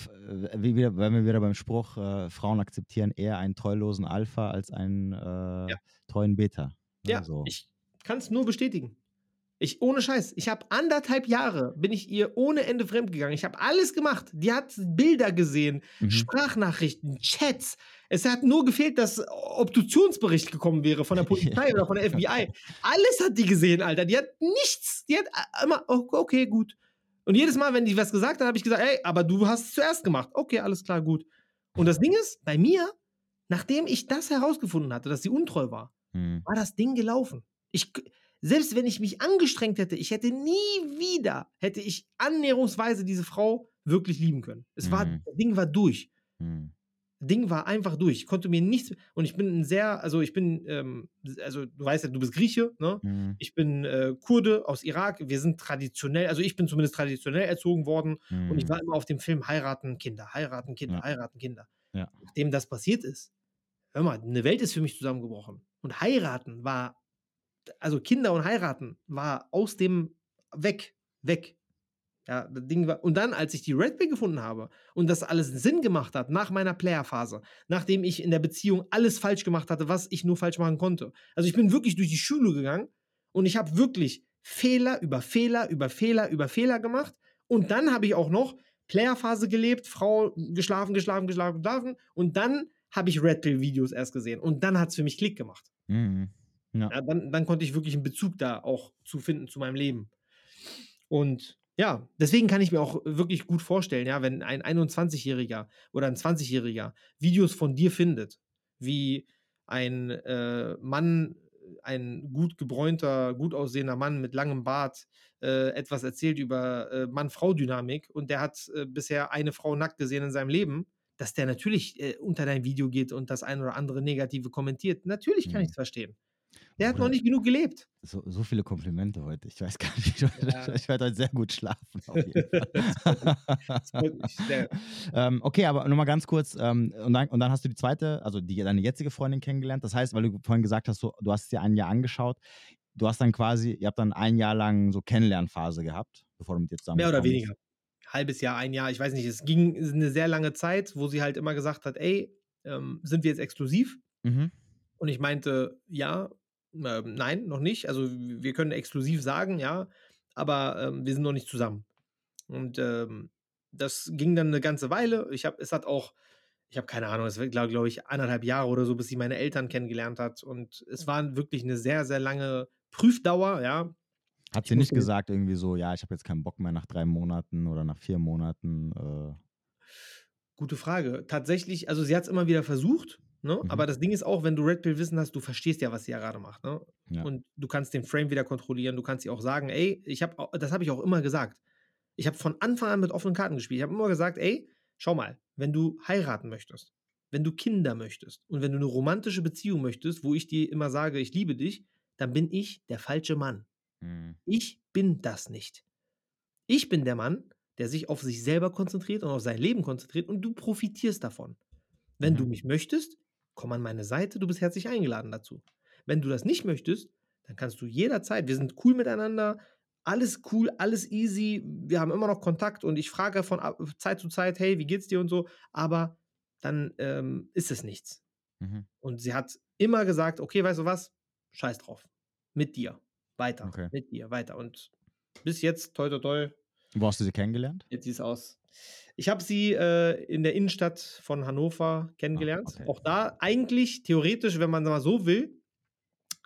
[SPEAKER 1] wie wieder, wären wir wieder beim Spruch, äh, Frauen akzeptieren eher einen treulosen Alpha als einen äh, treuen Beta. ne?
[SPEAKER 2] Ja,
[SPEAKER 1] so.
[SPEAKER 2] ich kann es nur bestätigen. Ich, ohne Scheiß, ich habe anderthalb Jahre, bin ich ihr ohne Ende fremdgegangen. Ich habe alles gemacht. Die hat Bilder gesehen,
[SPEAKER 1] Mhm.
[SPEAKER 2] Sprachnachrichten, Chats. Es hat nur gefehlt, dass Obduktionsbericht gekommen wäre von der [laughs] Polizei oder von der FBI. Alles hat die gesehen, Alter. Die hat nichts. Die hat äh, immer, oh, okay, gut. Und jedes Mal, wenn die was gesagt hat, habe ich gesagt, ey, aber du hast es zuerst gemacht. Okay, alles klar, gut. Und das Ding ist, bei mir, nachdem ich das herausgefunden hatte, dass sie untreu war,
[SPEAKER 1] Mhm.
[SPEAKER 2] war das Ding gelaufen. Ich, selbst wenn ich mich angestrengt hätte, ich hätte nie wieder, hätte ich annäherungsweise diese Frau wirklich lieben können. Es war,
[SPEAKER 1] Mhm.
[SPEAKER 2] das Ding war durch.
[SPEAKER 1] Mhm.
[SPEAKER 2] Ding war einfach durch. Ich konnte mir nichts. Und ich bin ein sehr, also ich bin, ähm, also du weißt ja, du bist Grieche, ne?
[SPEAKER 1] Mhm.
[SPEAKER 2] Ich bin äh, Kurde aus Irak. Wir sind traditionell, also ich bin zumindest traditionell erzogen worden. Und ich
[SPEAKER 1] Mhm.
[SPEAKER 2] war immer auf dem Film heiraten Kinder, heiraten Kinder,
[SPEAKER 1] Ja.
[SPEAKER 2] heiraten Kinder.
[SPEAKER 1] Ja.
[SPEAKER 2] Nachdem das passiert ist, hör mal, eine Welt ist für mich zusammengebrochen. Und heiraten war, also Kinder und heiraten war aus dem weg, weg. Ja, das Ding war, und dann, als ich die Red Pill gefunden habe und das alles Sinn gemacht hat, nach meiner Player-Phase, nachdem ich in der Beziehung alles falsch gemacht hatte, was ich nur falsch machen konnte. Also ich bin wirklich durch die Schule gegangen und ich habe wirklich Fehler über Fehler über Fehler über Fehler gemacht. Und dann habe ich auch noch Player-Phase gelebt, Frau geschlafen, geschlafen, geschlafen, geschlafen. Und dann habe ich Red Pill-Videos erst gesehen. Und dann hat es für mich Klick gemacht.
[SPEAKER 1] Mhm. Ja.
[SPEAKER 2] Ja, dann, dann konnte ich wirklich einen Bezug da auch zu finden zu meinem Leben. Und ja, deswegen kann ich mir auch wirklich gut vorstellen, ja, wenn ein 21-Jähriger oder ein 20-Jähriger Videos von dir findet, wie ein äh, Mann, ein gut gebräunter, gut aussehender Mann mit langem Bart äh, etwas erzählt über äh, Mann-Frau-Dynamik und der hat äh, bisher eine Frau nackt gesehen in seinem Leben, dass der natürlich äh, unter dein Video geht und das ein oder andere Negative kommentiert. Natürlich kann
[SPEAKER 1] Mhm.
[SPEAKER 2] ich es verstehen. Der hat noch
[SPEAKER 1] Oder-
[SPEAKER 2] nicht genug gelebt.
[SPEAKER 1] So, so viele Komplimente heute. Ich weiß gar nicht. [laughs] Ich,
[SPEAKER 2] Ja.
[SPEAKER 1] ich werde heute sehr gut schlafen. Auf jeden [laughs]
[SPEAKER 2] Das freut mich sehr.
[SPEAKER 1] ähm, okay, aber nochmal ganz kurz. Ähm, und, dann, und dann hast du die zweite, also die, deine jetzige Freundin kennengelernt. Das heißt, weil du vorhin gesagt hast, so, du hast dir ein Jahr angeschaut. Du hast dann quasi, ihr habt dann ein Jahr lang so Kennenlernphase gehabt, bevor du mit dir zusammen
[SPEAKER 2] Mehr oder weniger. Halbes Jahr, ein Jahr, ich weiß nicht. Es ging eine sehr lange Zeit, wo sie halt immer gesagt hat, ey, ähm, sind wir jetzt exklusiv?
[SPEAKER 1] Mhm.
[SPEAKER 2] Und ich meinte, ja, ähm, nein, noch nicht. Also wir können exklusiv sagen, ja, aber ähm, wir sind noch nicht zusammen. Und ähm, das ging dann eine ganze Weile. Ich habe, es hat auch, ich habe keine Ahnung, es war, glaube glaub ich, anderthalb Jahre oder so, bis sie meine Eltern kennengelernt hat. Und es war wirklich eine sehr, sehr lange Prüfdauer, ja.
[SPEAKER 1] Hat sie nicht gesagt, irgendwie so, ja, ich habe jetzt keinen Bock mehr nach drei Monaten oder nach vier Monaten. Äh,
[SPEAKER 2] Gute Frage. Tatsächlich, also sie hat es immer wieder versucht, ne?
[SPEAKER 1] Mhm.
[SPEAKER 2] aber das Ding ist auch, wenn du Red Pill Wissen hast, du verstehst ja, was sie ja gerade macht. Ne?
[SPEAKER 1] Ja.
[SPEAKER 2] Und du kannst den Frame wieder kontrollieren, du kannst ihr auch sagen, ey, ich habe, das habe ich auch immer gesagt. Ich habe von Anfang an mit offenen Karten gespielt. Ich habe immer gesagt, ey, schau mal, wenn du heiraten möchtest, wenn du Kinder möchtest und wenn du eine romantische Beziehung möchtest, wo ich dir immer sage, ich liebe dich, dann bin ich der falsche Mann.
[SPEAKER 1] Mhm.
[SPEAKER 2] Ich bin das nicht. Ich bin der Mann, der sich auf sich selber konzentriert und auf sein Leben konzentriert und du profitierst davon. Wenn du
[SPEAKER 1] Mhm.
[SPEAKER 2] mich möchtest, komm an meine Seite, du bist herzlich eingeladen dazu. Wenn du das nicht möchtest, dann kannst du jederzeit, wir sind cool miteinander, alles cool, alles easy, wir haben immer noch Kontakt und ich frage von ab- Zeit zu Zeit, hey, wie geht's dir und so, aber dann ähm, ist es nichts.
[SPEAKER 1] Mhm.
[SPEAKER 2] Und sie hat immer gesagt, okay, weißt du was, scheiß drauf, mit dir, weiter,
[SPEAKER 1] Okay.
[SPEAKER 2] mit dir, weiter. Und bis jetzt, toi, toi, toi,
[SPEAKER 1] Wo hast du sie kennengelernt?
[SPEAKER 2] Jetzt sieht es aus. Ich habe sie äh, in der Innenstadt von Hannover kennengelernt.
[SPEAKER 1] okay.
[SPEAKER 2] Auch da eigentlich theoretisch, wenn man mal so will,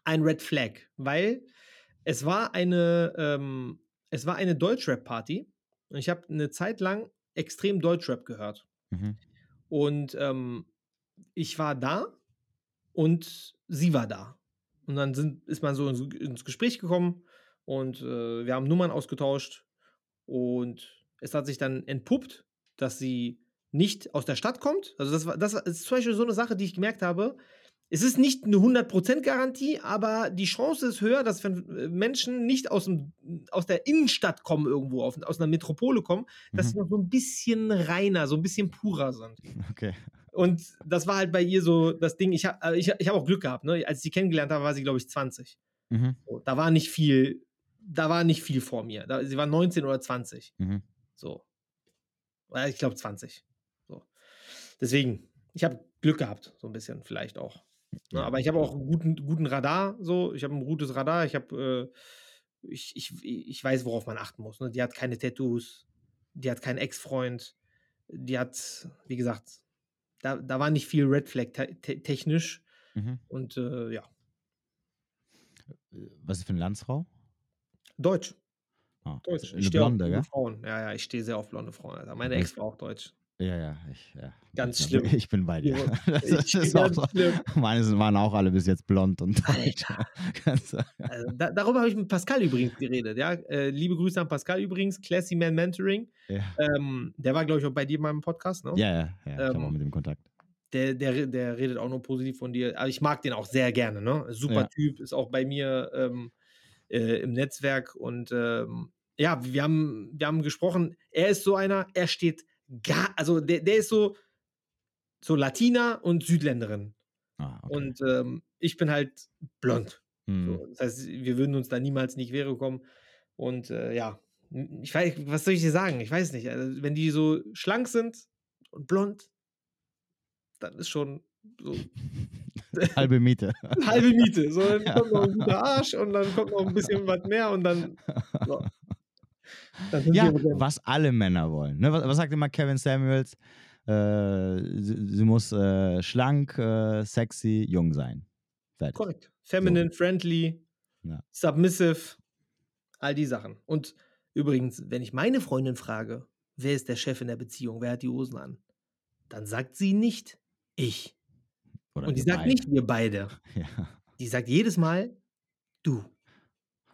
[SPEAKER 2] ein Red Flag, weil es war eine, ähm, es war eine Deutschrap-Party und ich habe eine Zeit lang extrem Deutschrap gehört.
[SPEAKER 1] Mhm.
[SPEAKER 2] Und ähm, ich war da und sie war da. Und dann sind, ist man so ins, ins Gespräch gekommen und äh, wir haben Nummern ausgetauscht. Und es hat sich dann entpuppt, dass sie nicht aus der Stadt kommt. Also das, war, das ist zum Beispiel so eine Sache, die ich gemerkt habe. Es ist nicht eine 100% Garantie, aber die Chance ist höher, dass wenn äh, Menschen nicht aus, dem, aus der Innenstadt kommen irgendwo, auf, aus einer Metropole kommen, dass
[SPEAKER 1] Mhm.
[SPEAKER 2] sie noch so ein bisschen reiner, so ein bisschen purer sind. [laughs]
[SPEAKER 1] Okay.
[SPEAKER 2] Und das war halt bei ihr so das Ding. Ich habe ich, ich hab auch Glück gehabt. Ne? Als ich sie kennengelernt habe, war sie, glaube ich, 20.
[SPEAKER 1] Mhm.
[SPEAKER 2] So, da war nicht viel, da war nicht viel vor mir. Da, sie war 19 oder 20.
[SPEAKER 1] Mhm.
[SPEAKER 2] So. Oder ich glaube 20. So. Deswegen, ich habe Glück gehabt, so ein bisschen vielleicht auch. Ne?
[SPEAKER 1] Ja.
[SPEAKER 2] Aber ich habe auch einen guten, guten Radar, so. Ich habe ein gutes Radar. Ich habe, äh, ich, ich, ich weiß, worauf man achten muss. Ne? Die hat keine Tattoos, die hat keinen Ex-Freund, die hat, wie gesagt, da, da war nicht viel Red Flag te te technisch.
[SPEAKER 1] Mhm.
[SPEAKER 2] Und äh, ja,
[SPEAKER 1] Was ist für eine Landsfrau?
[SPEAKER 2] Deutsch.
[SPEAKER 1] Ah,
[SPEAKER 2] Deutsch. Ich stehe auf
[SPEAKER 1] Blonde?
[SPEAKER 2] Frauen. Ja, ja, ich stehe sehr auf blonde Frauen. Alter. Meine
[SPEAKER 1] Okay.
[SPEAKER 2] Ex war auch deutsch.
[SPEAKER 1] Ja, ja, ich, ja.
[SPEAKER 2] Ganz
[SPEAKER 1] ich,
[SPEAKER 2] schlimm.
[SPEAKER 1] Ich bin bei dir.
[SPEAKER 2] Ja, [laughs]
[SPEAKER 1] Das ist auch
[SPEAKER 2] schlimm.
[SPEAKER 1] Meine sind- waren auch alle bis jetzt blond und deutsch. [laughs]
[SPEAKER 2] Also, da, darüber habe ich mit Pascal übrigens geredet. Ja? Äh, liebe Grüße an Pascal übrigens, Classy Man Mentoring.
[SPEAKER 1] ja,
[SPEAKER 2] Ähm, der war, glaube ich, auch bei dir in meinem Podcast. Ne?
[SPEAKER 1] ja, ja, ja, ich habe auch
[SPEAKER 2] Ähm,
[SPEAKER 1] mit dem Kontakt.
[SPEAKER 2] der, der, der redet auch nur positiv von dir. Aber ich mag den auch sehr gerne, ne? Super
[SPEAKER 1] Ja.
[SPEAKER 2] Typ, ist auch bei mir ähm, äh, im Netzwerk und ähm, ja, wir haben, wir haben gesprochen. Er ist so einer, er steht gar, also der, der ist so, so Latina und Südländerin.
[SPEAKER 1] Ah, okay.
[SPEAKER 2] Und ähm, ich bin halt blond.
[SPEAKER 1] Hm.
[SPEAKER 2] So, das heißt, wir würden uns da niemals nicht Quere kommen. Und äh, ja, ich weiß, was soll ich dir sagen? Ich weiß nicht. Also, wenn die so schlank sind und blond, dann ist schon so [laughs]
[SPEAKER 1] Halbe Miete. [laughs]
[SPEAKER 2] halbe Miete. So, dann kommt noch ein guter Arsch und dann kommt noch ein bisschen [laughs] was mehr und dann. So.
[SPEAKER 1] Ja, was alle Männer wollen. Ne? Was, was sagt immer Kevin Samuels? Äh, sie, sie muss äh, schlank, äh, sexy, jung sein. Fertig.
[SPEAKER 2] Korrekt. Feminine, friendly,
[SPEAKER 1] Ja.
[SPEAKER 2] submissive, all die Sachen. Und übrigens, wenn ich meine Freundin frage, wer ist der Chef in der Beziehung, wer hat die Hosen an, dann sagt sie nicht ich.
[SPEAKER 1] Oder
[SPEAKER 2] Und die sagt
[SPEAKER 1] beide.
[SPEAKER 2] nicht wir beide. [laughs]
[SPEAKER 1] Ja.
[SPEAKER 2] Die sagt jedes Mal du.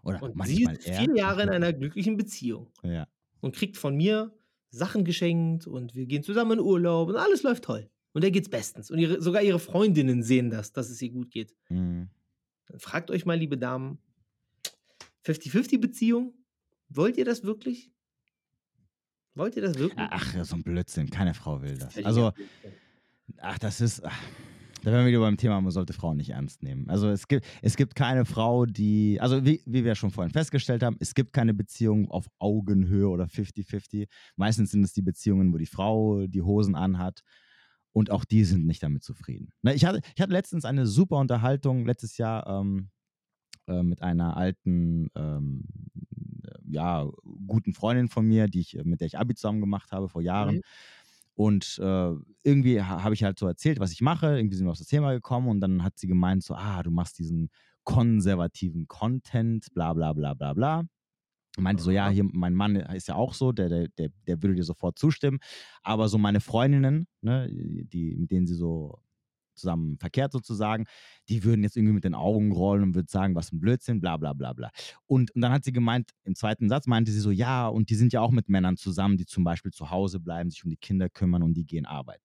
[SPEAKER 1] Oder
[SPEAKER 2] Und sie ist
[SPEAKER 1] er.
[SPEAKER 2] vier Jahre in einer glücklichen Beziehung
[SPEAKER 1] Ja.
[SPEAKER 2] und kriegt von mir Sachen geschenkt und wir gehen zusammen in Urlaub und alles läuft toll. Und der geht's bestens. Und ihre, sogar ihre Freundinnen sehen das, dass es ihr gut geht.
[SPEAKER 1] Mhm.
[SPEAKER 2] Dann fragt euch mal, liebe Damen, 50-50-Beziehung, wollt ihr das wirklich? Wollt ihr das wirklich?
[SPEAKER 1] Ach, so ein Blödsinn. Keine Frau will das. Also, ach, das ist. Ach, da wären wir wieder beim Thema, man sollte Frauen nicht ernst nehmen. Also es gibt, es gibt keine Frau, die, also wie, wie wir schon vorhin festgestellt haben, es gibt keine Beziehung auf Augenhöhe oder 50-50. Meistens sind es die Beziehungen, wo die Frau die Hosen anhat und auch die sind nicht damit zufrieden. Ne, ich, hatte, ich hatte letztens eine super Unterhaltung, letztes Jahr ähm, äh, mit einer alten, ähm, ja, guten Freundin von mir, die ich, mit der ich Abi zusammen gemacht habe vor Jahren.
[SPEAKER 2] Mhm.
[SPEAKER 1] Und äh, irgendwie ha- habe ich halt so erzählt, was ich mache. Irgendwie sind wir auf das Thema gekommen und dann hat sie gemeint, so, ah, du machst diesen konservativen Content, bla bla bla bla bla. Und meinte so, ja, hier, mein Mann ist ja auch so, der, der, der, der würde dir sofort zustimmen. Aber so meine Freundinnen, ne, die, mit denen sie so zusammen verkehrt sozusagen, die würden jetzt irgendwie mit den Augen rollen und würden sagen, was ein Blödsinn, bla bla bla bla. Und, und dann hat sie gemeint, im zweiten Satz meinte sie so, ja, und die sind ja auch mit Männern zusammen, die zum Beispiel zu Hause bleiben, sich um die Kinder kümmern und die gehen arbeiten.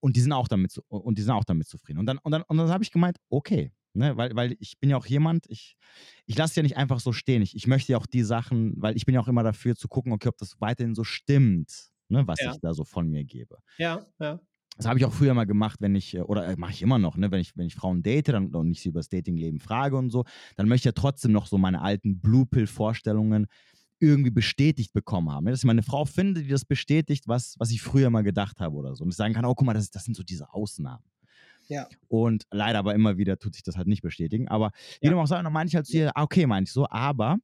[SPEAKER 1] Und die sind auch damit, und die sind auch damit zufrieden. Und dann, und dann, und dann habe ich gemeint, okay, ne, weil, weil ich bin ja auch jemand, ich, ich lasse ja nicht einfach so stehen. Ich, ich möchte ja auch die Sachen, weil ich bin ja auch immer dafür zu gucken, okay, ob das weiterhin so stimmt, ne, was
[SPEAKER 2] Ja.
[SPEAKER 1] ich da so von mir gebe.
[SPEAKER 2] Ja, ja.
[SPEAKER 1] Das habe ich auch früher mal gemacht, wenn ich, äh, oder äh, mache ich immer noch, ne, wenn ich, wenn ich Frauen date dann, und ich sie über das Datingleben frage und so, dann möchte ich ja trotzdem noch so meine alten Blue Pill-Vorstellungen irgendwie bestätigt bekommen haben. Ne? Dass ich meine Frau finde, die das bestätigt, was, was ich früher mal gedacht habe oder so. Und ich sagen kann, oh, guck mal, das, das sind so diese Ausnahmen.
[SPEAKER 2] Ja.
[SPEAKER 1] Und leider aber immer wieder tut sich das halt nicht bestätigen. Aber wie
[SPEAKER 2] Ja.
[SPEAKER 1] du auch sagst, dann meine ich halt ah, okay, meine ich so, aber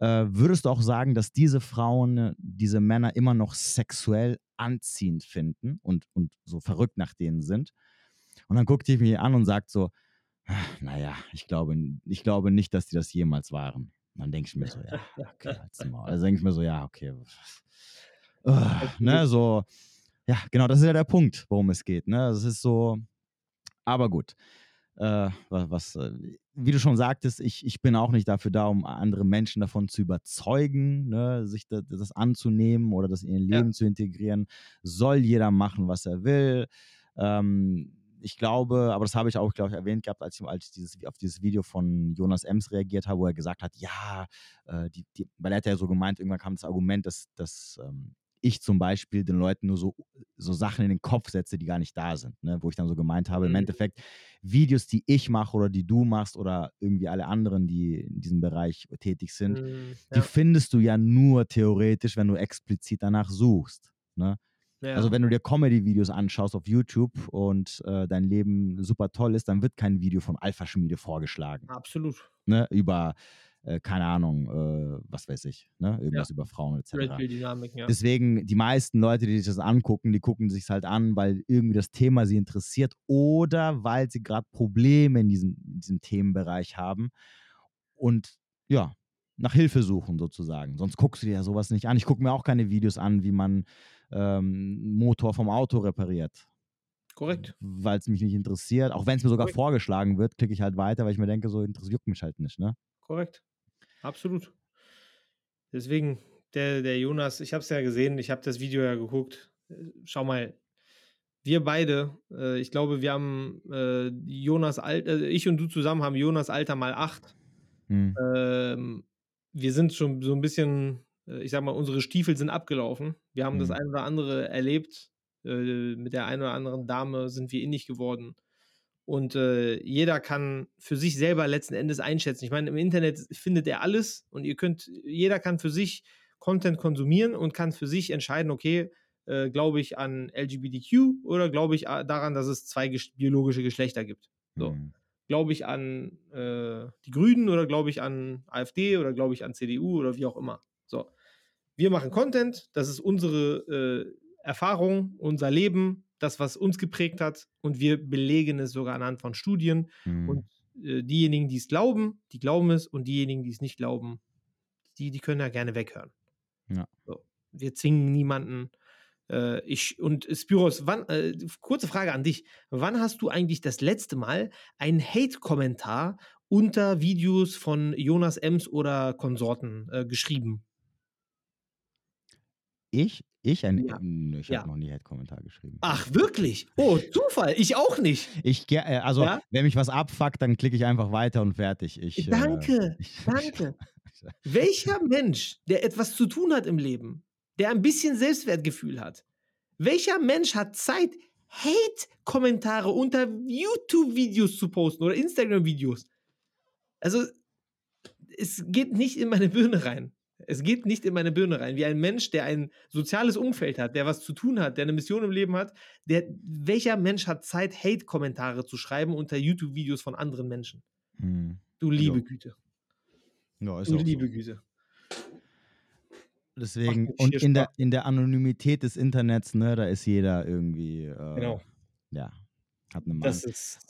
[SPEAKER 1] äh, würdest du auch sagen, dass diese Frauen, äh, diese Männer immer noch sexuell anziehend finden und, und so verrückt nach denen sind? Und dann guckt die mich an und sagt so, "Ah, naja, ich glaube, ich glaube nicht, dass die das jemals waren. Und dann denke ich mir so, ja, okay, halt's. Also denke ich mir so, ja, okay. Uh, ne, so, ja, genau, das ist ja der Punkt, worum es geht. Ne? Es ist so, aber gut. Äh, was, was, äh, wie du schon sagtest, ich, ich bin auch nicht dafür da, um andere Menschen davon zu überzeugen, ne, sich das, das anzunehmen oder das in ihr
[SPEAKER 2] Ja.
[SPEAKER 1] Leben zu integrieren. Soll jeder machen, was er will. Ähm, ich glaube, aber das habe ich auch, glaube ich, erwähnt gehabt, als ich, als ich dieses, auf dieses Video von Jonas Ems reagiert habe, wo er gesagt hat, ja, äh, die, die, weil er hat ja so gemeint, irgendwann kam das Argument, dass, dass ähm, ich zum Beispiel den Leuten nur so, so Sachen in den Kopf setze, die gar nicht da sind. Ne? Wo ich dann so gemeint habe, im
[SPEAKER 2] Mhm.
[SPEAKER 1] Endeffekt, Videos, die ich mache oder die du machst oder irgendwie alle anderen, die in diesem Bereich tätig sind, die
[SPEAKER 2] ja.
[SPEAKER 1] findest du ja nur theoretisch, wenn du explizit danach suchst. Ne?
[SPEAKER 2] ja.
[SPEAKER 1] Also wenn du dir Comedy-Videos anschaust auf YouTube und äh, dein Leben super toll ist, dann wird kein Video von Alpha Schmiede vorgeschlagen.
[SPEAKER 2] Absolut.
[SPEAKER 1] Ne? Über, äh, keine Ahnung, äh, was weiß ich, ne? irgendwas über Frauen etc.
[SPEAKER 2] Dynamik, ja.
[SPEAKER 1] Deswegen, die meisten Leute, die sich das angucken, die gucken sich halt an, weil irgendwie das Thema sie interessiert oder weil sie gerade Probleme in diesem, in diesem Themenbereich haben und ja, nach Hilfe suchen sozusagen. Sonst guckst du dir ja sowas nicht an. Ich gucke mir auch keine Videos an, wie man ähm, Motor vom Auto repariert,
[SPEAKER 2] Korrekt.
[SPEAKER 1] weil es mich nicht interessiert. Auch wenn es mir sogar
[SPEAKER 2] Korrekt.
[SPEAKER 1] vorgeschlagen wird, klicke ich halt weiter, weil ich mir denke, so interessiert mich halt nicht. Ne?
[SPEAKER 2] Korrekt. Absolut. Deswegen, der, der Jonas, ich habe es ja gesehen, ich habe das Video ja geguckt. Schau mal, wir beide, äh, ich glaube, wir haben äh, Jonas Alter, äh, ich und du zusammen haben Jonas Alter mal acht.
[SPEAKER 1] Hm.
[SPEAKER 2] Ähm, wir sind schon so ein bisschen, äh, ich sag mal, unsere Stiefel sind abgelaufen. Wir haben das
[SPEAKER 1] Mhm.
[SPEAKER 2] ein oder andere erlebt. Äh, mit der einen oder anderen Dame sind wir innig geworden. Und äh, jeder kann für sich selber letzten Endes einschätzen. Ich meine, im Internet findet er alles und ihr könnt, jeder kann für sich Content konsumieren und kann für sich entscheiden, okay, äh, glaube ich an LGBTQ oder glaube ich a- daran, dass es zwei ges biologische Geschlechter gibt. So.
[SPEAKER 1] Hm.
[SPEAKER 2] Glaube ich an äh, die Grünen oder glaube ich an AfD oder glaube ich an CDU oder wie auch immer. So. Wir machen Content, das ist unsere äh, Erfahrung, unser Leben, das, was uns geprägt hat und wir belegen es sogar anhand von Studien.
[SPEAKER 1] Hm.
[SPEAKER 2] Und äh, diejenigen, die es glauben, die glauben es und diejenigen, die es nicht glauben, die, die können da gerne weghören.
[SPEAKER 1] Ja.
[SPEAKER 2] So. Wir zwingen niemanden. Äh, ich, und Spiros, wann, äh, kurze Frage an dich. Wann hast du eigentlich das letzte Mal einen Hate-Kommentar unter Videos von Jonas Ems oder Konsorten äh, geschrieben?
[SPEAKER 1] Ich? Ich? Ein,
[SPEAKER 2] Ja.
[SPEAKER 1] Nö, ich
[SPEAKER 2] Ja.
[SPEAKER 1] habe noch nie Hate-Kommentar geschrieben.
[SPEAKER 2] Ach, wirklich? Oh, Zufall. Ich auch nicht.
[SPEAKER 1] Ich, äh, also,
[SPEAKER 2] Ja?
[SPEAKER 1] wenn mich was abfuckt, dann klicke ich einfach weiter und fertig. Ich, äh,
[SPEAKER 2] Danke,
[SPEAKER 1] ich, [laughs]
[SPEAKER 2] danke. Welcher Mensch, der etwas zu tun hat im Leben, der ein bisschen Selbstwertgefühl hat, welcher Mensch hat Zeit, Hate-Kommentare unter YouTube-Videos zu posten oder Instagram-Videos? Also, es geht nicht in meine Birne rein. Es geht nicht in meine Birne rein. Wie ein Mensch, der ein soziales Umfeld hat, der was zu tun hat, der eine Mission im Leben hat, der, welcher Mensch hat Zeit, Hate-Kommentare zu schreiben unter YouTube-Videos von anderen Menschen?
[SPEAKER 1] Hm.
[SPEAKER 2] Du liebe
[SPEAKER 1] Ja.
[SPEAKER 2] Güte.
[SPEAKER 1] Ja,
[SPEAKER 2] Du liebe
[SPEAKER 1] so.
[SPEAKER 2] Güte.
[SPEAKER 1] Deswegen, und in der, in der Anonymität des Internets, ne, da ist jeder irgendwie, äh,
[SPEAKER 2] Genau.
[SPEAKER 1] ja, hat eine Meinung.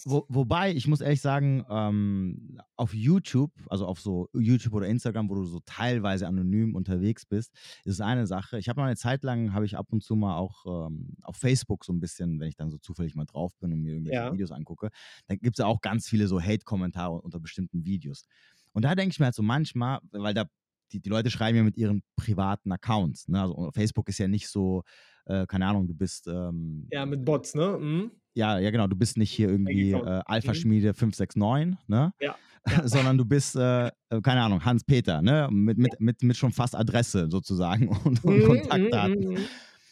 [SPEAKER 1] Wo, wobei, ich muss ehrlich sagen, ähm, auf YouTube, also auf so YouTube oder Instagram, wo du so teilweise anonym unterwegs bist, ist es eine Sache. Ich habe mal eine Zeit lang, habe ich ab und zu mal auch ähm, auf Facebook so ein bisschen, wenn ich dann so zufällig mal drauf bin und mir irgendwelche
[SPEAKER 2] Ja.
[SPEAKER 1] Videos angucke, dann gibt es ja auch ganz viele so Hate-Kommentare unter bestimmten Videos. Und da denke ich mir halt so manchmal, weil da die, die Leute schreiben ja mit ihren privaten Accounts. Ne? Also Facebook ist ja nicht so, äh, keine Ahnung, du bist ähm,
[SPEAKER 2] Ja, mit Bots, ne? Mhm.
[SPEAKER 1] ja, ja, genau. Du bist nicht hier irgendwie äh, Alpha-Schmiede 569, ne? [laughs]
[SPEAKER 2] Ja,
[SPEAKER 1] Sondern du bist, äh, äh, keine Ahnung, Hans-Peter, ne? Mit, mit, mit, mit schon fast Adresse sozusagen [laughs] und, und
[SPEAKER 2] Mhm,
[SPEAKER 1] Kontaktdaten.
[SPEAKER 2] mhm,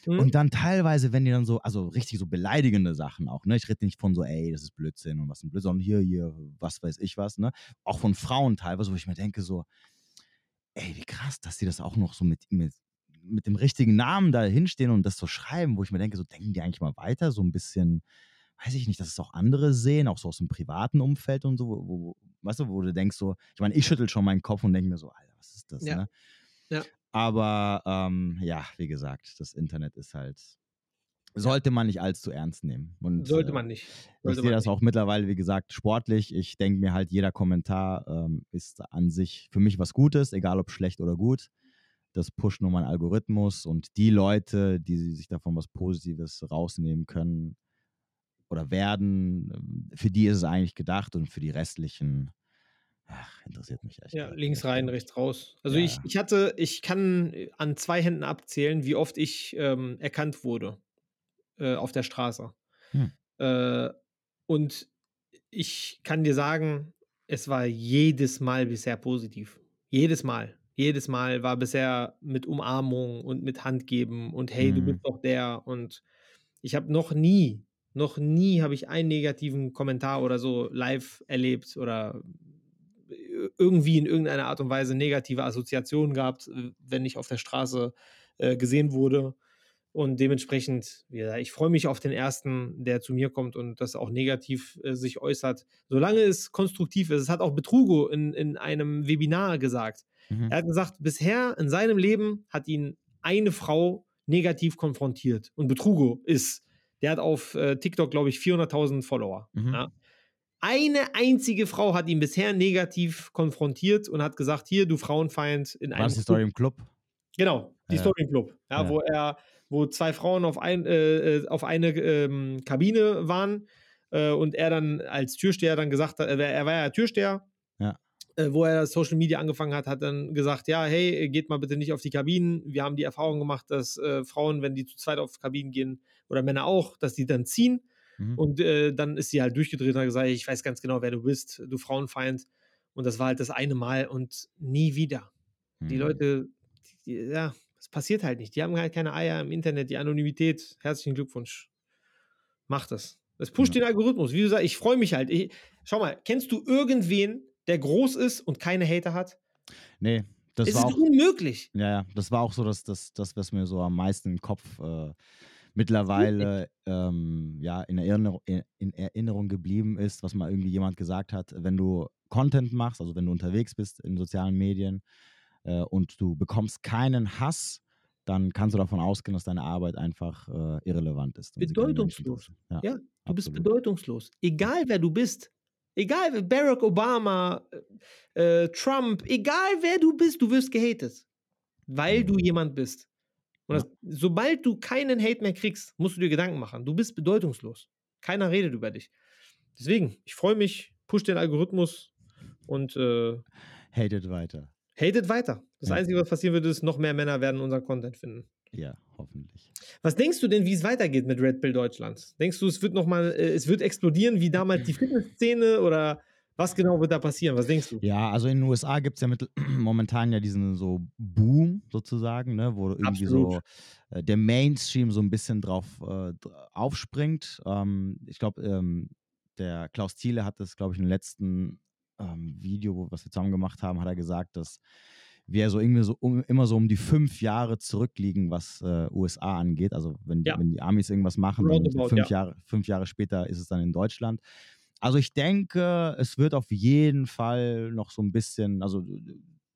[SPEAKER 2] mhm, mhm.
[SPEAKER 1] Und dann teilweise, wenn die dann so, also richtig so beleidigende Sachen auch, ne? Ich rede nicht von so, ey, das ist Blödsinn und was ein Blödsinn, sondern hier, hier, was weiß ich was, ne? Auch von Frauen teilweise, wo ich mir denke, so, ey, wie krass, dass die das auch noch so mit, mit, mit dem richtigen Namen da hinstehen und das so schreiben, wo ich mir denke, so denken die eigentlich mal weiter, so ein bisschen, weiß ich nicht, dass es auch andere sehen, auch so aus dem privaten Umfeld und so, wo, wo, weißt du, wo du denkst so, ich meine, ich schüttel schon meinen Kopf und denke mir so, Alter, was ist das,
[SPEAKER 2] Ja.
[SPEAKER 1] ne?
[SPEAKER 2] Ja.
[SPEAKER 1] Aber ähm, ja, wie gesagt, das Internet ist halt, sollte man nicht allzu ernst nehmen. Und,
[SPEAKER 2] Sollte
[SPEAKER 1] äh,
[SPEAKER 2] man nicht.
[SPEAKER 1] ich
[SPEAKER 2] Sollte
[SPEAKER 1] sehe
[SPEAKER 2] man
[SPEAKER 1] das
[SPEAKER 2] nicht.
[SPEAKER 1] auch mittlerweile, wie gesagt, sportlich. Ich denke mir halt, jeder Kommentar ähm, ist an sich für mich was Gutes, egal ob schlecht oder gut. Das pusht nur mein Algorithmus und die Leute, die sich davon was Positives rausnehmen können oder werden, ähm, für die ist es eigentlich gedacht und für die restlichen, ach, interessiert mich echt.
[SPEAKER 2] Ja, links rein, rechts raus. Also
[SPEAKER 1] Ja,
[SPEAKER 2] ich, ich hatte, ich kann äh, an zwei Händen abzählen, wie oft ich ähm, erkannt wurde äh, auf der Straße.
[SPEAKER 1] Hm.
[SPEAKER 2] Äh, und ich kann dir sagen, es war jedes Mal bisher positiv. Jedes Mal. Jedes Mal war bisher mit Umarmung und mit Handgeben und hey, du
[SPEAKER 1] Mhm.
[SPEAKER 2] bist doch der. Und ich habe noch nie, noch nie habe ich einen negativen Kommentar oder so live erlebt oder äh, irgendwie in irgendeiner Art und Weise negative Assoziationen gehabt, wenn ich auf der Straße äh, gesehen wurde. Und dementsprechend, gesagt, ich freue mich auf den ersten, der zu mir kommt und das auch negativ äh, sich äußert. Solange es konstruktiv ist. Es hat auch Betrugo in, in einem Webinar gesagt.
[SPEAKER 1] Mhm.
[SPEAKER 2] Er hat gesagt, bisher in seinem Leben hat ihn eine Frau negativ konfrontiert. Und Betrugo ist, der hat auf äh, TikTok, glaube ich, 400.000 Follower.
[SPEAKER 1] Mhm.
[SPEAKER 2] Ja. Eine einzige Frau hat ihn bisher negativ konfrontiert und hat gesagt, hier, du Frauenfeind in
[SPEAKER 1] War
[SPEAKER 2] einem
[SPEAKER 1] das die Story im Club?
[SPEAKER 2] Genau, die
[SPEAKER 1] Ja.
[SPEAKER 2] Story Club. Ja,
[SPEAKER 1] Ja.
[SPEAKER 2] Wo er, wo zwei Frauen auf, ein, äh, äh, auf eine ähm, Kabine waren äh, und er dann als Türsteher dann gesagt hat, äh, er war ja Türsteher.
[SPEAKER 1] Ja.
[SPEAKER 2] äh, wo er Social Media angefangen hat, hat dann gesagt, ja, hey, geht mal bitte nicht auf die Kabinen. Wir haben die Erfahrung gemacht, dass äh, Frauen, wenn die zu zweit auf Kabinen gehen, oder Männer auch, dass die dann ziehen. Mhm. Und dann ist sie halt durchgedreht und hat gesagt, ich weiß ganz genau, wer du bist, du Frauenfeind. Und das war halt das eine Mal und nie wieder. Mhm. Die Leute, die, ja, das passiert halt nicht. Die haben halt keine Eier im Internet, die Anonymität. Herzlichen Glückwunsch. Mach das. Das pusht ja. den Algorithmus. Wie du sagst, ich freue mich halt. Ich, schau mal, kennst du irgendwen, der groß ist und keine Hater hat?
[SPEAKER 1] Nee,
[SPEAKER 2] das es war ist auch, unmöglich.
[SPEAKER 1] Ja, ja, das war auch so das, das, das, was mir so am meisten im Kopf äh, mittlerweile ähm, ja, in Erinnerung, in Erinnerung geblieben ist, was mal irgendwie jemand gesagt hat, wenn du Content machst, also wenn du unterwegs bist in sozialen Medien äh, und du bekommst keinen Hass, dann kannst du davon ausgehen, dass deine Arbeit einfach äh, irrelevant ist.
[SPEAKER 2] Bedeutungslos. Ja, ja, du absolut. bist bedeutungslos. Egal wer du bist, Egal, Barack Obama, äh, äh, Trump, egal wer du bist, du wirst gehatet. Weil du mhm. jemand bist. Und das, sobald du keinen Hate mehr kriegst, musst du dir Gedanken machen. Du bist bedeutungslos. Keiner redet über dich. Deswegen, ich freue mich, push den Algorithmus und äh,
[SPEAKER 1] hatet weiter.
[SPEAKER 2] Hatet weiter. Das ja. Einzige, was passieren wird, ist, noch mehr Männer werden unseren Content finden.
[SPEAKER 1] Ja, hoffentlich.
[SPEAKER 2] Was denkst du denn, wie es weitergeht mit Red Pill Deutschland? Denkst du, es wird noch mal, äh, es wird explodieren wie damals die Fitnessszene oder was genau wird da passieren? Was denkst du?
[SPEAKER 1] Ja, also in den USA gibt es ja mit, [clears throat] momentan ja diesen so Boom sozusagen, ne, wo irgendwie Absolut. so äh, der Mainstream so ein bisschen drauf äh, aufspringt. Ähm, ich glaube, ähm, der Klaus Thiele hat das, glaube ich, im letzten ähm, Video, was wir zusammen gemacht haben, hat er gesagt, dass wir so irgendwie so um, immer so um die fünf Jahre zurückliegen, was äh, USA angeht. Also wenn, ja. wenn die Amis irgendwas machen, dann fünf, ja. Jahre, fünf Jahre später ist es dann in Deutschland. Also ich denke, es wird auf jeden Fall noch so ein bisschen, also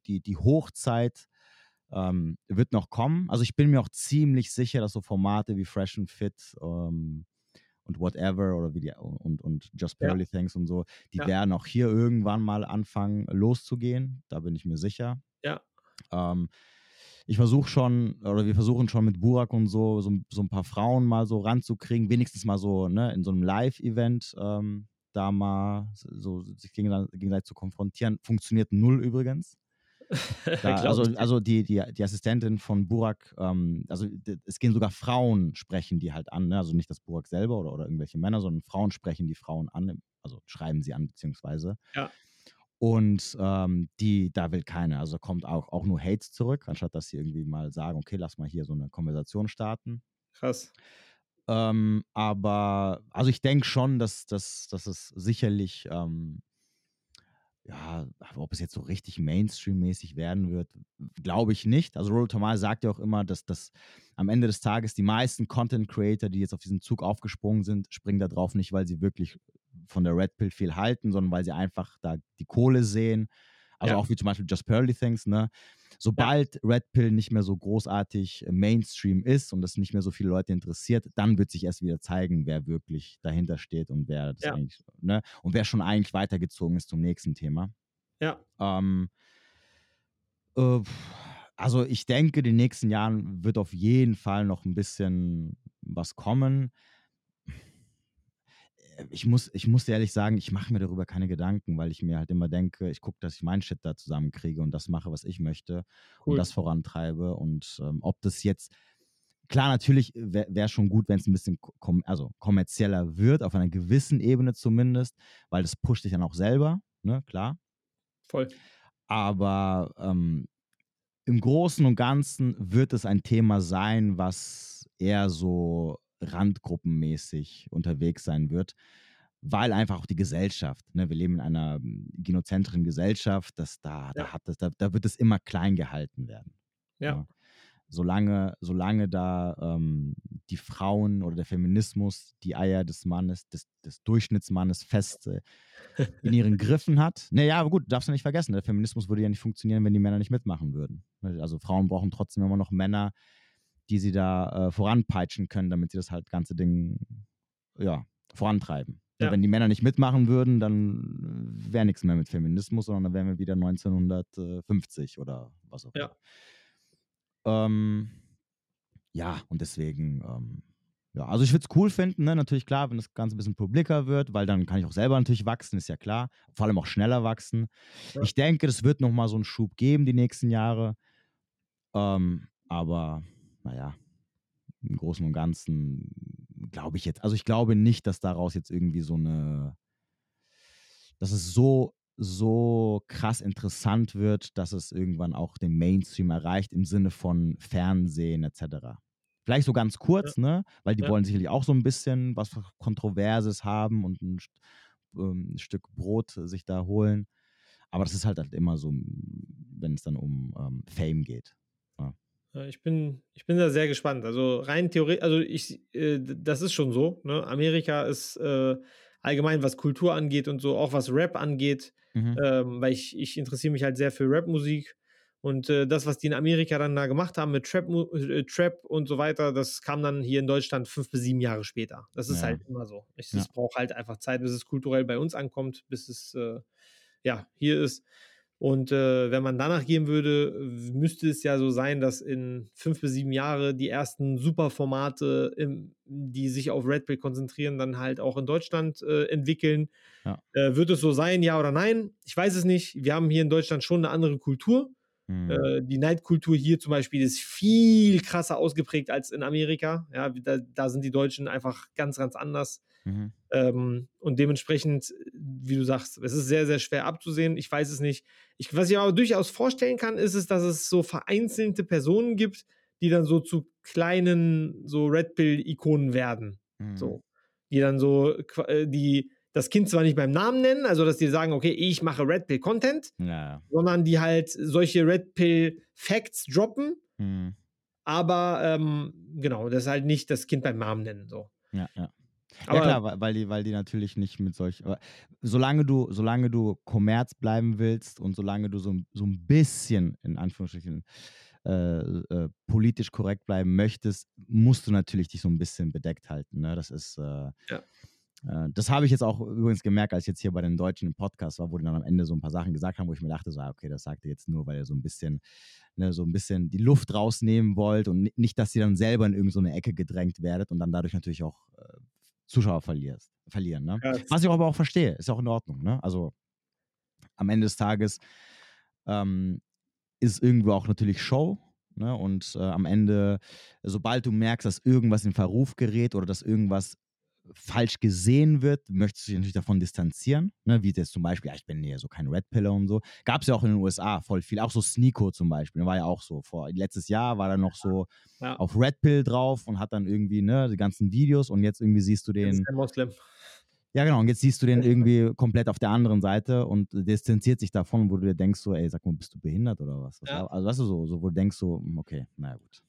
[SPEAKER 1] die, die Hochzeit ähm, wird noch kommen. Also ich bin mir auch ziemlich sicher, dass so Formate wie Fresh and Fit ähm, und Whatever oder wie die und, und Just Barely ja. Thanks und so, die ja. werden auch hier irgendwann mal anfangen loszugehen. Da bin ich mir sicher.
[SPEAKER 2] Ja.
[SPEAKER 1] Ähm, ich versuche schon, oder wir versuchen schon mit Burak und so, so, so, ein paar Frauen mal so ranzukriegen, wenigstens mal so ne, in so einem Live-Event ähm, da mal so sich gegenseitig zu konfrontieren. Funktioniert null übrigens. [laughs] Da, also, also die, die, die Assistentin von Burak, ähm, also es gehen sogar Frauen sprechen die halt an, ne? also nicht das Burak selber oder, oder irgendwelche Männer, sondern Frauen sprechen die Frauen an, also schreiben sie an, beziehungsweise.
[SPEAKER 2] Ja.
[SPEAKER 1] Und ähm, die, da will keiner. Also kommt auch, auch nur Hate zurück, anstatt dass sie irgendwie mal sagen, okay, lass mal hier so eine Konversation starten.
[SPEAKER 2] Krass.
[SPEAKER 1] Ähm, aber also ich denke schon, dass, dass, dass es sicherlich, ähm, ja, ob es jetzt so richtig Mainstream-mäßig werden wird, glaube ich nicht. Also Rollo Tomal sagt ja auch immer, dass das am Ende des Tages die meisten Content-Creator, die jetzt auf diesen Zug aufgesprungen sind, springen da drauf nicht, weil sie wirklich von der Red Pill viel halten, sondern weil sie einfach da die Kohle sehen. Also ja. auch wie zum Beispiel Just Pearly Things, ne? Sobald ja. Red Pill nicht mehr so großartig äh, Mainstream ist und das nicht mehr so viele Leute interessiert, dann wird sich erst wieder zeigen, wer wirklich dahinter steht und wer das ja. eigentlich, ne? Und wer schon eigentlich weitergezogen ist zum nächsten Thema.
[SPEAKER 2] Ja.
[SPEAKER 1] Ähm, äh, also ich denke, in den nächsten Jahren wird auf jeden Fall noch ein bisschen was kommen ich muss, ich muss ehrlich sagen, ich mache mir darüber keine Gedanken, weil ich mir halt immer denke, ich gucke, dass ich meinen Shit da zusammenkriege und das mache, was ich möchte cool. und das vorantreibe. Und ähm, ob das jetzt, klar, natürlich wäre wär schon gut, wenn es ein bisschen kom also kommerzieller wird, auf einer gewissen Ebene zumindest, weil das pusht dich dann auch selber, ne, klar.
[SPEAKER 2] Voll.
[SPEAKER 1] Aber ähm, im Großen und Ganzen wird es ein Thema sein, was eher so randgruppenmäßig unterwegs sein wird, weil einfach auch die Gesellschaft, ne, wir leben in einer hm, genozentrischen Gesellschaft, dass da, ja. da, hat das, da, da wird es immer klein gehalten werden.
[SPEAKER 2] Ja. ja.
[SPEAKER 1] Solange, solange da ähm, die Frauen oder der Feminismus die Eier des Mannes, des, des Durchschnittsmannes fest äh, in ihren [laughs] Griffen hat. Naja, aber gut, darfst du nicht vergessen, der Feminismus würde ja nicht funktionieren, wenn die Männer nicht mitmachen würden. Also Frauen brauchen trotzdem immer noch Männer, die sie da äh, voranpeitschen können, damit sie das halt ganze Ding ja, vorantreiben. Ja. Wenn die Männer nicht mitmachen würden, dann wäre nichts mehr mit Feminismus, sondern dann wären wir wieder 1950 oder was auch immer. Ja. Ähm, ja, und deswegen, ähm, ja, also ich würde es cool finden, ne? natürlich klar, wenn das Ganze ein bisschen publiker wird, weil dann kann ich auch selber natürlich wachsen, ist ja klar. Vor allem auch schneller wachsen.
[SPEAKER 3] Ja.
[SPEAKER 1] Ich denke, das wird nochmal so einen Schub geben die nächsten Jahre. Ähm, aber naja, im Großen und Ganzen glaube ich jetzt, also ich glaube nicht, dass daraus jetzt irgendwie so eine, dass es so, so krass interessant wird, dass es irgendwann auch den Mainstream erreicht im Sinne von Fernsehen etc. Vielleicht so ganz kurz, ne? Weil die
[SPEAKER 3] Ja.
[SPEAKER 1] wollen sicherlich auch so ein bisschen was Kontroverses haben und ein, ähm, Stück Brot sich da holen. Aber das ist halt, halt immer so, wenn es dann um ähm, Fame geht.
[SPEAKER 2] Ja, Ich bin, ich bin da sehr gespannt. Also rein theoretisch, also ich, äh, das ist schon so. Ne? Amerika ist äh, allgemein, was Kultur angeht und so, auch was Rap angeht,
[SPEAKER 1] Mhm.
[SPEAKER 2] ähm, weil ich, ich interessiere mich halt sehr für Rapmusik. Und äh, das, was die in Amerika dann da gemacht haben mit Trap, äh, Trap und so weiter, das kam dann hier in Deutschland fünf bis sieben Jahre später. Das ist
[SPEAKER 1] Ja.
[SPEAKER 2] halt immer so. Ich,
[SPEAKER 1] Ja.
[SPEAKER 2] Es braucht halt einfach Zeit, bis es kulturell bei uns ankommt, bis es äh, ja hier ist. Und äh, wenn man danach gehen würde, müsste es ja so sein, dass in fünf bis sieben Jahre die ersten Superformate, im, die sich auf Red Pill konzentrieren, dann halt auch in Deutschland äh, entwickeln.
[SPEAKER 1] Ja.
[SPEAKER 2] Äh, wird es so sein, ja oder nein? Ich weiß es nicht. Wir haben hier in Deutschland schon eine andere Kultur.
[SPEAKER 1] Mhm.
[SPEAKER 2] Äh, die Neidkultur hier zum Beispiel ist viel krasser ausgeprägt als in Amerika. Ja, da, da sind die Deutschen einfach ganz, ganz anders.
[SPEAKER 1] Mhm.
[SPEAKER 2] Ähm, und dementsprechend, wie du sagst, es ist sehr, sehr schwer abzusehen. Ich weiß es nicht. Ich, was ich aber durchaus vorstellen kann, ist es, dass es so vereinzelte Personen gibt, die dann so zu kleinen, so Red Pill-Ikonen werden.
[SPEAKER 1] Mhm.
[SPEAKER 2] So. Die dann so, äh, die das Kind zwar nicht beim Namen nennen, also dass die sagen, okay, ich mache Red Pill Content,
[SPEAKER 1] Ja, ja.
[SPEAKER 2] sondern die halt solche Red Pill Facts droppen,
[SPEAKER 1] Mhm.
[SPEAKER 2] aber ähm, genau, das ist halt nicht das Kind beim Namen nennen. So.
[SPEAKER 1] Ja, ja.
[SPEAKER 2] Aber-
[SPEAKER 1] ja klar, weil- die, weil die natürlich nicht mit solch. aber Solange du, solange du Kommerz bleiben willst und solange du so, ein- so ein bisschen, in Anführungsstrichen, äh, äh, politisch korrekt bleiben möchtest, musst du natürlich dich so ein bisschen bedeckt halten. Ne? Das ist. Äh,
[SPEAKER 2] Ja.
[SPEAKER 1] äh, das habe ich jetzt auch übrigens gemerkt, als ich jetzt hier bei den Deutschen im Podcast war, wo die dann am Ende so ein paar Sachen gesagt haben, wo ich mir dachte, so, ah, okay, das sagt ihr jetzt nur, weil ihr so ein bisschen, ne, so ein bisschen die Luft rausnehmen wollt und ni- nicht, dass ihr dann selber in irgendeine so Ecke gedrängt werdet und dann dadurch natürlich auch äh, Zuschauer verlierst, verlieren. Ne?
[SPEAKER 2] Ja,
[SPEAKER 1] Was ich aber auch verstehe, ist auch in Ordnung. Ne? Also am Ende des Tages ähm, ist irgendwo auch natürlich Show. Ne? Und äh, am Ende, sobald du merkst, dass irgendwas in Verruf gerät oder dass irgendwas falsch gesehen wird, möchtest du dich natürlich davon distanzieren. Ne? Wie jetzt zum Beispiel, ja, ich bin hier so kein Red Pillar und so. Gab es ja auch in den USA voll viel. Auch so Sneeko zum Beispiel, war ja auch so. Vor, letztes Jahr war er noch so
[SPEAKER 2] Ja.
[SPEAKER 1] auf Red Pill drauf und hat dann irgendwie ne, die ganzen Videos und jetzt irgendwie siehst du
[SPEAKER 2] das
[SPEAKER 1] den.
[SPEAKER 2] ist ein Moslem.
[SPEAKER 1] Ja, genau. Und jetzt siehst du den irgendwie komplett auf der anderen Seite und distanziert sich davon, wo du dir denkst, so, ey, sag mal, bist du behindert oder was?
[SPEAKER 2] Ja.
[SPEAKER 1] Also, weißt du, so, so, wo du denkst, so, hm, okay, naja, gut.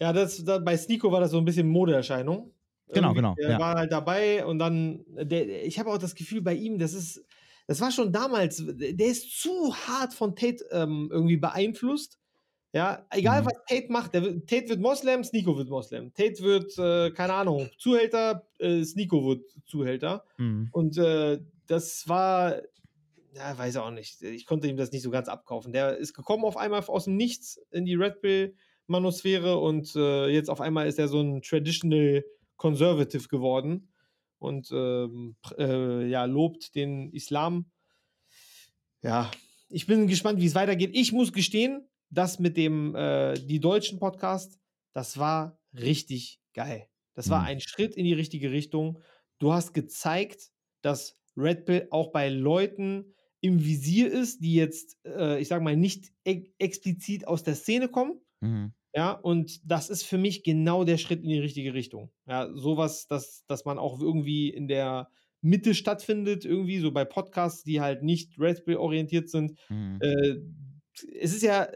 [SPEAKER 2] Ja, das, da, bei Sneeko war das so ein bisschen Modeerscheinung.
[SPEAKER 1] Genau,
[SPEAKER 2] Irgendwie,
[SPEAKER 1] genau,
[SPEAKER 2] Der
[SPEAKER 1] ja.
[SPEAKER 2] war halt dabei und dann, der, ich habe auch das Gefühl bei ihm, das ist, das war schon damals, der ist zu hart von Tate ähm, irgendwie beeinflusst. Ja, egal
[SPEAKER 1] Mhm.
[SPEAKER 2] was Tate macht, der, Tate wird Moslem, Sneeko wird Moslem. Tate wird, äh, keine Ahnung, Zuhälter, äh, Sneeko wird Zuhälter.
[SPEAKER 1] Mhm.
[SPEAKER 2] Und äh, das war, ja, weiß auch nicht. Ich konnte ihm das nicht so ganz abkaufen. Der ist gekommen auf einmal aus dem Nichts in die Red Pill Manosphäre und äh, jetzt auf einmal ist er so ein Traditional Conservative geworden und ähm, äh, ja, lobt den Islam. Ja, ich bin gespannt, wie es weitergeht. Ich muss gestehen, das mit dem äh, die deutschen Podcast, das war richtig geil. Das war
[SPEAKER 1] Mhm.
[SPEAKER 2] ein Schritt in die richtige Richtung. Du hast gezeigt, dass Red Pill auch bei Leuten im Visier ist, die jetzt, äh, ich sag mal, nicht e explizit aus der Szene kommen.
[SPEAKER 1] Mhm.
[SPEAKER 2] Ja, und das ist für mich genau der Schritt in die richtige Richtung. Ja, sowas, dass, dass man auch irgendwie in der Mitte stattfindet, irgendwie so bei Podcasts, die halt nicht Red Pill orientiert sind.
[SPEAKER 1] Mhm.
[SPEAKER 2] Äh, es ist ja,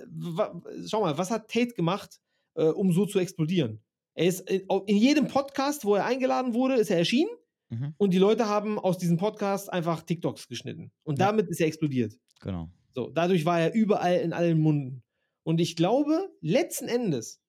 [SPEAKER 2] schau mal, was hat Tate gemacht, äh, um so zu explodieren? Er ist in, au- in jedem Podcast, wo er eingeladen wurde, ist er erschienen
[SPEAKER 1] Mhm.
[SPEAKER 2] und die Leute haben aus diesem Podcast einfach TikToks geschnitten. Und
[SPEAKER 1] Ja.
[SPEAKER 2] damit ist er explodiert.
[SPEAKER 1] Genau.
[SPEAKER 2] So, dadurch war er überall in allen Munden. Und ich glaube, letzten Endes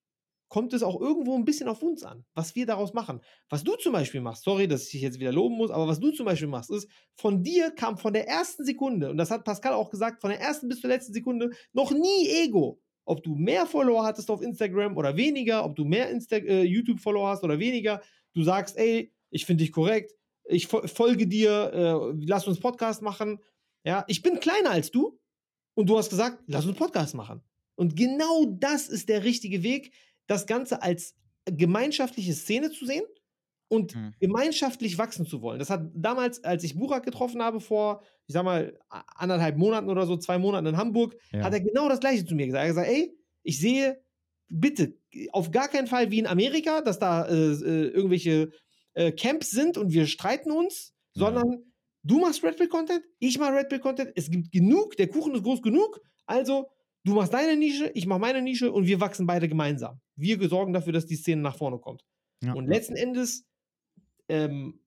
[SPEAKER 2] kommt es auch irgendwo ein bisschen auf uns an, was wir daraus machen. Was du zum Beispiel machst, sorry, dass ich dich jetzt wieder loben muss, aber was du zum Beispiel machst, ist, von dir kam von der ersten Sekunde, und das hat Pascal auch gesagt, von der ersten bis zur letzten Sekunde noch nie Ego. Ob du mehr Follower hattest auf Instagram oder weniger, ob du mehr Insta äh, YouTube-Follower hast oder weniger, du sagst, ey, ich finde dich korrekt, ich fo folge dir, äh, lass uns Podcast machen. Ja, ich bin kleiner als du und du hast gesagt, lass uns Podcast machen. Und genau das ist der richtige Weg, das Ganze als gemeinschaftliche Szene zu sehen und
[SPEAKER 1] Mhm.
[SPEAKER 2] gemeinschaftlich wachsen zu wollen. Das hat damals, als ich Burak getroffen habe, vor, ich sag mal, anderthalb Monaten oder so, zwei Monaten in Hamburg,
[SPEAKER 1] Ja.
[SPEAKER 2] hat er genau das Gleiche zu mir gesagt. Er hat gesagt, ey, ich sehe, bitte, auf gar keinen Fall wie in Amerika, dass da äh, äh, irgendwelche äh, Camps sind und wir streiten uns,
[SPEAKER 1] Ja.
[SPEAKER 2] sondern du machst Red Pill Content, ich mache Red Pill Content, es gibt genug, der Kuchen ist groß genug, also du machst deine Nische, ich mache meine Nische und wir wachsen beide gemeinsam. Wir sorgen dafür, dass die Szene nach vorne kommt.
[SPEAKER 1] Ja.
[SPEAKER 2] Und letzten Endes, ähm,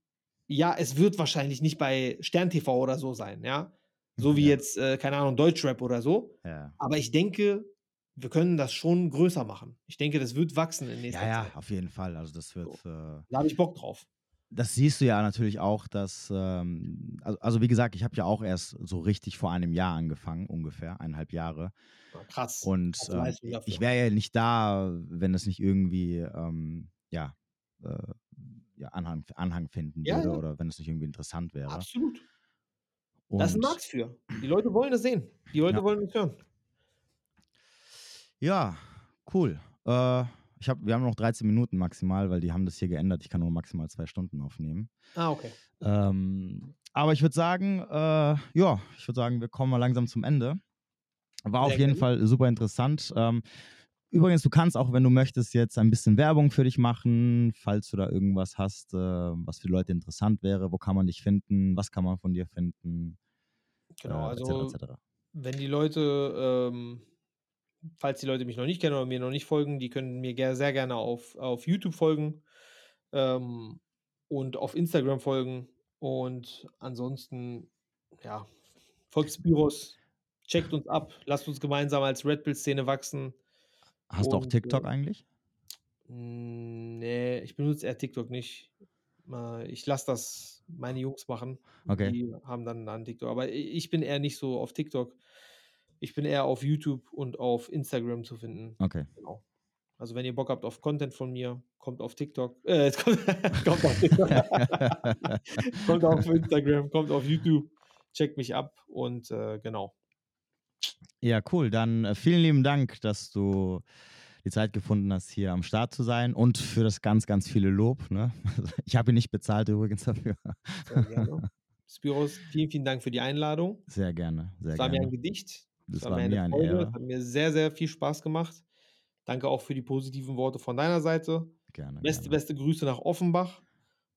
[SPEAKER 2] ja, es wird wahrscheinlich nicht bei Stern TV oder so sein, ja. So wie
[SPEAKER 1] Ja.
[SPEAKER 2] jetzt, äh, keine Ahnung, Deutschrap oder so.
[SPEAKER 1] Ja.
[SPEAKER 2] Aber ich denke, wir können das schon größer machen. Ich denke, das wird wachsen in nächster
[SPEAKER 1] Ja, ja,
[SPEAKER 2] Zeit.
[SPEAKER 1] auf jeden Fall. Also das wird. Äh,
[SPEAKER 2] Da habe ich Bock drauf.
[SPEAKER 1] Das siehst du ja natürlich auch, dass, ähm, also, also wie gesagt, ich habe ja auch erst so richtig vor einem Jahr angefangen, ungefähr, eineinhalb Jahre.
[SPEAKER 2] Ja, krass.
[SPEAKER 1] Und ähm, ich wäre ja nicht da, wenn es nicht irgendwie, ähm, ja, äh, ja Anhang, Anhang finden
[SPEAKER 2] Ja,
[SPEAKER 1] würde
[SPEAKER 2] ja.
[SPEAKER 1] oder wenn es nicht irgendwie interessant wäre.
[SPEAKER 2] Absolut. Da ist ein
[SPEAKER 1] Und
[SPEAKER 2] Markt für. Die Leute wollen das sehen. Die Leute
[SPEAKER 1] Ja.
[SPEAKER 2] wollen das hören.
[SPEAKER 1] ja, cool. Äh, ich hab, wir haben noch 13 Minuten maximal, weil die haben das hier geändert. Ich kann nur maximal zwei Stunden aufnehmen.
[SPEAKER 2] Ah, okay.
[SPEAKER 1] Ähm, aber ich würde sagen, äh, ja, ich würde sagen, wir kommen mal langsam zum Ende. War auf
[SPEAKER 2] Sehr
[SPEAKER 1] jeden
[SPEAKER 2] gerne.
[SPEAKER 1] Fall super interessant. Ähm, übrigens, du kannst auch, wenn du möchtest, jetzt ein bisschen Werbung für dich machen, falls du da irgendwas hast, äh, was für Leute interessant wäre. Wo kann man dich finden? Was kann man von dir finden?
[SPEAKER 2] Genau,
[SPEAKER 1] äh,
[SPEAKER 2] also
[SPEAKER 1] etc. etc.
[SPEAKER 2] wenn die Leute, ähm, falls die Leute mich noch nicht kennen oder mir noch nicht folgen, die können mir ger sehr gerne auf, auf YouTube folgen ähm, und auf Instagram folgen. Und ansonsten, ja, Volksbüros, checkt uns ab, lasst uns gemeinsam als Red Pill-Szene wachsen.
[SPEAKER 1] Hast du auch
[SPEAKER 2] Und,
[SPEAKER 1] TikTok
[SPEAKER 2] äh,
[SPEAKER 1] eigentlich?
[SPEAKER 2] Nee, ich benutze eher TikTok nicht. Äh, Ich lasse das meine Jungs machen.
[SPEAKER 1] Okay.
[SPEAKER 2] Die haben dann einen TikTok. Aber ich bin eher nicht so auf TikTok. Ich bin eher auf YouTube und auf Instagram zu finden.
[SPEAKER 1] Okay.
[SPEAKER 2] Genau. Also wenn ihr Bock habt auf Content von mir, kommt auf TikTok. [laughs] Äh, kommt, [laughs] kommt auf TikTok. [laughs] kommt auf Instagram, kommt auf YouTube. Checkt mich ab und äh, genau.
[SPEAKER 1] Ja, cool. Dann äh, vielen lieben Dank, dass du die Zeit gefunden hast, hier am Start zu sein und für das ganz, ganz viele Lob. Ne? Ich habe ihn nicht bezahlt übrigens dafür.
[SPEAKER 2] Sehr gerne. Spiros, vielen, vielen Dank für die Einladung.
[SPEAKER 1] Sehr gerne, sehr
[SPEAKER 2] Es war mir ein
[SPEAKER 1] gerne.
[SPEAKER 2] Gedicht.
[SPEAKER 1] Das
[SPEAKER 2] Es
[SPEAKER 1] war
[SPEAKER 2] mir
[SPEAKER 1] mir eine
[SPEAKER 2] Freude.
[SPEAKER 1] Ehre.
[SPEAKER 2] hat mir sehr, sehr viel Spaß gemacht. Danke auch für die positiven Worte von deiner Seite.
[SPEAKER 1] Gerne,
[SPEAKER 2] Beste,
[SPEAKER 1] gerne.
[SPEAKER 2] beste Grüße nach Offenbach.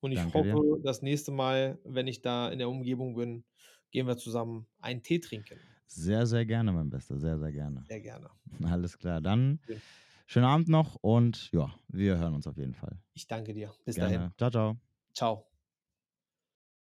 [SPEAKER 2] Und ich
[SPEAKER 1] Danke dir.
[SPEAKER 2] hoffe, das nächste Mal, wenn ich da in der Umgebung bin, gehen wir zusammen einen Tee trinken.
[SPEAKER 1] Sehr, sehr gerne, mein Bester. Sehr, sehr gerne.
[SPEAKER 2] Sehr gerne. [laughs]
[SPEAKER 1] Alles klar. Dann
[SPEAKER 2] Ja.
[SPEAKER 1] schönen Abend noch und ja, wir hören uns auf jeden Fall.
[SPEAKER 2] Ich danke dir. Bis dahin.
[SPEAKER 1] Gerne. Ciao, ciao.
[SPEAKER 2] Ciao.